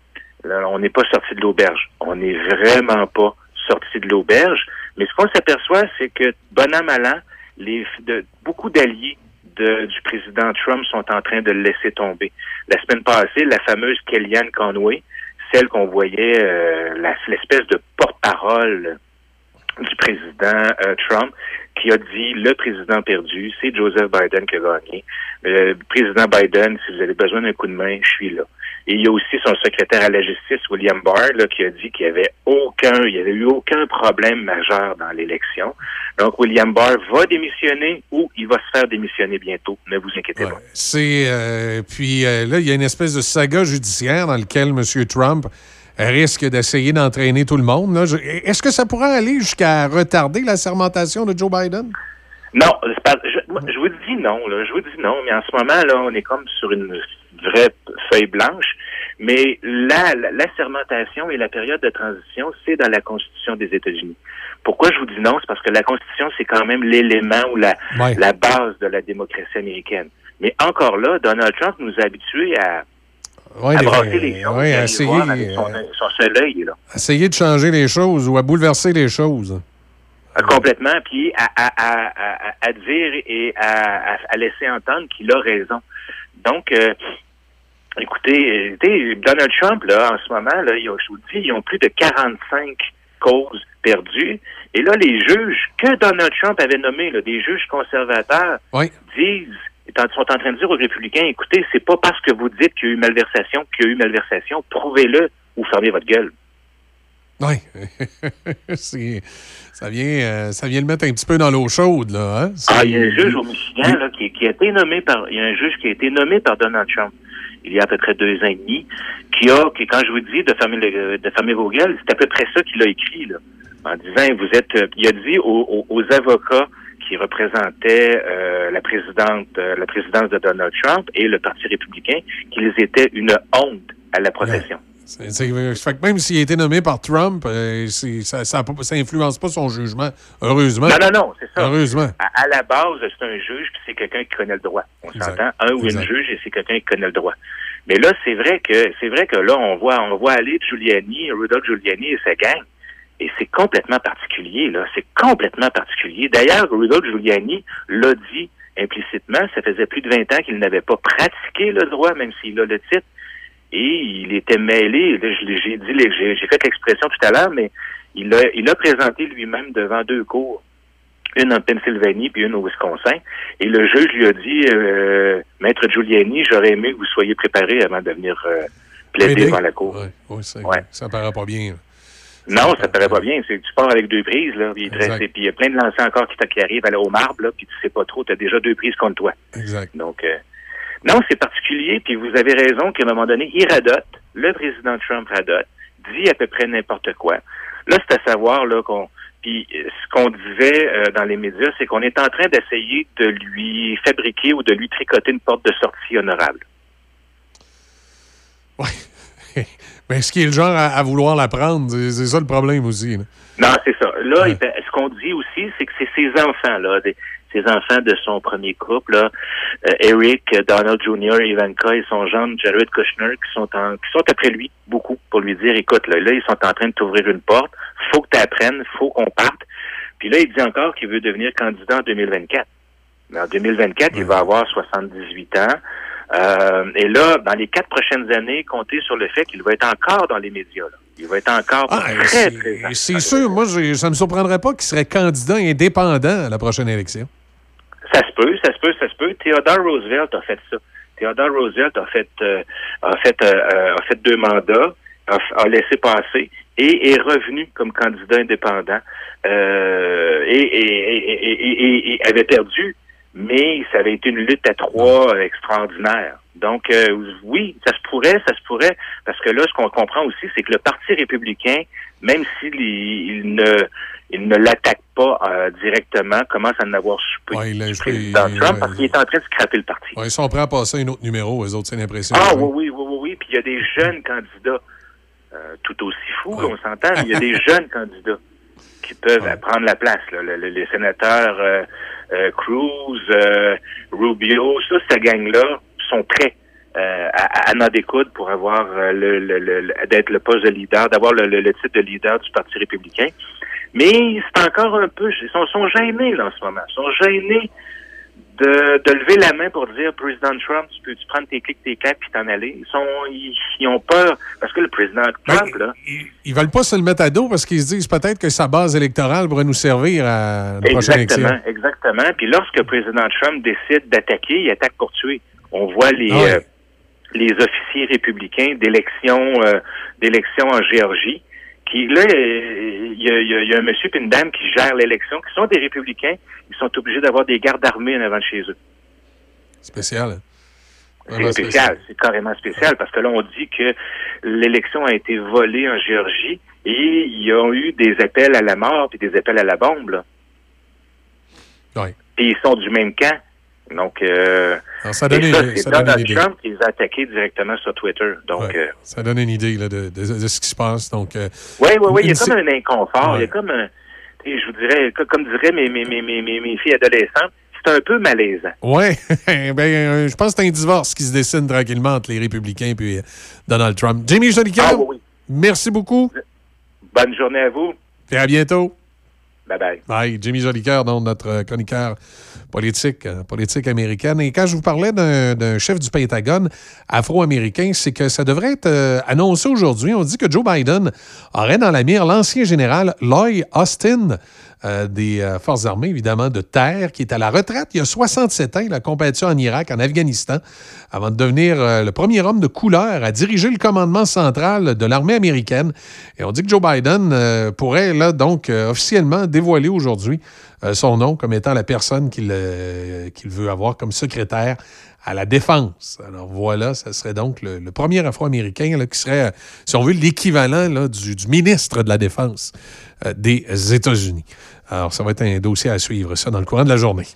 on n'est pas sorti de l'auberge. On n'est vraiment pas sorti de l'auberge. Mais ce qu'on s'aperçoit, c'est que, bon an, mal les, de, beaucoup d'alliés du président Trump sont en train de le laisser tomber. La semaine passée, la fameuse Kellyanne Conway, celle qu'on voyait, euh, l'espèce de porte-parole du président euh, Trump, qui a dit le président perdu, c'est Joseph Biden qui a gagné. Le président Biden, si vous avez besoin d'un coup de main, je suis là. Et il y a aussi son secrétaire à la justice, William Barr, là, qui a dit qu'il y avait aucun, il y avait eu aucun problème majeur dans l'élection. Donc, William Barr va démissionner ou il va se faire démissionner bientôt. Ne vous inquiétez pas. C'est euh, puis euh, là, il y a une espèce de saga judiciaire dans lequel M. Trump risque d'essayer d'entraîner tout le monde. Est-ce que ça pourrait aller jusqu'à retarder la sermentation de Joe Biden? Non, je, je vous dis non, là. Je vous dis non, mais en ce moment, là, on est comme sur une vraie feuille blanche. Mais là, la, la sermentation et la période de transition, c'est dans la Constitution des États-Unis. Pourquoi je vous dis non? C'est parce que la Constitution, c'est quand même l'élément ou la, Ouais. la base de la démocratie américaine. Mais encore là, Donald Trump nous a habitués à, Ouais, à brasser les choses, ouais, à essayer, voir avec son, euh, son seul œil, là. Essayer de changer les choses ou à bouleverser les choses. Ah, Complètement, puis à, à, à, dire et à laisser entendre qu'il a raison. Donc, euh, écoutez, écoutez, Donald Trump, là, en ce moment, là, ils ont- je vous dis, ils ont plus de 45 causes perdues. Et là, les juges que Donald Trump avait nommés, là, des juges conservateurs, Oui. disent, sont en train de dire aux républicains, écoutez, c'est pas parce que vous dites qu'il y a eu malversation qu'il y a eu malversation, prouvez-le ou fermez votre gueule. Oui. Ça, vient, euh, ça vient le mettre un petit peu dans l'eau chaude, là. Hein? Ah, il y a un juge au Michigan là, qui, qui a été nommé par. Il y a un juge qui a été nommé par Donald Trump il y a à peu près deux ans et demi, qui a, qui, quand je vous dis de fermer, le- de fermer vos gueules, c'est à peu près ça qu'il a écrit, là, en disant, vous êtes, euh, il a dit aux, aux- aux avocats qui représentaient euh, la présidente, euh, la présidence de Donald Trump et le Parti républicain qu'ils étaient une honte à la profession. C'est- c'est- fait que même s'il a été nommé par Trump, euh, c'est- ça, a pas- ça influence pas son jugement. Heureusement. Non, non, non, c'est ça. Heureusement. À, à la base, c'est un juge, puis c'est quelqu'un qui connaît le droit. On s'entend, un ou Exact. une juge, et c'est quelqu'un qui connaît le droit. Mais là, c'est vrai que c'est vrai que là, on voit, on voit aller Giuliani, Rudolph Giuliani et sa gang, et c'est complètement particulier. Là, c'est complètement particulier. D'ailleurs, Rudolph Giuliani l'a dit implicitement. Ça faisait plus de 20 ans qu'il n'avait pas pratiqué le droit, même s'il a le titre. Et il était mêlé. J'ai dit, j'ai fait l'expression tout à l'heure, mais il a, il a présenté lui-même devant deux cours une en Pennsylvanie puis une au Wisconsin. Et le juge lui a dit, euh, Maître Giuliani, j'aurais aimé que vous soyez préparé avant de venir euh, plaider Aider. devant la cour. Ouais, ouais, ça, Ouais. ça paraît pas bien. Non, ça paraît pas bien. C'est tu pars avec deux prises, là, puis il y a plein de lancers encore qui, qui arrivent au marbre, là, puis tu sais pas trop, tu as déjà deux prises contre toi. Exact. Donc, euh, non, c'est particulier, puis vous avez raison qu'à un moment donné, il radote, le président Trump radote, dit à peu près n'importe quoi. Là, c'est à savoir, là, qu'on... Puis euh, ce qu'on disait euh, dans les médias, c'est qu'on est en train d'essayer de lui fabriquer ou de lui tricoter une porte de sortie honorable. Mais est-ce qu'il est le genre à, à vouloir la prendre? C'est ça le problème aussi. là. Non, c'est ça. Là, ce qu'on dit aussi, c'est que c'est ses enfants, là, des- ses enfants de son premier couple, là, euh, Eric, Donald Jr., Ivanka et son gendre Jared Kushner, qui sont en, qui sont après lui beaucoup pour lui dire, écoute, là, là, ils sont en train de t'ouvrir une porte, faut que tu apprennes, faut qu'on parte. Puis là, il dit encore qu'il veut devenir candidat en 2024. Mais en 2024, il va avoir 78 ans. Euh, et là, dans les quatre prochaines années, comptez sur le fait qu'il va être encore dans les médias. là. Il va être encore Ah, très, c'est- présent. C'est sûr, moi, j'ai- ça me surprendrait pas qu'il serait candidat indépendant à la prochaine élection. Ça se peut, ça se peut, ça se peut. Theodore Roosevelt a fait ça. Theodore Roosevelt a fait euh, a fait euh, a fait deux mandats, a, a laissé passer et est revenu comme candidat indépendant euh, et- et avait perdu, mais ça avait été une lutte à trois euh, extraordinaire. Donc euh, oui, ça se pourrait, ça se pourrait, parce que là, ce qu'on comprend aussi, c'est que le Parti républicain, même s'il il, il ne il ne l'attaque pas euh, directement, commence à en avoir soupé Ouais, il il- président il- Trump parce qu'il est en train de scraper le parti. Ouais, ils sont prêts à passer un autre numéro, eux autres, c'est l'impression. Ah Oui. oui, oui, oui, oui, oui. Puis il y a des jeunes candidats euh, tout aussi fous, là, on s'entend, mais il y a des jeunes candidats qui peuvent prendre la place. Là. Le- le- les sénateurs euh, euh, Cruz, euh, Rubio, ça, cette gang-là sont prêts euh, à, à en découdre pour avoir euh, le, le- le- d'être le poste de leader, d'avoir le titre de leader du Parti républicain. Mais c'est encore un peu, ils sont, sont gênés là en ce moment. Ils sont gênés de, de lever la main pour dire président Trump, tu peux-tu prendre tes clics, tes claques puis t'en aller? Ils sont ils, ils ont peur parce que le président Trump, là, Ils veulent pas se le mettre à dos parce qu'ils se disent peut-être que sa base électorale pourrait nous servir à la prochaine Exactement, élection. exactement. Puis lorsque le président Trump décide d'attaquer, il attaque pour tuer. On voit les Ah ouais. euh, les officiers républicains d'élection euh, d'élection en Géorgie qui là euh, il y a, il y a- il y a un monsieur et une dame qui gèrent l'élection, qui sont des républicains, ils sont obligés d'avoir des gardes armés en avant de chez eux. Spécial. hein? C'est spécial, c'est carrément spécial parce que là on dit que l'élection a été volée en Géorgie et ils ont eu des appels à la mort puis des appels à la bombe là. Ouais. Puis ils sont du même camp. Donc euh, Alors, ça donne et une- ça, ça c'est donne Donald une idée. Trump qui les a attaqués directement sur Twitter. Donc Ouais. euh, Ça donne une idée là, de, de- de ce qui se passe. Donc, euh, oui, oui, oui, il y a comme un inconfort, il y a comme un je vous dirais, co- comme diraient mes, mes, mes, mes, mes, filles adolescentes, c'est un peu malaisant. Ouais, ben, euh, je pense que c'est un divorce qui se dessine tranquillement entre les républicains et Donald Trump. Jimmy Jolicoeur, Ah, oui, oui. merci beaucoup Bonne journée à vous. et à bientôt. Bye bye. Bye. Jimmy Jolicoeur, donc notre euh, chroniqueur politique, euh, politique américaine. Et quand je vous parlais d'un chef du Pentagone afro-américain, c'est que ça devrait être euh, annoncé aujourd'hui. On dit que Joe Biden aurait dans la mire l'ancien général Lloyd Austin euh, des euh, Forces armées, évidemment, de terre, qui est à la retraite. Il y a 67 ans, il a combattu en Irak, en Afghanistan, avant de devenir euh, le premier homme de couleur à diriger le commandement central de l'armée américaine. Et on dit que Joe Biden pourrait, là, donc, officiellement dévoiler aujourd'hui son nom comme étant la personne qu'il qu'il veut avoir comme secrétaire à la défense. Alors voilà, ça serait donc le, premier Afro-Américain qui serait, si on veut, l'équivalent du, du ministre de la Défense des États-Unis. Alors, ça va être un dossier à suivre, ça, dans le courant de la journée.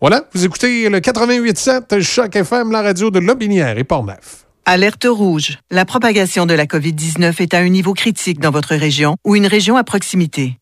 Voilà, vous écoutez le 88.7 Choc FM, la radio de Lobinière et Port-Neuf. Alerte rouge. La propagation de la COVID-19 est à un niveau critique dans votre région ou une région à proximité.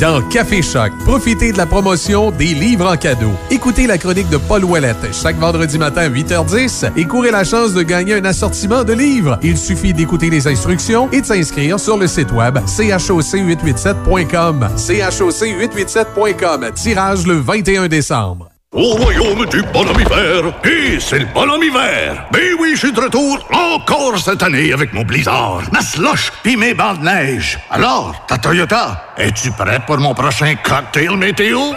Dans Café Choc, profitez de la promotion des livres en cadeau. Écoutez la chronique de Paul Ouellette chaque vendredi matin à 8h10 et courez la chance de gagner un assortiment de livres. Il suffit d'écouter les instructions et de s'inscrire sur le site web choc887.com. choc887.com. Tirage le 21 décembre. Au royaume du bonhomme hiver, et c'est le bonhomme hiver. Ben oui, je suis de retour encore cette année avec mon blizzard, ma slush pis mes bancs de neige. Alors, ta Toyota, es-tu prêt pour mon prochain cocktail météo?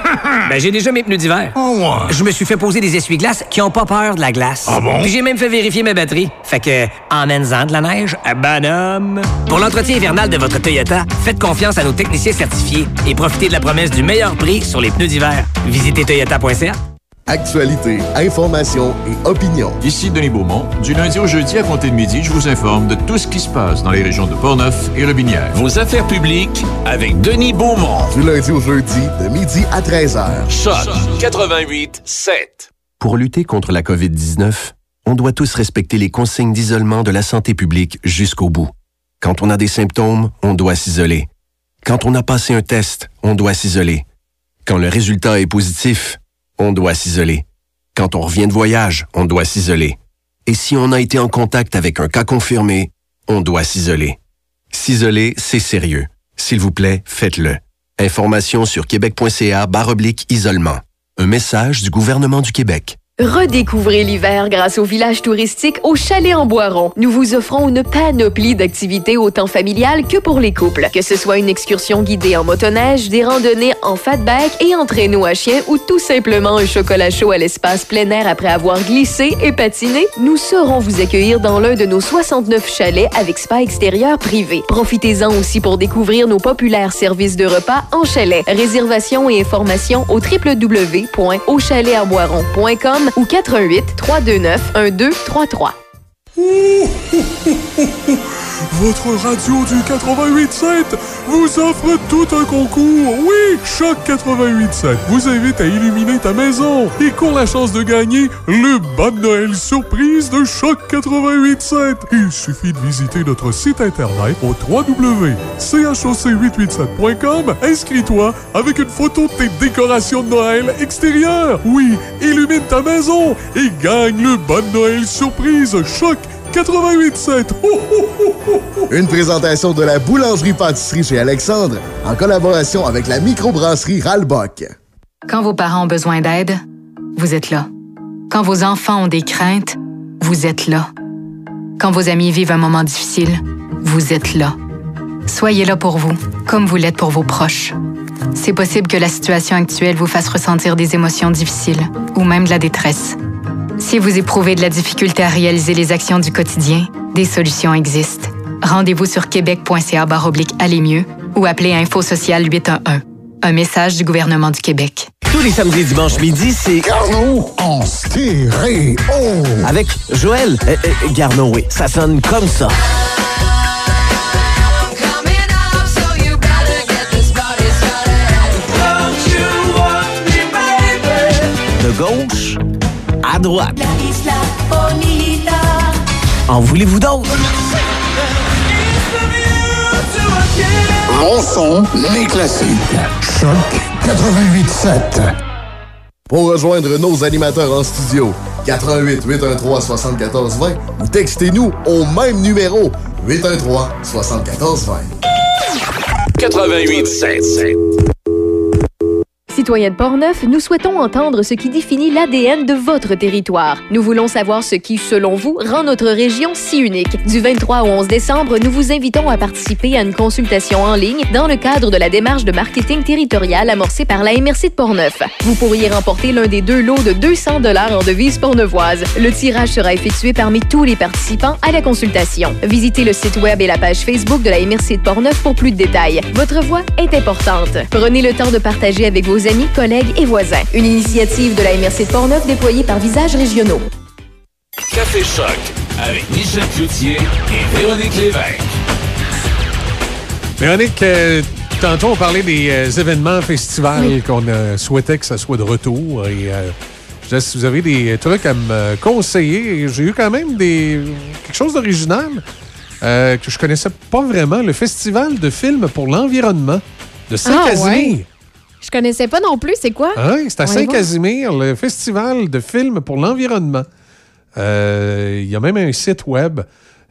Ben, j'ai déjà mes pneus d'hiver. Oh, ouais. Je me suis fait poser des essuie-glaces qui ont pas peur de la glace. Ah bon? Puis j'ai même fait vérifier mes batteries. Fait que, emmène-en de la neige, à bonhomme. Pour l'entretien hivernal de votre Toyota, faites confiance à nos techniciens certifiés et profitez de la promesse du meilleur prix sur les pneus d'hiver. Visitez toyota.ca. Actualité, information et opinion. Ici Denis Beaumont. Du lundi au jeudi à compter de midi, je vous informe de tout ce qui se passe dans les régions de Portneuf et Robinière. Vos affaires publiques avec Denis Beaumont. Du lundi au jeudi, de midi à 13h. Choc 88 7. Pour lutter contre la COVID-19, on doit tous respecter les consignes d'isolement de la santé publique jusqu'au bout. Quand on a des symptômes, on doit s'isoler. Quand on a passé un test, on doit s'isoler. Quand le résultat est positif, on doit s'isoler. Quand on revient de voyage, on doit s'isoler. Et si on a été en contact avec un cas confirmé, on doit s'isoler. S'isoler, c'est sérieux. S'il vous plaît, faites-le. Information sur québec.ca barre oblique isolement. Un message du gouvernement du Québec. Redécouvrez l'hiver grâce au village touristique au Chalet en Boiron. Nous vous offrons une panoplie d'activités autant familiales que pour les couples. Que ce soit une excursion guidée en motoneige, des randonnées en fatback et en traîneau à chien ou tout simplement un chocolat chaud à l'espace plein air après avoir glissé et patiné, nous saurons vous accueillir dans l'un de nos 69 chalets avec spa extérieur privé. Profitez-en aussi pour découvrir nos populaires services de repas en chalet. Réservation et informations au www.auchaletarboiron.com ou 88 329 1233. votre radio du 88.7 vous offre tout un concours. Oui, Choc 88.7 vous invite à illuminer ta maison et court la chance de gagner le bas de Noël surprise de Choc 88.7. Il suffit de visiter notre site internet au www.choc887.com. Inscris-toi avec une photo de tes décorations de Noël extérieures. Oui, illumine ta maison et gagne le bas de Noël surprise Choc 88.7. Une présentation de la boulangerie-pâtisserie chez Alexandre en collaboration avec la microbrasserie Ralbock. Quand vos parents ont besoin d'aide, vous êtes là. Quand vos enfants ont des craintes, vous êtes là. Quand vos amis vivent un moment difficile, vous êtes là. Soyez là pour vous, comme vous l'êtes pour vos proches. C'est possible que la situation actuelle vous fasse ressentir des émotions difficiles ou même de la détresse. Si vous éprouvez de la difficulté à réaliser les actions du quotidien, des solutions existent. Rendez-vous sur québec.ca oblique aller mieux ou appelez Info Social 811. Un message du gouvernement du Québec. Tous les samedis et dimanches midi, c'est Garneau en stéréo. avec Joël euh, euh, Garneau, oui. Ça sonne comme ça. De gauche à droite. En voulez-vous d'autres? Mon son, les classiques. Choc 88.7. Pour rejoindre nos animateurs en studio, 88 813 74 20 ou textez-nous au même numéro 813 74 20. 88.7. Citoyens de Portneuf, nous souhaitons entendre ce qui définit l'ADN de votre territoire. Nous voulons savoir ce qui, selon vous, rend notre région si unique. Du 23 au 11 décembre, nous vous invitons à participer à une consultation en ligne dans le cadre de la démarche de marketing territorial amorcée par la MRC de Portneuf. Vous pourriez remporter l'un des deux lots de 200 dollars en devises portneuvoises. Le tirage sera effectué parmi tous les participants à la consultation. Visitez le site web et la page Facebook de la MRC de Portneuf pour plus de détails. Votre voix est importante. Prenez le temps de partager avec vos amis, collègues et voisins. Une initiative de la MRC de Portneuf déployée par Visages Régionaux. Café Choc avec Michel Cloutier et Véronique Lévesque. Véronique, euh, tantôt, on parlait des euh, événements festivals qu'on euh, souhaitait que ça soit de retour. Et euh, je sais, si vous avez des trucs à me conseiller, j'ai eu quand même des quelque chose d'original euh, que je connaissais pas vraiment. Le Festival de films pour l'environnement de Saint-Casimir. Ah, ouais. Je connaissais pas non plus, c'est quoi? Ah oui, c'est à. Saint-Casimir, le Festival de films pour l'environnement. Euh, Il y a même un site web,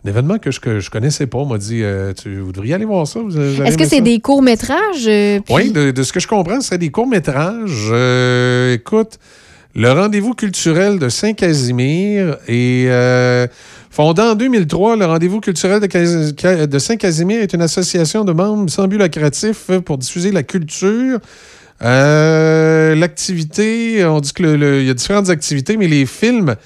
un événement que je, que je connaissais pas. On m'a dit, euh, tu, vous devriez aller voir ça? Est-ce que c'est des courts-métrages? euh, puis- Oui, de, de ce que je comprends, ce serait des courts-métrages. Écoute, le rendez-vous culturel de Saint-Casimir est euh, fondé en 2003. Le rendez-vous culturel de, de Saint-Casimir est une association de membres sans but lucratif pour diffuser la culture. Euh, L'activité, on dit qu'il y a différentes activités, mais les films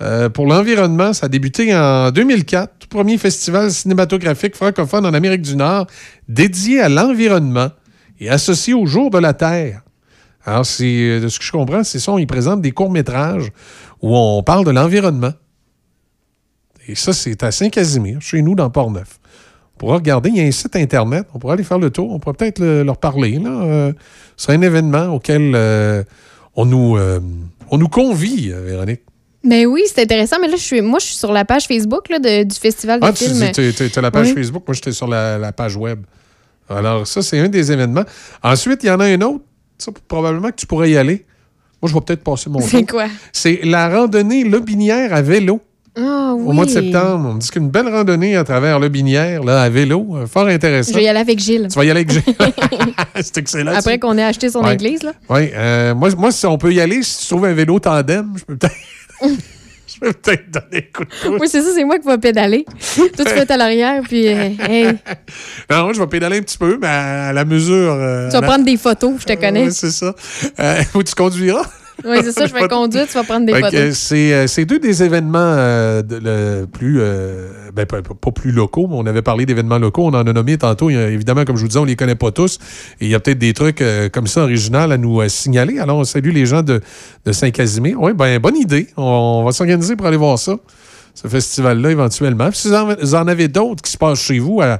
euh, pour l'environnement, ça a débuté en 2004, tout premier festival cinématographique francophone en Amérique du Nord dédié à l'environnement et associé au jour de la Terre. Alors, euh, de ce que je comprends, c'est ça, ils présentent des courts-métrages où on parle de l'environnement. Et ça, c'est à Saint-Casimir, chez nous, dans Port-Neuf. On pourra regarder, il y a un site Internet, on pourra aller faire le tour, on pourra peut-être le- leur parler. Là. Euh, c'est un événement auquel euh, on, nous, euh, on nous convie, Véronique. Mais oui, c'est intéressant. Mais là, je suis, moi, je suis sur la page Facebook là, de- du Festival de Ah, tu films. as la page Oui. Facebook, moi j'étais sur la, la page web. Alors, ça, c'est un des événements. Ensuite, il y en a un autre, ça, probablement que tu pourrais y aller. Moi, je vais peut-être passer mon C'est quoi? C'est la randonnée Lobinière à vélo. Ah oui. Au mois de septembre, on me dit qu'une belle randonnée à travers le Binière, là, à vélo, euh, fort intéressant. Je vais y aller avec Gilles. Tu vas y aller avec Gilles. C'est excellent. Après qu'on ait acheté son Ouais. église, là. Oui, euh, moi, moi, si on peut y aller, si tu trouves un vélo tandem, je peux peut-être. je peux peut-être donner un coup de pouce. Oui, c'est ça, c'est moi qui vais pédaler. Toi, tu vas être à l'arrière, puis euh, hey, Non, je vais pédaler un petit peu, mais à la mesure. euh, tu vas la- prendre des photos, je te connais. Ouais, c'est ça. Où tu conduiras? Oui, c'est ça, je vais conduire, tu vas prendre des Fait photos. c'est, euh, c'est deux des événements euh, de- le plus, euh, ben, pas, pas plus locaux, mais on avait parlé d'événements locaux, on en a nommé tantôt. Évidemment, comme je vous disais, on les connaît pas tous. Et il y a peut-être des trucs euh, comme ça originaux à nous signaler. Alors, on salue les gens de, de Saint-Casimir. Oui, ben, bonne idée. On, on va s'organiser pour aller voir ça. ce festival-là éventuellement. Puis si vous en, vous en avez d'autres qui se passent chez vous à,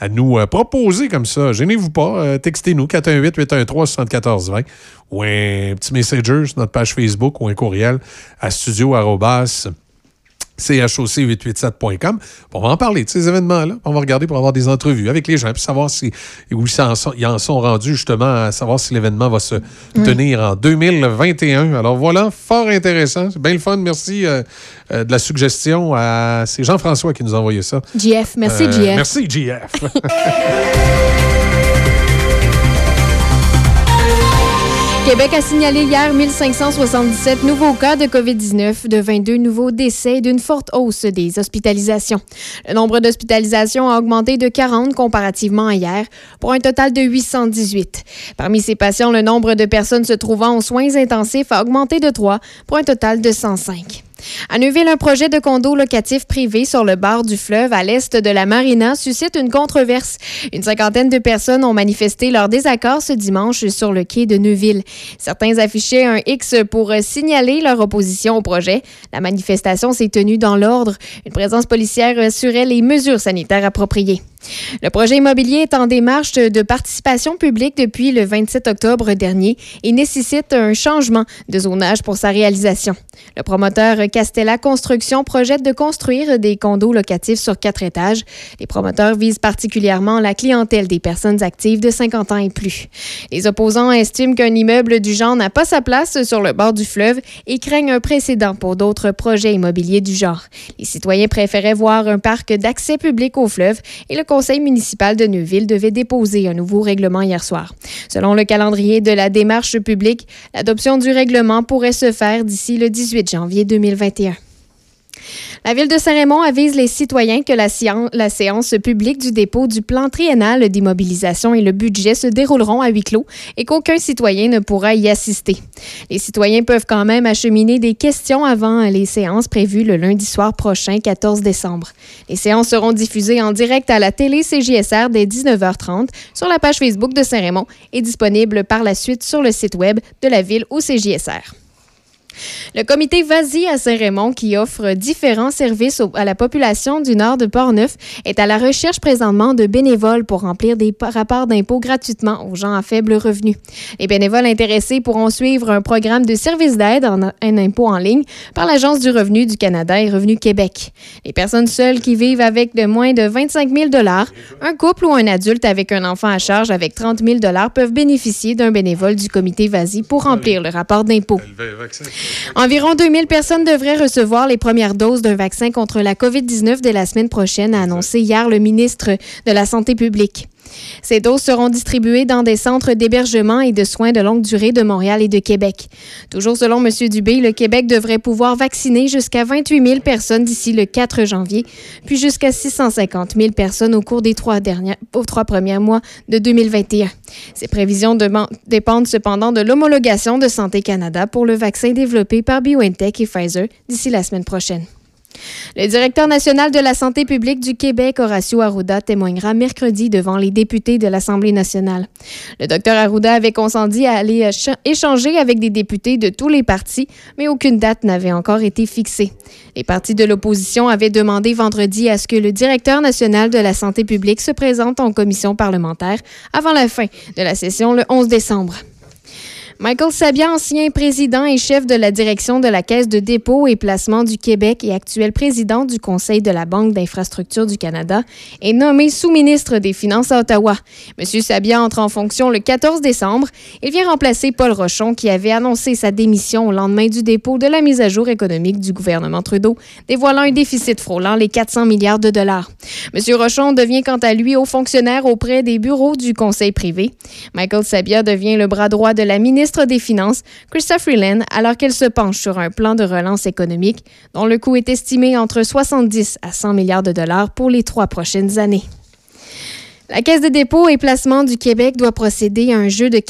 à nous euh, proposer comme ça, gênez-vous pas, euh, textez-nous 418-813-7420 ou un petit messenger sur notre page Facebook ou un courriel à studio choc887.com. On va en parler de ces événements-là. On va regarder pour avoir des entrevues avec les gens, puis savoir si, où ils en sont, ils en sont rendus justement à savoir si l'événement va se tenir en 2021. Alors voilà, fort intéressant. C'est bien le fun. Merci euh, euh, de la suggestion à... C'est Jean-François qui nous a envoyé ça. GF. Merci, Euh, GF. Merci, GF. Québec a signalé hier 1577 nouveaux cas de COVID-19, de 22 nouveaux décès et d'une forte hausse des hospitalisations. Le nombre d'hospitalisations a augmenté de 40 comparativement à hier, pour un total de 818. Parmi ces patients, le nombre de personnes se trouvant aux soins intensifs a augmenté de 3, pour un total de 105. À Neuville, un projet de condo locatif privé sur le bord du fleuve à l'est de la marina suscite une controverse. Une cinquantaine de personnes ont manifesté leur désaccord ce dimanche sur le quai de Neuville. Certains affichaient un X pour signaler leur opposition au projet. La manifestation s'est tenue dans l'ordre. Une présence policière assurait les mesures sanitaires appropriées. Le projet immobilier est en démarche de participation publique depuis le 27 octobre dernier et nécessite un changement de zonage pour sa réalisation. Le promoteur Castella Construction projette de construire des condos locatifs sur quatre étages. Les promoteurs visent particulièrement la clientèle des personnes actives de 50 ans et plus. Les opposants estiment qu'un immeuble du genre n'a pas sa place sur le bord du fleuve et craignent un précédent pour d'autres projets immobiliers du genre. Les citoyens préféraient voir un parc d'accès public au fleuve et le conseil municipal de Neuville devait déposer un nouveau règlement hier soir. Selon le calendrier de la démarche publique, l'adoption du règlement pourrait se faire d'ici le 18 janvier 2021. La Ville de Saint-Raymond avise les citoyens que la, séan- la séance publique du dépôt du plan triennal d'immobilisation et le budget se dérouleront à huis clos et qu'aucun citoyen ne pourra y assister. Les citoyens peuvent quand même acheminer des questions avant les séances prévues le lundi soir prochain, 14 décembre. Les séances seront diffusées en direct à la télé CJSR dès 19h30 sur la page Facebook de Saint-Raymond et disponibles par la suite sur le site web de la ville ou CJSR. Le comité Vas-y à Saint-Raymond, qui offre différents services à la population du nord de Portneuf, est à la recherche présentement de bénévoles pour remplir des rapports d'impôts gratuitement aux gens à faible revenu. Les bénévoles intéressés pourront suivre un programme de service d'aide en un impôt en ligne par l'Agence du revenu du Canada et Revenu Québec. Les personnes seules qui vivent avec de moins de 25 000 un couple ou un adulte avec un enfant à charge avec 30 000 peuvent bénéficier d'un bénévole du comité Vas-y pour remplir le rapport d'impôt. Environ 2000 personnes devraient recevoir les premières doses d'un vaccin contre la COVID-19 dès la semaine prochaine, a annoncé hier le ministre de la Santé publique. Ces doses seront distribuées dans des centres d'hébergement et de soins de longue durée de Montréal et de Québec. Toujours selon M. Dubé, le Québec devrait pouvoir vacciner jusqu'à 28 000 personnes d'ici le 4 janvier, puis jusqu'à 650 000 personnes au cours des trois, trois premiers mois de 2021. Ces prévisions dépendent cependant de l'homologation de Santé Canada pour le vaccin développé par BioNTech et Pfizer d'ici la semaine prochaine. Le directeur national de la santé publique du Québec, Horacio Arruda, témoignera mercredi devant les députés de l'Assemblée nationale. Le docteur Arruda avait consenti à aller écha- échanger avec des députés de tous les partis, mais aucune date n'avait encore été fixée. Les partis de l'opposition avaient demandé vendredi à ce que le directeur national de la santé publique se présente en commission parlementaire avant la fin de la session le 11 décembre. Michael Sabia, ancien président et chef de la direction de la Caisse de dépôt et placement du Québec et actuel président du Conseil de la Banque d'infrastructure du Canada, est nommé sous-ministre des Finances à Ottawa. M. Sabia entre en fonction le 14 décembre. Il vient remplacer Paul Rochon qui avait annoncé sa démission au lendemain du dépôt de la mise à jour économique du gouvernement Trudeau, dévoilant un déficit frôlant les 400 milliards de dollars. M. Rochon devient quant à lui haut fonctionnaire auprès des bureaux du Conseil privé. Michael Sabia devient le bras droit de la ministre des Finances, Christophe Freeland, alors qu'elle se penche sur un plan de relance économique dont le coût est estimé entre 70 à 100 milliards de dollars pour les trois prochaines années. La Caisse de dépôt et placement du Québec doit procéder à un jeu de,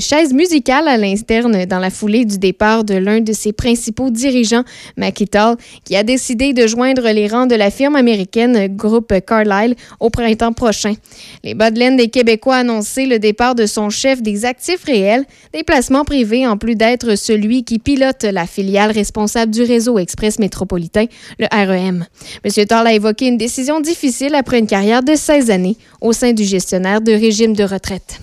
chaises musicales à l'interne dans la foulée du départ de l'un de ses principaux dirigeants, McItall, qui a décidé de joindre les rangs de la firme américaine Groupe Carlyle au printemps prochain. Les bas de laine des Québécois a annoncé le départ de son chef des actifs réels, des placements privés, en plus d'être celui qui pilote la filiale responsable du réseau express métropolitain, le REM. M. Tall a évoqué une décision difficile après une carrière de 16 années au sein du gestionnaire de régime de retraite.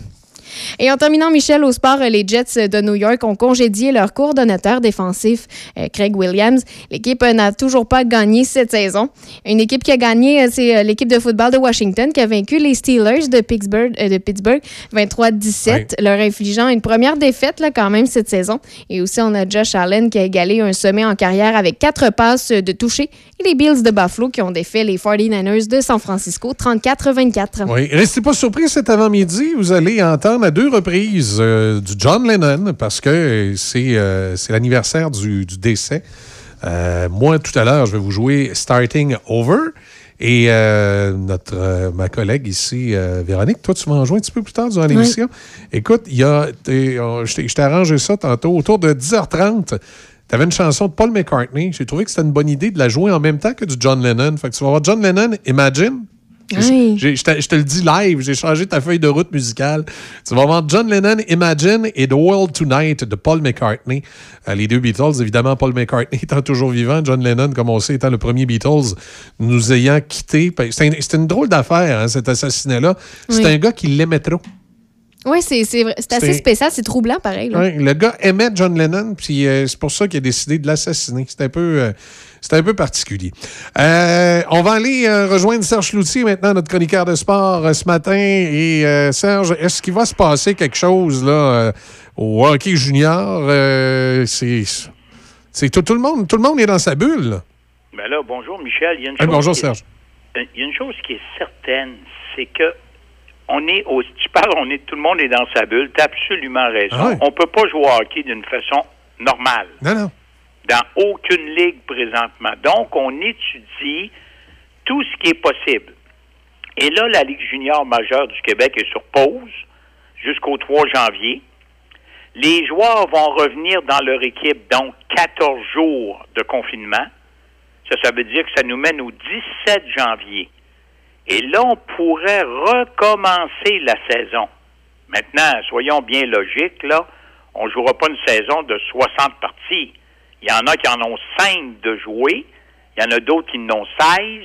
Et en terminant, Michel, au sport, les Jets de New York ont congédié leur coordonnateur défensif, euh, Craig Williams. L'équipe n'a toujours pas gagné cette saison. Une équipe qui a gagné, euh, c'est euh, l'équipe de football de Washington qui a vaincu les Steelers de Pittsburgh, euh, de Pittsburgh 23-17, leur infligeant une première défaite là, quand même cette saison. Et aussi, on a Josh Allen qui a égalé un sommet en carrière avec quatre passes de toucher. Et les Bills de Buffalo qui ont défait les 49ers de San Francisco 34-24. Oui, restez pas surpris cet avant-midi, vous allez entendre à deux reprises euh, du John Lennon parce que c'est euh, l'anniversaire du, du décès. Euh, moi, tout à l'heure, je vais vous jouer Starting Over. Et euh, notre, ma collègue ici, Véronique, toi, tu m'en jouer un petit peu plus tard durant l'émission. Écoute, il y a, je t'ai arrangé ça tantôt. Autour de 10h30, tu avais une chanson de Paul McCartney. J'ai trouvé que c'était une bonne idée de la jouer en même temps que du John Lennon. Fait que tu vas voir John Lennon, Imagine. Oui. Je te, je te le dis live, j'ai changé ta feuille de route musicale. Tu vas voir John Lennon, Imagine et The World Tonight de Paul McCartney. Euh, les deux Beatles, évidemment, Paul McCartney étant toujours vivant, John Lennon, comme on sait, étant le premier Beatles, nous ayant quittés. C'était une, c'était une drôle d'affaire, hein, cet assassinat-là. C'est Oui. un gars qui l'aimait trop. Oui, c'est assez spécial, c'est troublant pareil. là. Ouais, le gars aimait John Lennon, puis euh, c'est pour ça qu'il a décidé de l'assassiner. C'est un peu, euh, c'est un peu particulier. Euh, on va aller euh, rejoindre Serge Loutier maintenant, notre chroniqueur de sport euh, ce matin. Et Serge, est-ce qu'il va se passer quelque chose là au hockey junior? C'est, c'est tout, tout le monde, tout le monde est dans sa bulle. là. Ben là, bonjour Michel. Il y a une chose bonjour est- Serge. il y a une chose qui est certaine, c'est que on est au, tu parles, on est, tout le monde est dans sa bulle. Tu as absolument raison. Ah. On peut pas jouer au hockey d'une façon normale. Non, non. Dans aucune ligue présentement. Donc, on étudie tout ce qui est possible. Et là, la Ligue junior majeure du Québec est sur pause jusqu'au 3 janvier. Les joueurs vont revenir dans leur équipe, donc 14 jours de confinement. Ça, ça veut dire que ça nous mène au 17 janvier. Et là, on pourrait recommencer la saison. Maintenant, soyons bien logiques, là, on ne jouera pas une saison de 60 parties. Il y en a qui en ont 5 de jouer, il y en a d'autres qui en ont 16.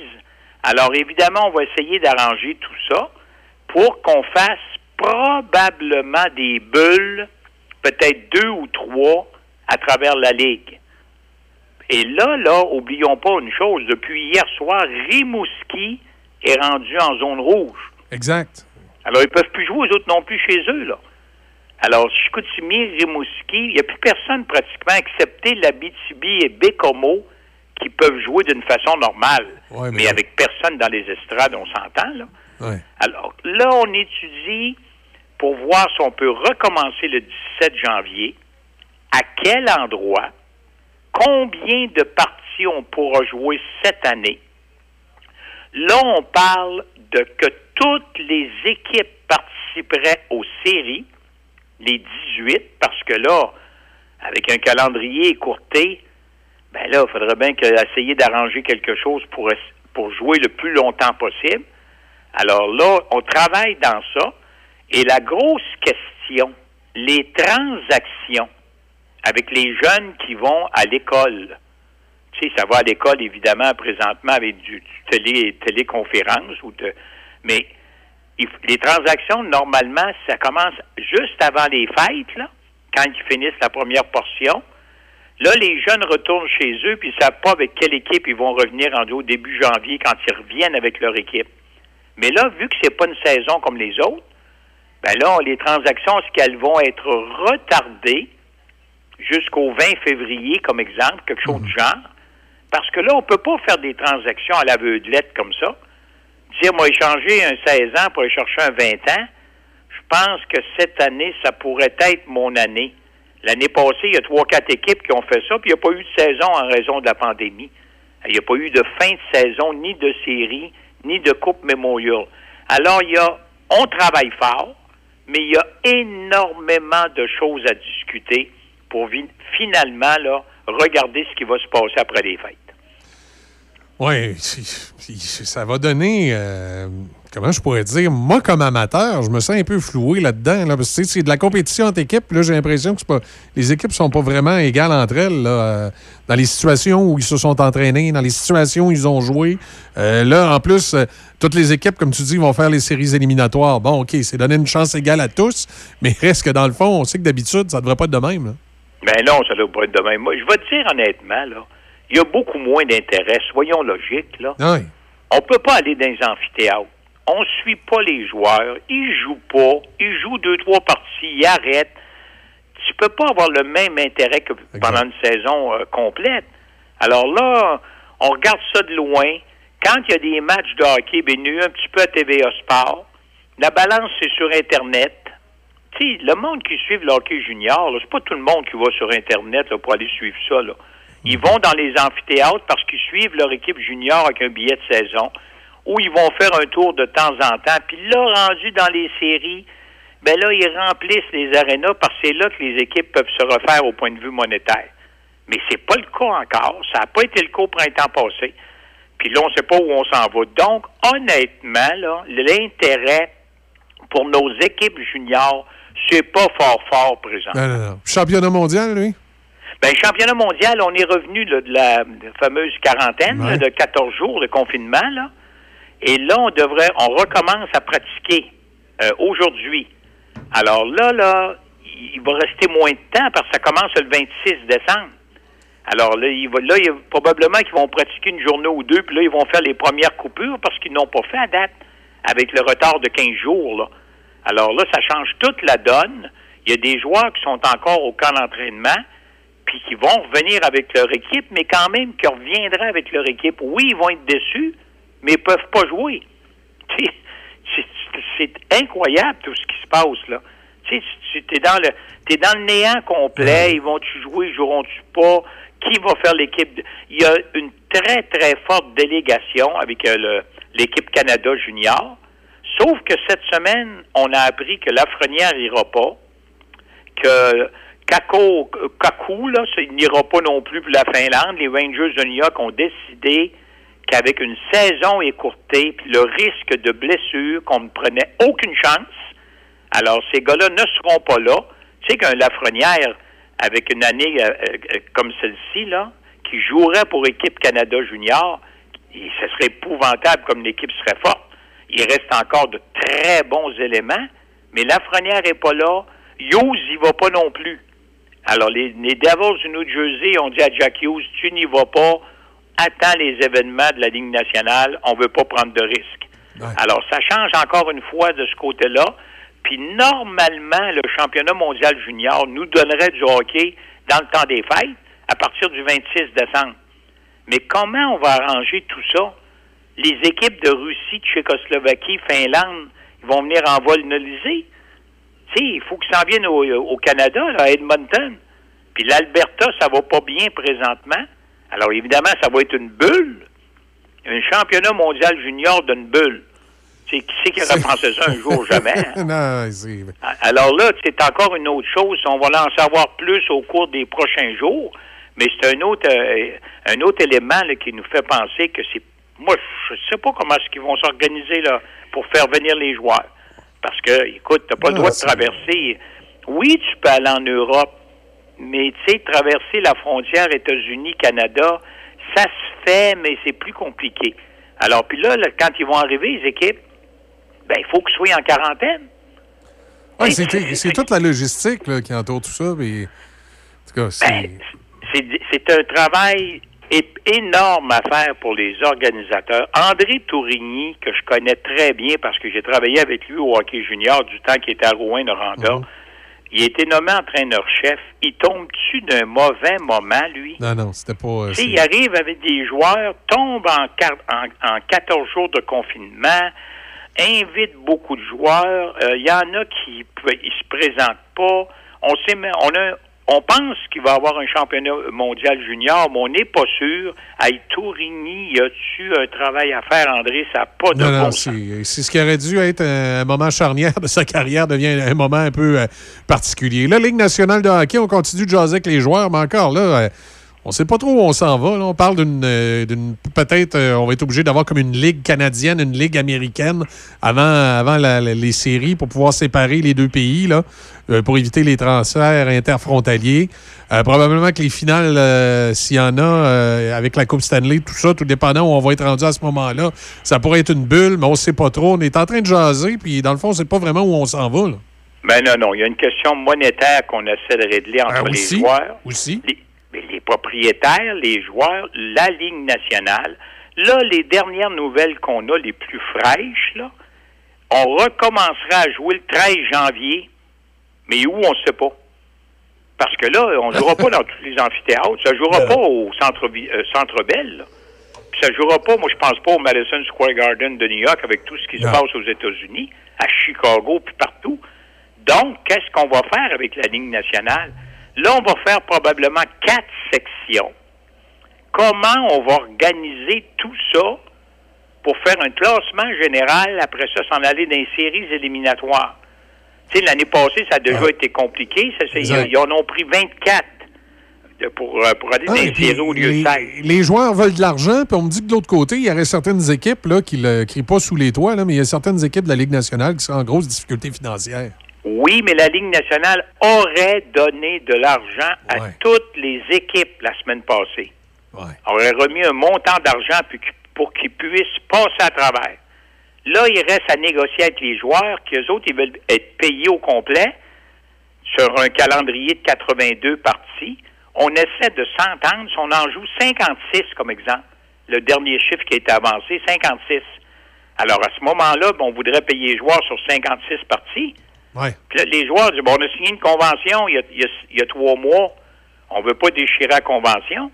Alors, évidemment, on va essayer d'arranger tout ça pour qu'on fasse probablement des bulles, peut-être deux ou trois, à travers la Ligue. Et là, là, oublions pas une chose, depuis hier soir, Rimouski est rendu en zone rouge. Exact. Alors, ils peuvent plus jouer, aux autres non plus chez eux, là. Alors, Chicoutimi, Rimouski, il n'y a plus personne pratiquement, excepté l'Abitibi et Bécomo, qui peuvent jouer d'une façon normale. Ouais, mais avec personne dans les estrades, on s'entend, là. Ouais. Alors, là, on étudie pour voir si on peut recommencer le 17 janvier, à quel endroit, combien de parties on pourra jouer cette année. Là, on parle de que toutes les équipes participeraient aux séries, les 18, parce que là, avec un calendrier écourté, ben là, il faudrait bien essayer d'arranger quelque chose pour, pour jouer le plus longtemps possible. Alors là, on travaille dans ça. Et la grosse question, les transactions avec les jeunes qui vont à l'école. Tu sais, ça va à l'école, évidemment, présentement, avec du, du télé, téléconférence ou de. Mais les transactions, normalement, ça commence juste avant les fêtes, là, quand ils finissent la première portion. Là, les jeunes retournent chez eux, puis ils ne savent pas avec quelle équipe ils vont revenir en au début janvier quand ils reviennent avec leur équipe. Mais là, vu que c'est pas une saison comme les autres, ben là, les transactions, est-ce qu'elles vont être retardées jusqu'au 20 février, comme exemple, quelque chose du genre? Parce que là, on peut pas faire des transactions à l'aveuglette comme ça. Dire, moi, échanger un 16 ans pour aller chercher un 20 ans, je pense que cette année, ça pourrait être mon année. L'année passée, il y a trois, quatre équipes qui ont fait ça, puis il n'y a pas eu de saison en raison de la pandémie. Il n'y a pas eu de fin de saison, ni de série, ni de Coupe Memorial. Alors, il y a, on travaille fort, mais il y a énormément de choses à discuter pour finalement là, regarder ce qui va se passer après les fêtes. Oui, ça va donner. euh, comment je pourrais dire? Moi, comme amateur, je me sens un peu floué là-dedans. Là, parce que c'est de la compétition entre équipes. Là, j'ai l'impression que pas, les équipes sont pas vraiment égales entre elles. Là, euh, dans les situations où ils se sont entraînés, dans les situations où ils ont joué. Euh, là, en plus, toutes les équipes, comme tu dis, vont faire les séries éliminatoires. Bon, OK, c'est donner une chance égale à tous, mais reste que dans le fond, on sait que d'habitude, ça devrait pas être de même. là? Ben non, ça doit pas être de même. Moi, je vais te dire honnêtement, là, il y a beaucoup moins d'intérêt. Soyons logiques, là. Oui. On peut pas aller dans les amphithéâtres. On suit pas les joueurs. Ils jouent pas. Ils jouent deux, trois parties. Ils arrêtent. Tu peux pas avoir le même intérêt que pendant une saison euh, complète. Alors là, on regarde ça de loin. Quand il y a des matchs de hockey, eu un petit peu à TVA Sport. La balance, c'est sur Internet. Tu sais, le monde qui suit le hockey junior, c'est pas tout le monde qui va sur Internet là, pour aller suivre ça. Là. Ils vont dans les amphithéâtres parce qu'ils suivent leur équipe junior avec un billet de saison ou ils vont faire un tour de temps en temps. Puis là, rendu dans les séries, ben là, ils remplissent les arénas parce que c'est là que les équipes peuvent se refaire au point de vue monétaire. Mais c'est pas le cas encore. Ça n'a pas été le cas au printemps passé. Puis là, on ne sait pas où on s'en va. Donc, honnêtement, là, l'intérêt pour nos équipes juniors, c'est pas fort fort présent. Non, non, non. Championnat mondial, lui? Ben, championnat mondial, on est revenu là, de la fameuse quarantaine là, de 14 jours de confinement. Là. Et là, on devrait, on recommence à pratiquer euh, aujourd'hui. Alors là, là, il va rester moins de temps parce que ça commence le 26 décembre. Alors là, il va, là, il y a probablement qu'ils vont pratiquer une journée ou deux, puis là, ils vont faire les premières coupures parce qu'ils n'ont pas fait à date avec le retard de 15 jours. Là. Alors là, ça change toute la donne. Il y a des joueurs qui sont encore au camp d'entraînement, puis qui vont revenir avec leur équipe, mais quand même qui reviendraient avec leur équipe. Oui, ils vont être déçus, mais ils peuvent pas jouer. C'est incroyable tout ce qui se passe là. Tu sais, tu es dans le t'es dans le néant complet. Ils vont-tu jouer, joueront-tu pas? Qui va faire l'équipe Il y a une très très forte délégation avec euh, l'équipe Canada junior. Sauf que cette semaine, on a appris que Lafrenière ira pas, que Kako, Kaku, là, il n'ira pas non plus pour la Finlande. Les Rangers de ont décidé qu'avec une saison écourtée, puis le risque de blessure, qu'on ne prenait aucune chance. Alors, ces gars-là ne seront pas là. Tu sais qu'un Lafrenière, avec une année euh, euh, comme celle-ci, là, qui jouerait pour équipe Canada junior, ce serait épouvantable comme l'équipe serait forte. Il reste encore de très bons éléments, mais Lafrenière n'est pas là. Hughes n'y va pas non plus. Alors, les, les Devils du New Jersey ont dit à Jack Hughes, tu n'y vas pas, attends les événements de la Ligue nationale, on veut pas prendre de risques. Alors, ça change encore une fois de ce côté-là. Puis, normalement, le championnat mondial junior nous donnerait du hockey dans le temps des fêtes, à partir du 26 décembre. Mais comment on va arranger tout ça? Les équipes de Russie, Tchécoslovaquie, Finlande, ils vont venir en vol nolisé. Sais, il faut qu'ils s'en viennent au, au Canada, là, à Edmonton. Puis l'Alberta, ça va pas bien présentement. Alors évidemment, ça va être une bulle. Un championnat mondial junior d'une bulle. Qui c'est qui aurait pensé ça un jour? Jamais. hein? non, c'est... Alors là, c'est encore une autre chose. On va en savoir plus au cours des prochains jours. Mais c'est un autre, euh, un autre élément là, qui nous fait penser que c'est. Moi, je sais pas comment est-ce qu'ils vont s'organiser là pour faire venir les joueurs. Parce que, écoute, t'as pas le Ah, droit de traverser. Oui, tu peux aller en Europe, mais tu sais, traverser la frontière États-Unis-Canada, ça se fait, mais c'est plus compliqué. Alors, puis là, là, quand ils vont arriver, les équipes, ben, il faut qu'ils soient en quarantaine. Ouais, c'est toute la logistique là, qui entoure tout ça. Puis, en tout cas, c'est. c'est c'est un travail énorme à faire pour les organisateurs. André Tourigny, que je connais très bien parce que j'ai travaillé avec lui au hockey junior du temps qu'il était à Rouen-Noranda, il a été nommé entraîneur-chef. Il tombe dessus d'un mauvais moment, lui? Non, non, c'était pas. euh, il arrive avec des joueurs, tombe en, en, en 14 jours de confinement, invite beaucoup de joueurs. Euh, Il y en a qui ne se présentent pas. On sait, on a, On pense qu'il va y avoir un championnat mondial junior, mais on n'est pas sûr. À Tourigny, y a-tu un travail à faire, André? Ça n'a pas de Non, bon non, sens. c'est c'est ce qui aurait dû être un moment charnière de sa carrière devient un moment un peu euh, particulier. La Ligue nationale de hockey, on continue de jaser avec les joueurs, mais encore là, euh, on sait pas trop où on s'en va. là. On parle d'une. euh, d'une- Peut-être, euh, on va être obligé d'avoir comme une ligue canadienne, une ligue américaine avant, avant la- la- les séries pour pouvoir séparer les deux pays, là, euh, pour éviter les transferts interfrontaliers. Euh, probablement que les finales, euh, s'il y en a, euh, avec la Coupe Stanley, tout ça, tout dépendant où on va être rendu à ce moment-là, ça pourrait être une bulle, mais on sait pas trop. On est en train de jaser, puis dans le fond, on sait pas vraiment où on s'en va. là. Ben non, non. Il y a une question monétaire qu'on essaie de régler entre Ah, les joueurs. Aussi. Les, mais les propriétaires, les joueurs, la Ligue nationale. Là, les dernières nouvelles qu'on a, les plus fraîches, là, on recommencera à jouer le 13 janvier, mais où, on ne sait pas. Parce que là, on ne jouera pas dans tous les amphithéâtres. Ça ne jouera pas au Centre, euh, centre Bell. Puis ça ne jouera pas, moi, je pense pas au Madison Square Garden de New York avec tout ce qui se passe aux États-Unis, à Chicago, puis partout. Donc, qu'est-ce qu'on va faire avec la Ligue nationale? Là, on va faire probablement quatre sections. Comment on va organiser tout ça pour faire un classement général, après ça, s'en aller dans les séries éliminatoires? Tu sais, l'année passée, ça a déjà été compliqué. Ça, ils en ont pris 24 de- pour, euh, pour aller dans Ah, les puis séries au lieu les, de 16. les joueurs veulent de l'argent, puis on me dit que de l'autre côté, il y aurait certaines équipes là, qui ne crient pas sous les toits, là, mais il y a certaines équipes de la Ligue nationale qui sont en grosse difficulté financière. Oui, mais la Ligue nationale aurait donné de l'argent à toutes les équipes la semaine passée. Aurait remis un montant d'argent pour qu'ils puissent passer à travers. Là, il reste à négocier avec les joueurs, qu'eux autres, ils veulent être payés au complet sur un calendrier de 82 parties. On essaie de s'entendre. Si on en joue 56, comme exemple, le dernier chiffre qui a été avancé, 56. Alors, à ce moment-là, ben, on voudrait payer les joueurs sur 56 parties. Ouais. Puis là, les joueurs disent, bon, on a signé une convention il y a, il y a- il y a trois mois. On ne veut pas déchirer la convention.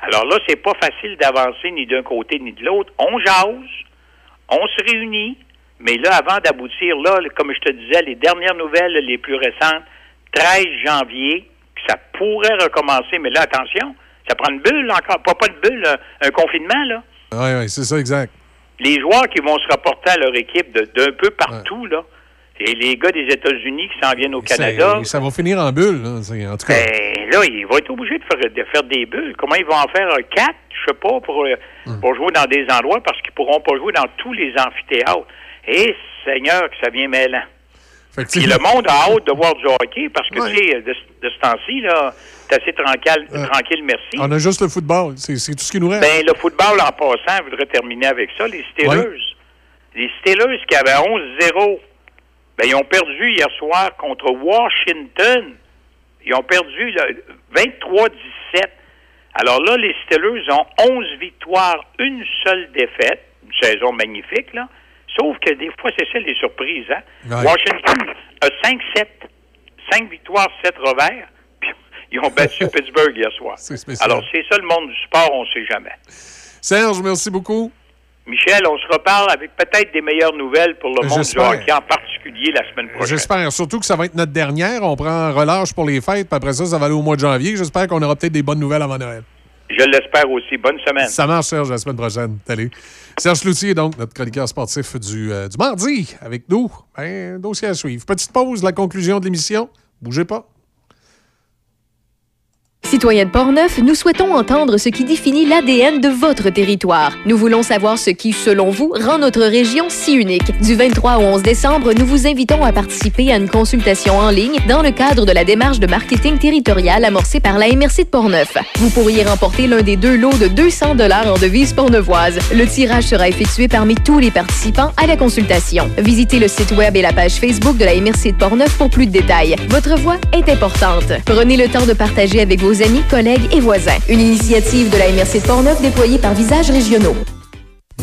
Alors là, c'est pas facile d'avancer ni d'un côté ni de l'autre. On jase, on se réunit, mais là, avant d'aboutir, là, comme je te disais, les dernières nouvelles les plus récentes, 13 janvier, que ça pourrait recommencer, mais là, attention, ça prend une bulle encore, pas, pas une bulle, un, un confinement, là. Oui, oui, c'est ça, exact. Les joueurs qui vont se rapporter à leur équipe d'un peu partout, là, et les gars des États-Unis qui s'en viennent au Canada, Ça, va finir en bulle, là, en tout cas. ben, là, ils vont être obligés de faire, de faire des bulles. Comment ils vont en faire un quatre, je sais pas, pour, euh, Hmm. pour jouer dans des endroits parce qu'ils pourront pas jouer dans tous les amphithéâtres. Et Seigneur, que ça vient mêlant. Puis le monde a hâte de voir du hockey parce que, tu sais, de, de ce temps-ci, là, c'est assez tranquille, tranquille, merci. On a juste le football, c'est c'est tout ce qui nous reste. Ben, le football, en passant, je voudrais terminer avec ça. Les Steelers. Les Steelers qui avaient 11-0, ben, ils ont perdu hier soir contre Washington. Ils ont perdu là, 23-17. Alors là, les Steelers ont 11 victoires, une seule défaite. Une saison magnifique, là. Sauf que des fois, c'est ça les surprises. Hein? Ouais. Washington a 5-7. 5 victoires, 7 revers. Puis, ils ont battu Pittsburgh hier soir. Alors, c'est ça le monde du sport, on ne sait jamais. Serge, merci beaucoup. Michel, on se reparle avec peut-être des meilleures nouvelles pour le monde du hockey, en particulier la semaine prochaine. J'espère surtout que ça va être notre dernière. On prend relâche pour les fêtes, puis après ça, ça va aller au mois de janvier. J'espère qu'on aura peut-être des bonnes nouvelles avant Noël. Je l'espère aussi. Bonne semaine. Ça marche, Serge, la semaine prochaine. Salut. Serge Loutier, donc, notre chroniqueur sportif du, euh, du mardi, avec nous. Ben, dossier à suivre. Petite pause, la conclusion de l'émission. Bougez pas. Citoyens de Portneuf, nous souhaitons entendre ce qui définit l'ADN de votre territoire. Nous voulons savoir ce qui, selon vous, rend notre région si unique. Du 23 au 11 décembre, nous vous invitons à participer à une consultation en ligne dans le cadre de la démarche de marketing territorial amorcée par la MRC de Portneuf. Vous pourriez remporter l'un des deux lots de 200 dollars en devises portneuvoises. Le tirage sera effectué parmi tous les participants à la consultation. Visitez le site web et la page Facebook de la MRC de Portneuf pour plus de détails. Votre voix est importante. Prenez le temps de partager avec vos amis, collègues et voisins. Une initiative de la MRC de Portneuf déployée par Visages Régionaux.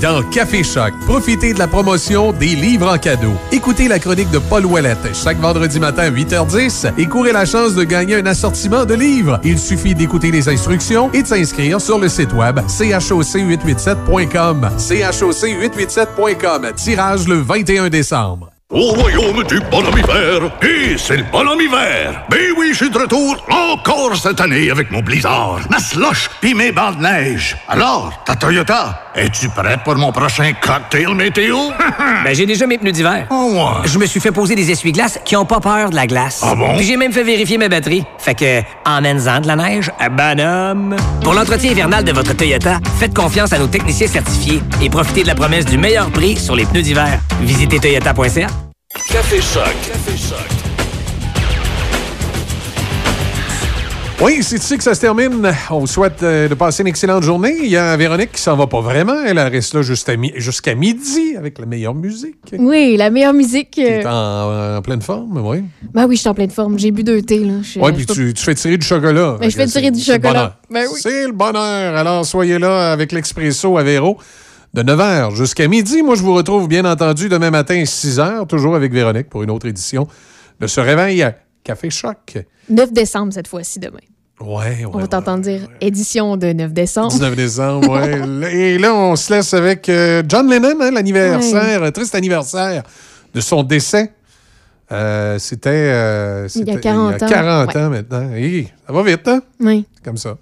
Dans Café Choc, profitez de la promotion des livres en cadeau. Écoutez la chronique de Paul Ouellette chaque vendredi matin à 8h10 et courez la chance de gagner un assortiment de livres. Il suffit d'écouter les instructions et de s'inscrire sur le site web choc887.com. choc887.com. Tirage le 21 décembre. Au royaume du bonhomme hiver, et c'est le bonhomme hiver. Ben oui, je suis de retour encore cette année avec mon blizzard, ma slush pis mes bancs de neige. Alors, ta Toyota, es-tu prêt pour mon prochain cocktail météo? ben, j'ai déjà mes pneus d'hiver. Oh ouais. Je me suis fait poser des essuie-glaces qui ont pas peur de la glace. Ah bon? Puis j'ai même fait vérifier mes batteries. Fait que, emmène-en de la neige, bonhomme. Pour l'entretien hivernal de votre Toyota, faites confiance à nos techniciens certifiés et profitez de la promesse du meilleur prix sur les pneus d'hiver. Visitez toyota.ca. Café Choc. Café Choc. Oui, c'est ici que ça se termine. On vous souhaite euh, de passer une excellente journée. Il y a Véronique qui s'en va pas vraiment. Elle reste là jusqu'à mi- jusqu'à midi avec la meilleure musique. Oui, la meilleure musique. Qui est euh, en, en pleine forme, oui. Ben oui, je suis en pleine forme. J'ai bu deux thés. Oui, puis tu, tu fais tirer du chocolat. Ben, je fais C'est- tirer du c'est le chocolat. bonheur. Ben oui. C'est le bonheur. Alors, soyez là avec l'Expresso à Véro de 9h jusqu'à midi. Moi, je vous retrouve bien entendu demain matin à 6h, toujours avec Véronique pour une autre édition de ce réveil à Café Choc. 9 décembre cette fois-ci demain. Ouais, On va t'entendre dire édition de 9 décembre. 19 décembre, ouais. Et là, on se laisse avec euh, John Lennon, hein, l'anniversaire, un triste anniversaire de son décès. Euh, c'était, euh, Il y a c'était 40 ans. 40 Ouais. ans maintenant. Et ça va vite, hein? Oui. Comme ça.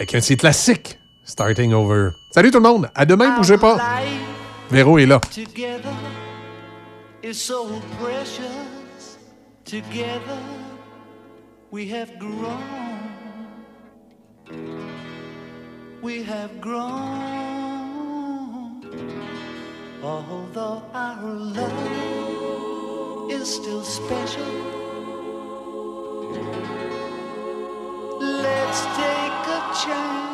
Avec un titre classique, Starting Over. Salut tout le monde. À demain, bougez pas. Véro est là. Together is so precious. Together we have grown. We have grown. Although our love is still special. Let's take a chance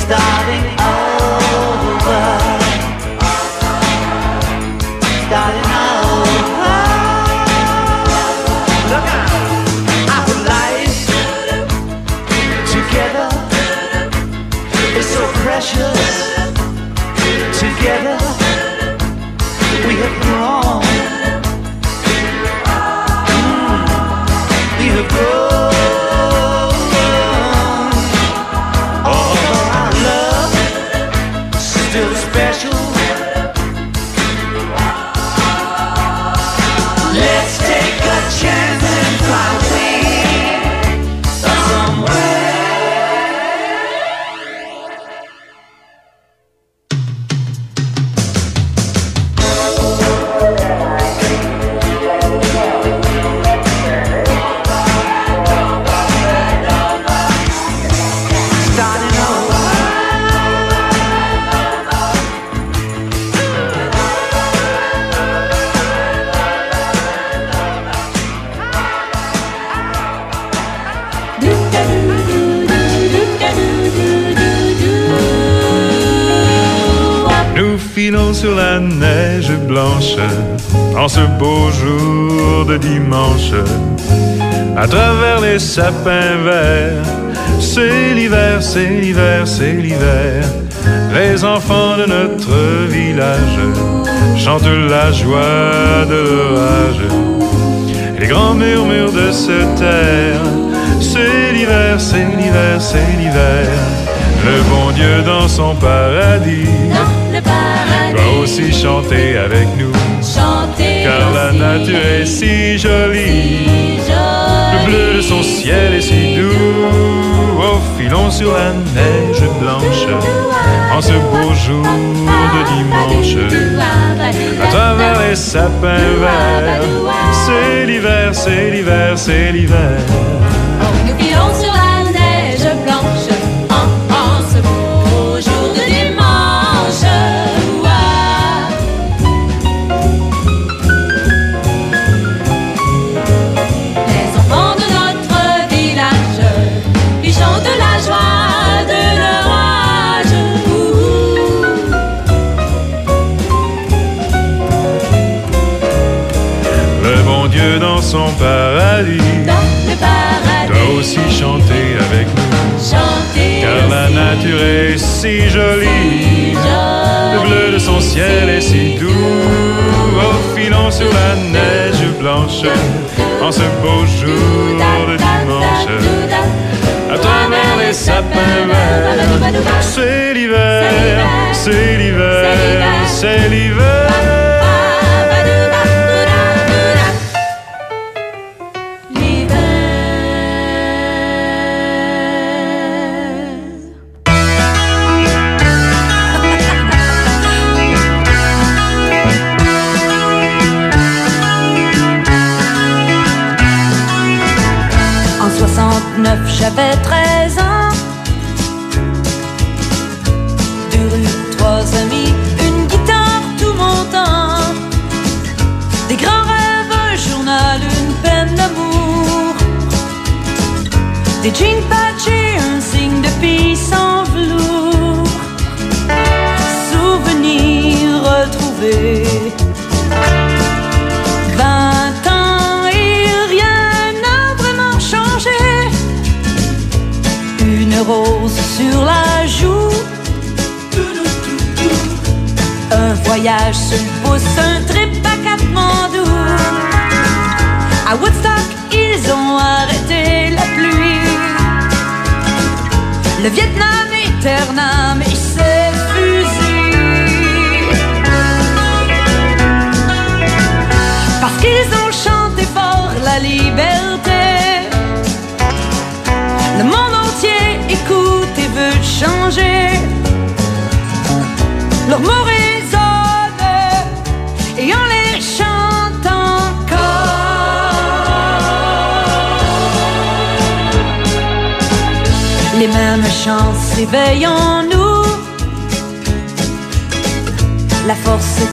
In love sur la neige blanche en ce beau jour de dimanche. À travers les sapins verts, c'est l'hiver, c'est l'hiver, c'est l'hiver. Les enfants de notre village chantent la joie de l'orage. Les grands murmures de ce terre, c'est l'hiver, c'est l'hiver, c'est l'hiver. Le bon Dieu dans son paradis aussi chanter avec nous. Car la nature est si jolie, le bleu de son ciel est si doux. Oh, filons sur la neige blanche en ce beau jour de dimanche. À travers les sapins verts, c'est l'hiver, c'est l'hiver, c'est l'hiver. Dans paradis Le paradis, doit aussi chanter avec nous. chanter Car la nature est si jolie, le bleu de son ciel est si doux. Oh, filons sur la neige blanche. En ce beau jour de dimanche. À travers les sapins verts, c'est l'hiver, c'est l'hiver, c'est l'hiver. Voyage sur le un trip à Katmandou. À Woodstock, ils ont arrêté la pluie. Le Vietnam éternel, mais c'est fusil. Parce qu'ils ont chanté fort la liberté. Le monde entier écoute et veut changer. Leurs mots s'éveillent en nous. La force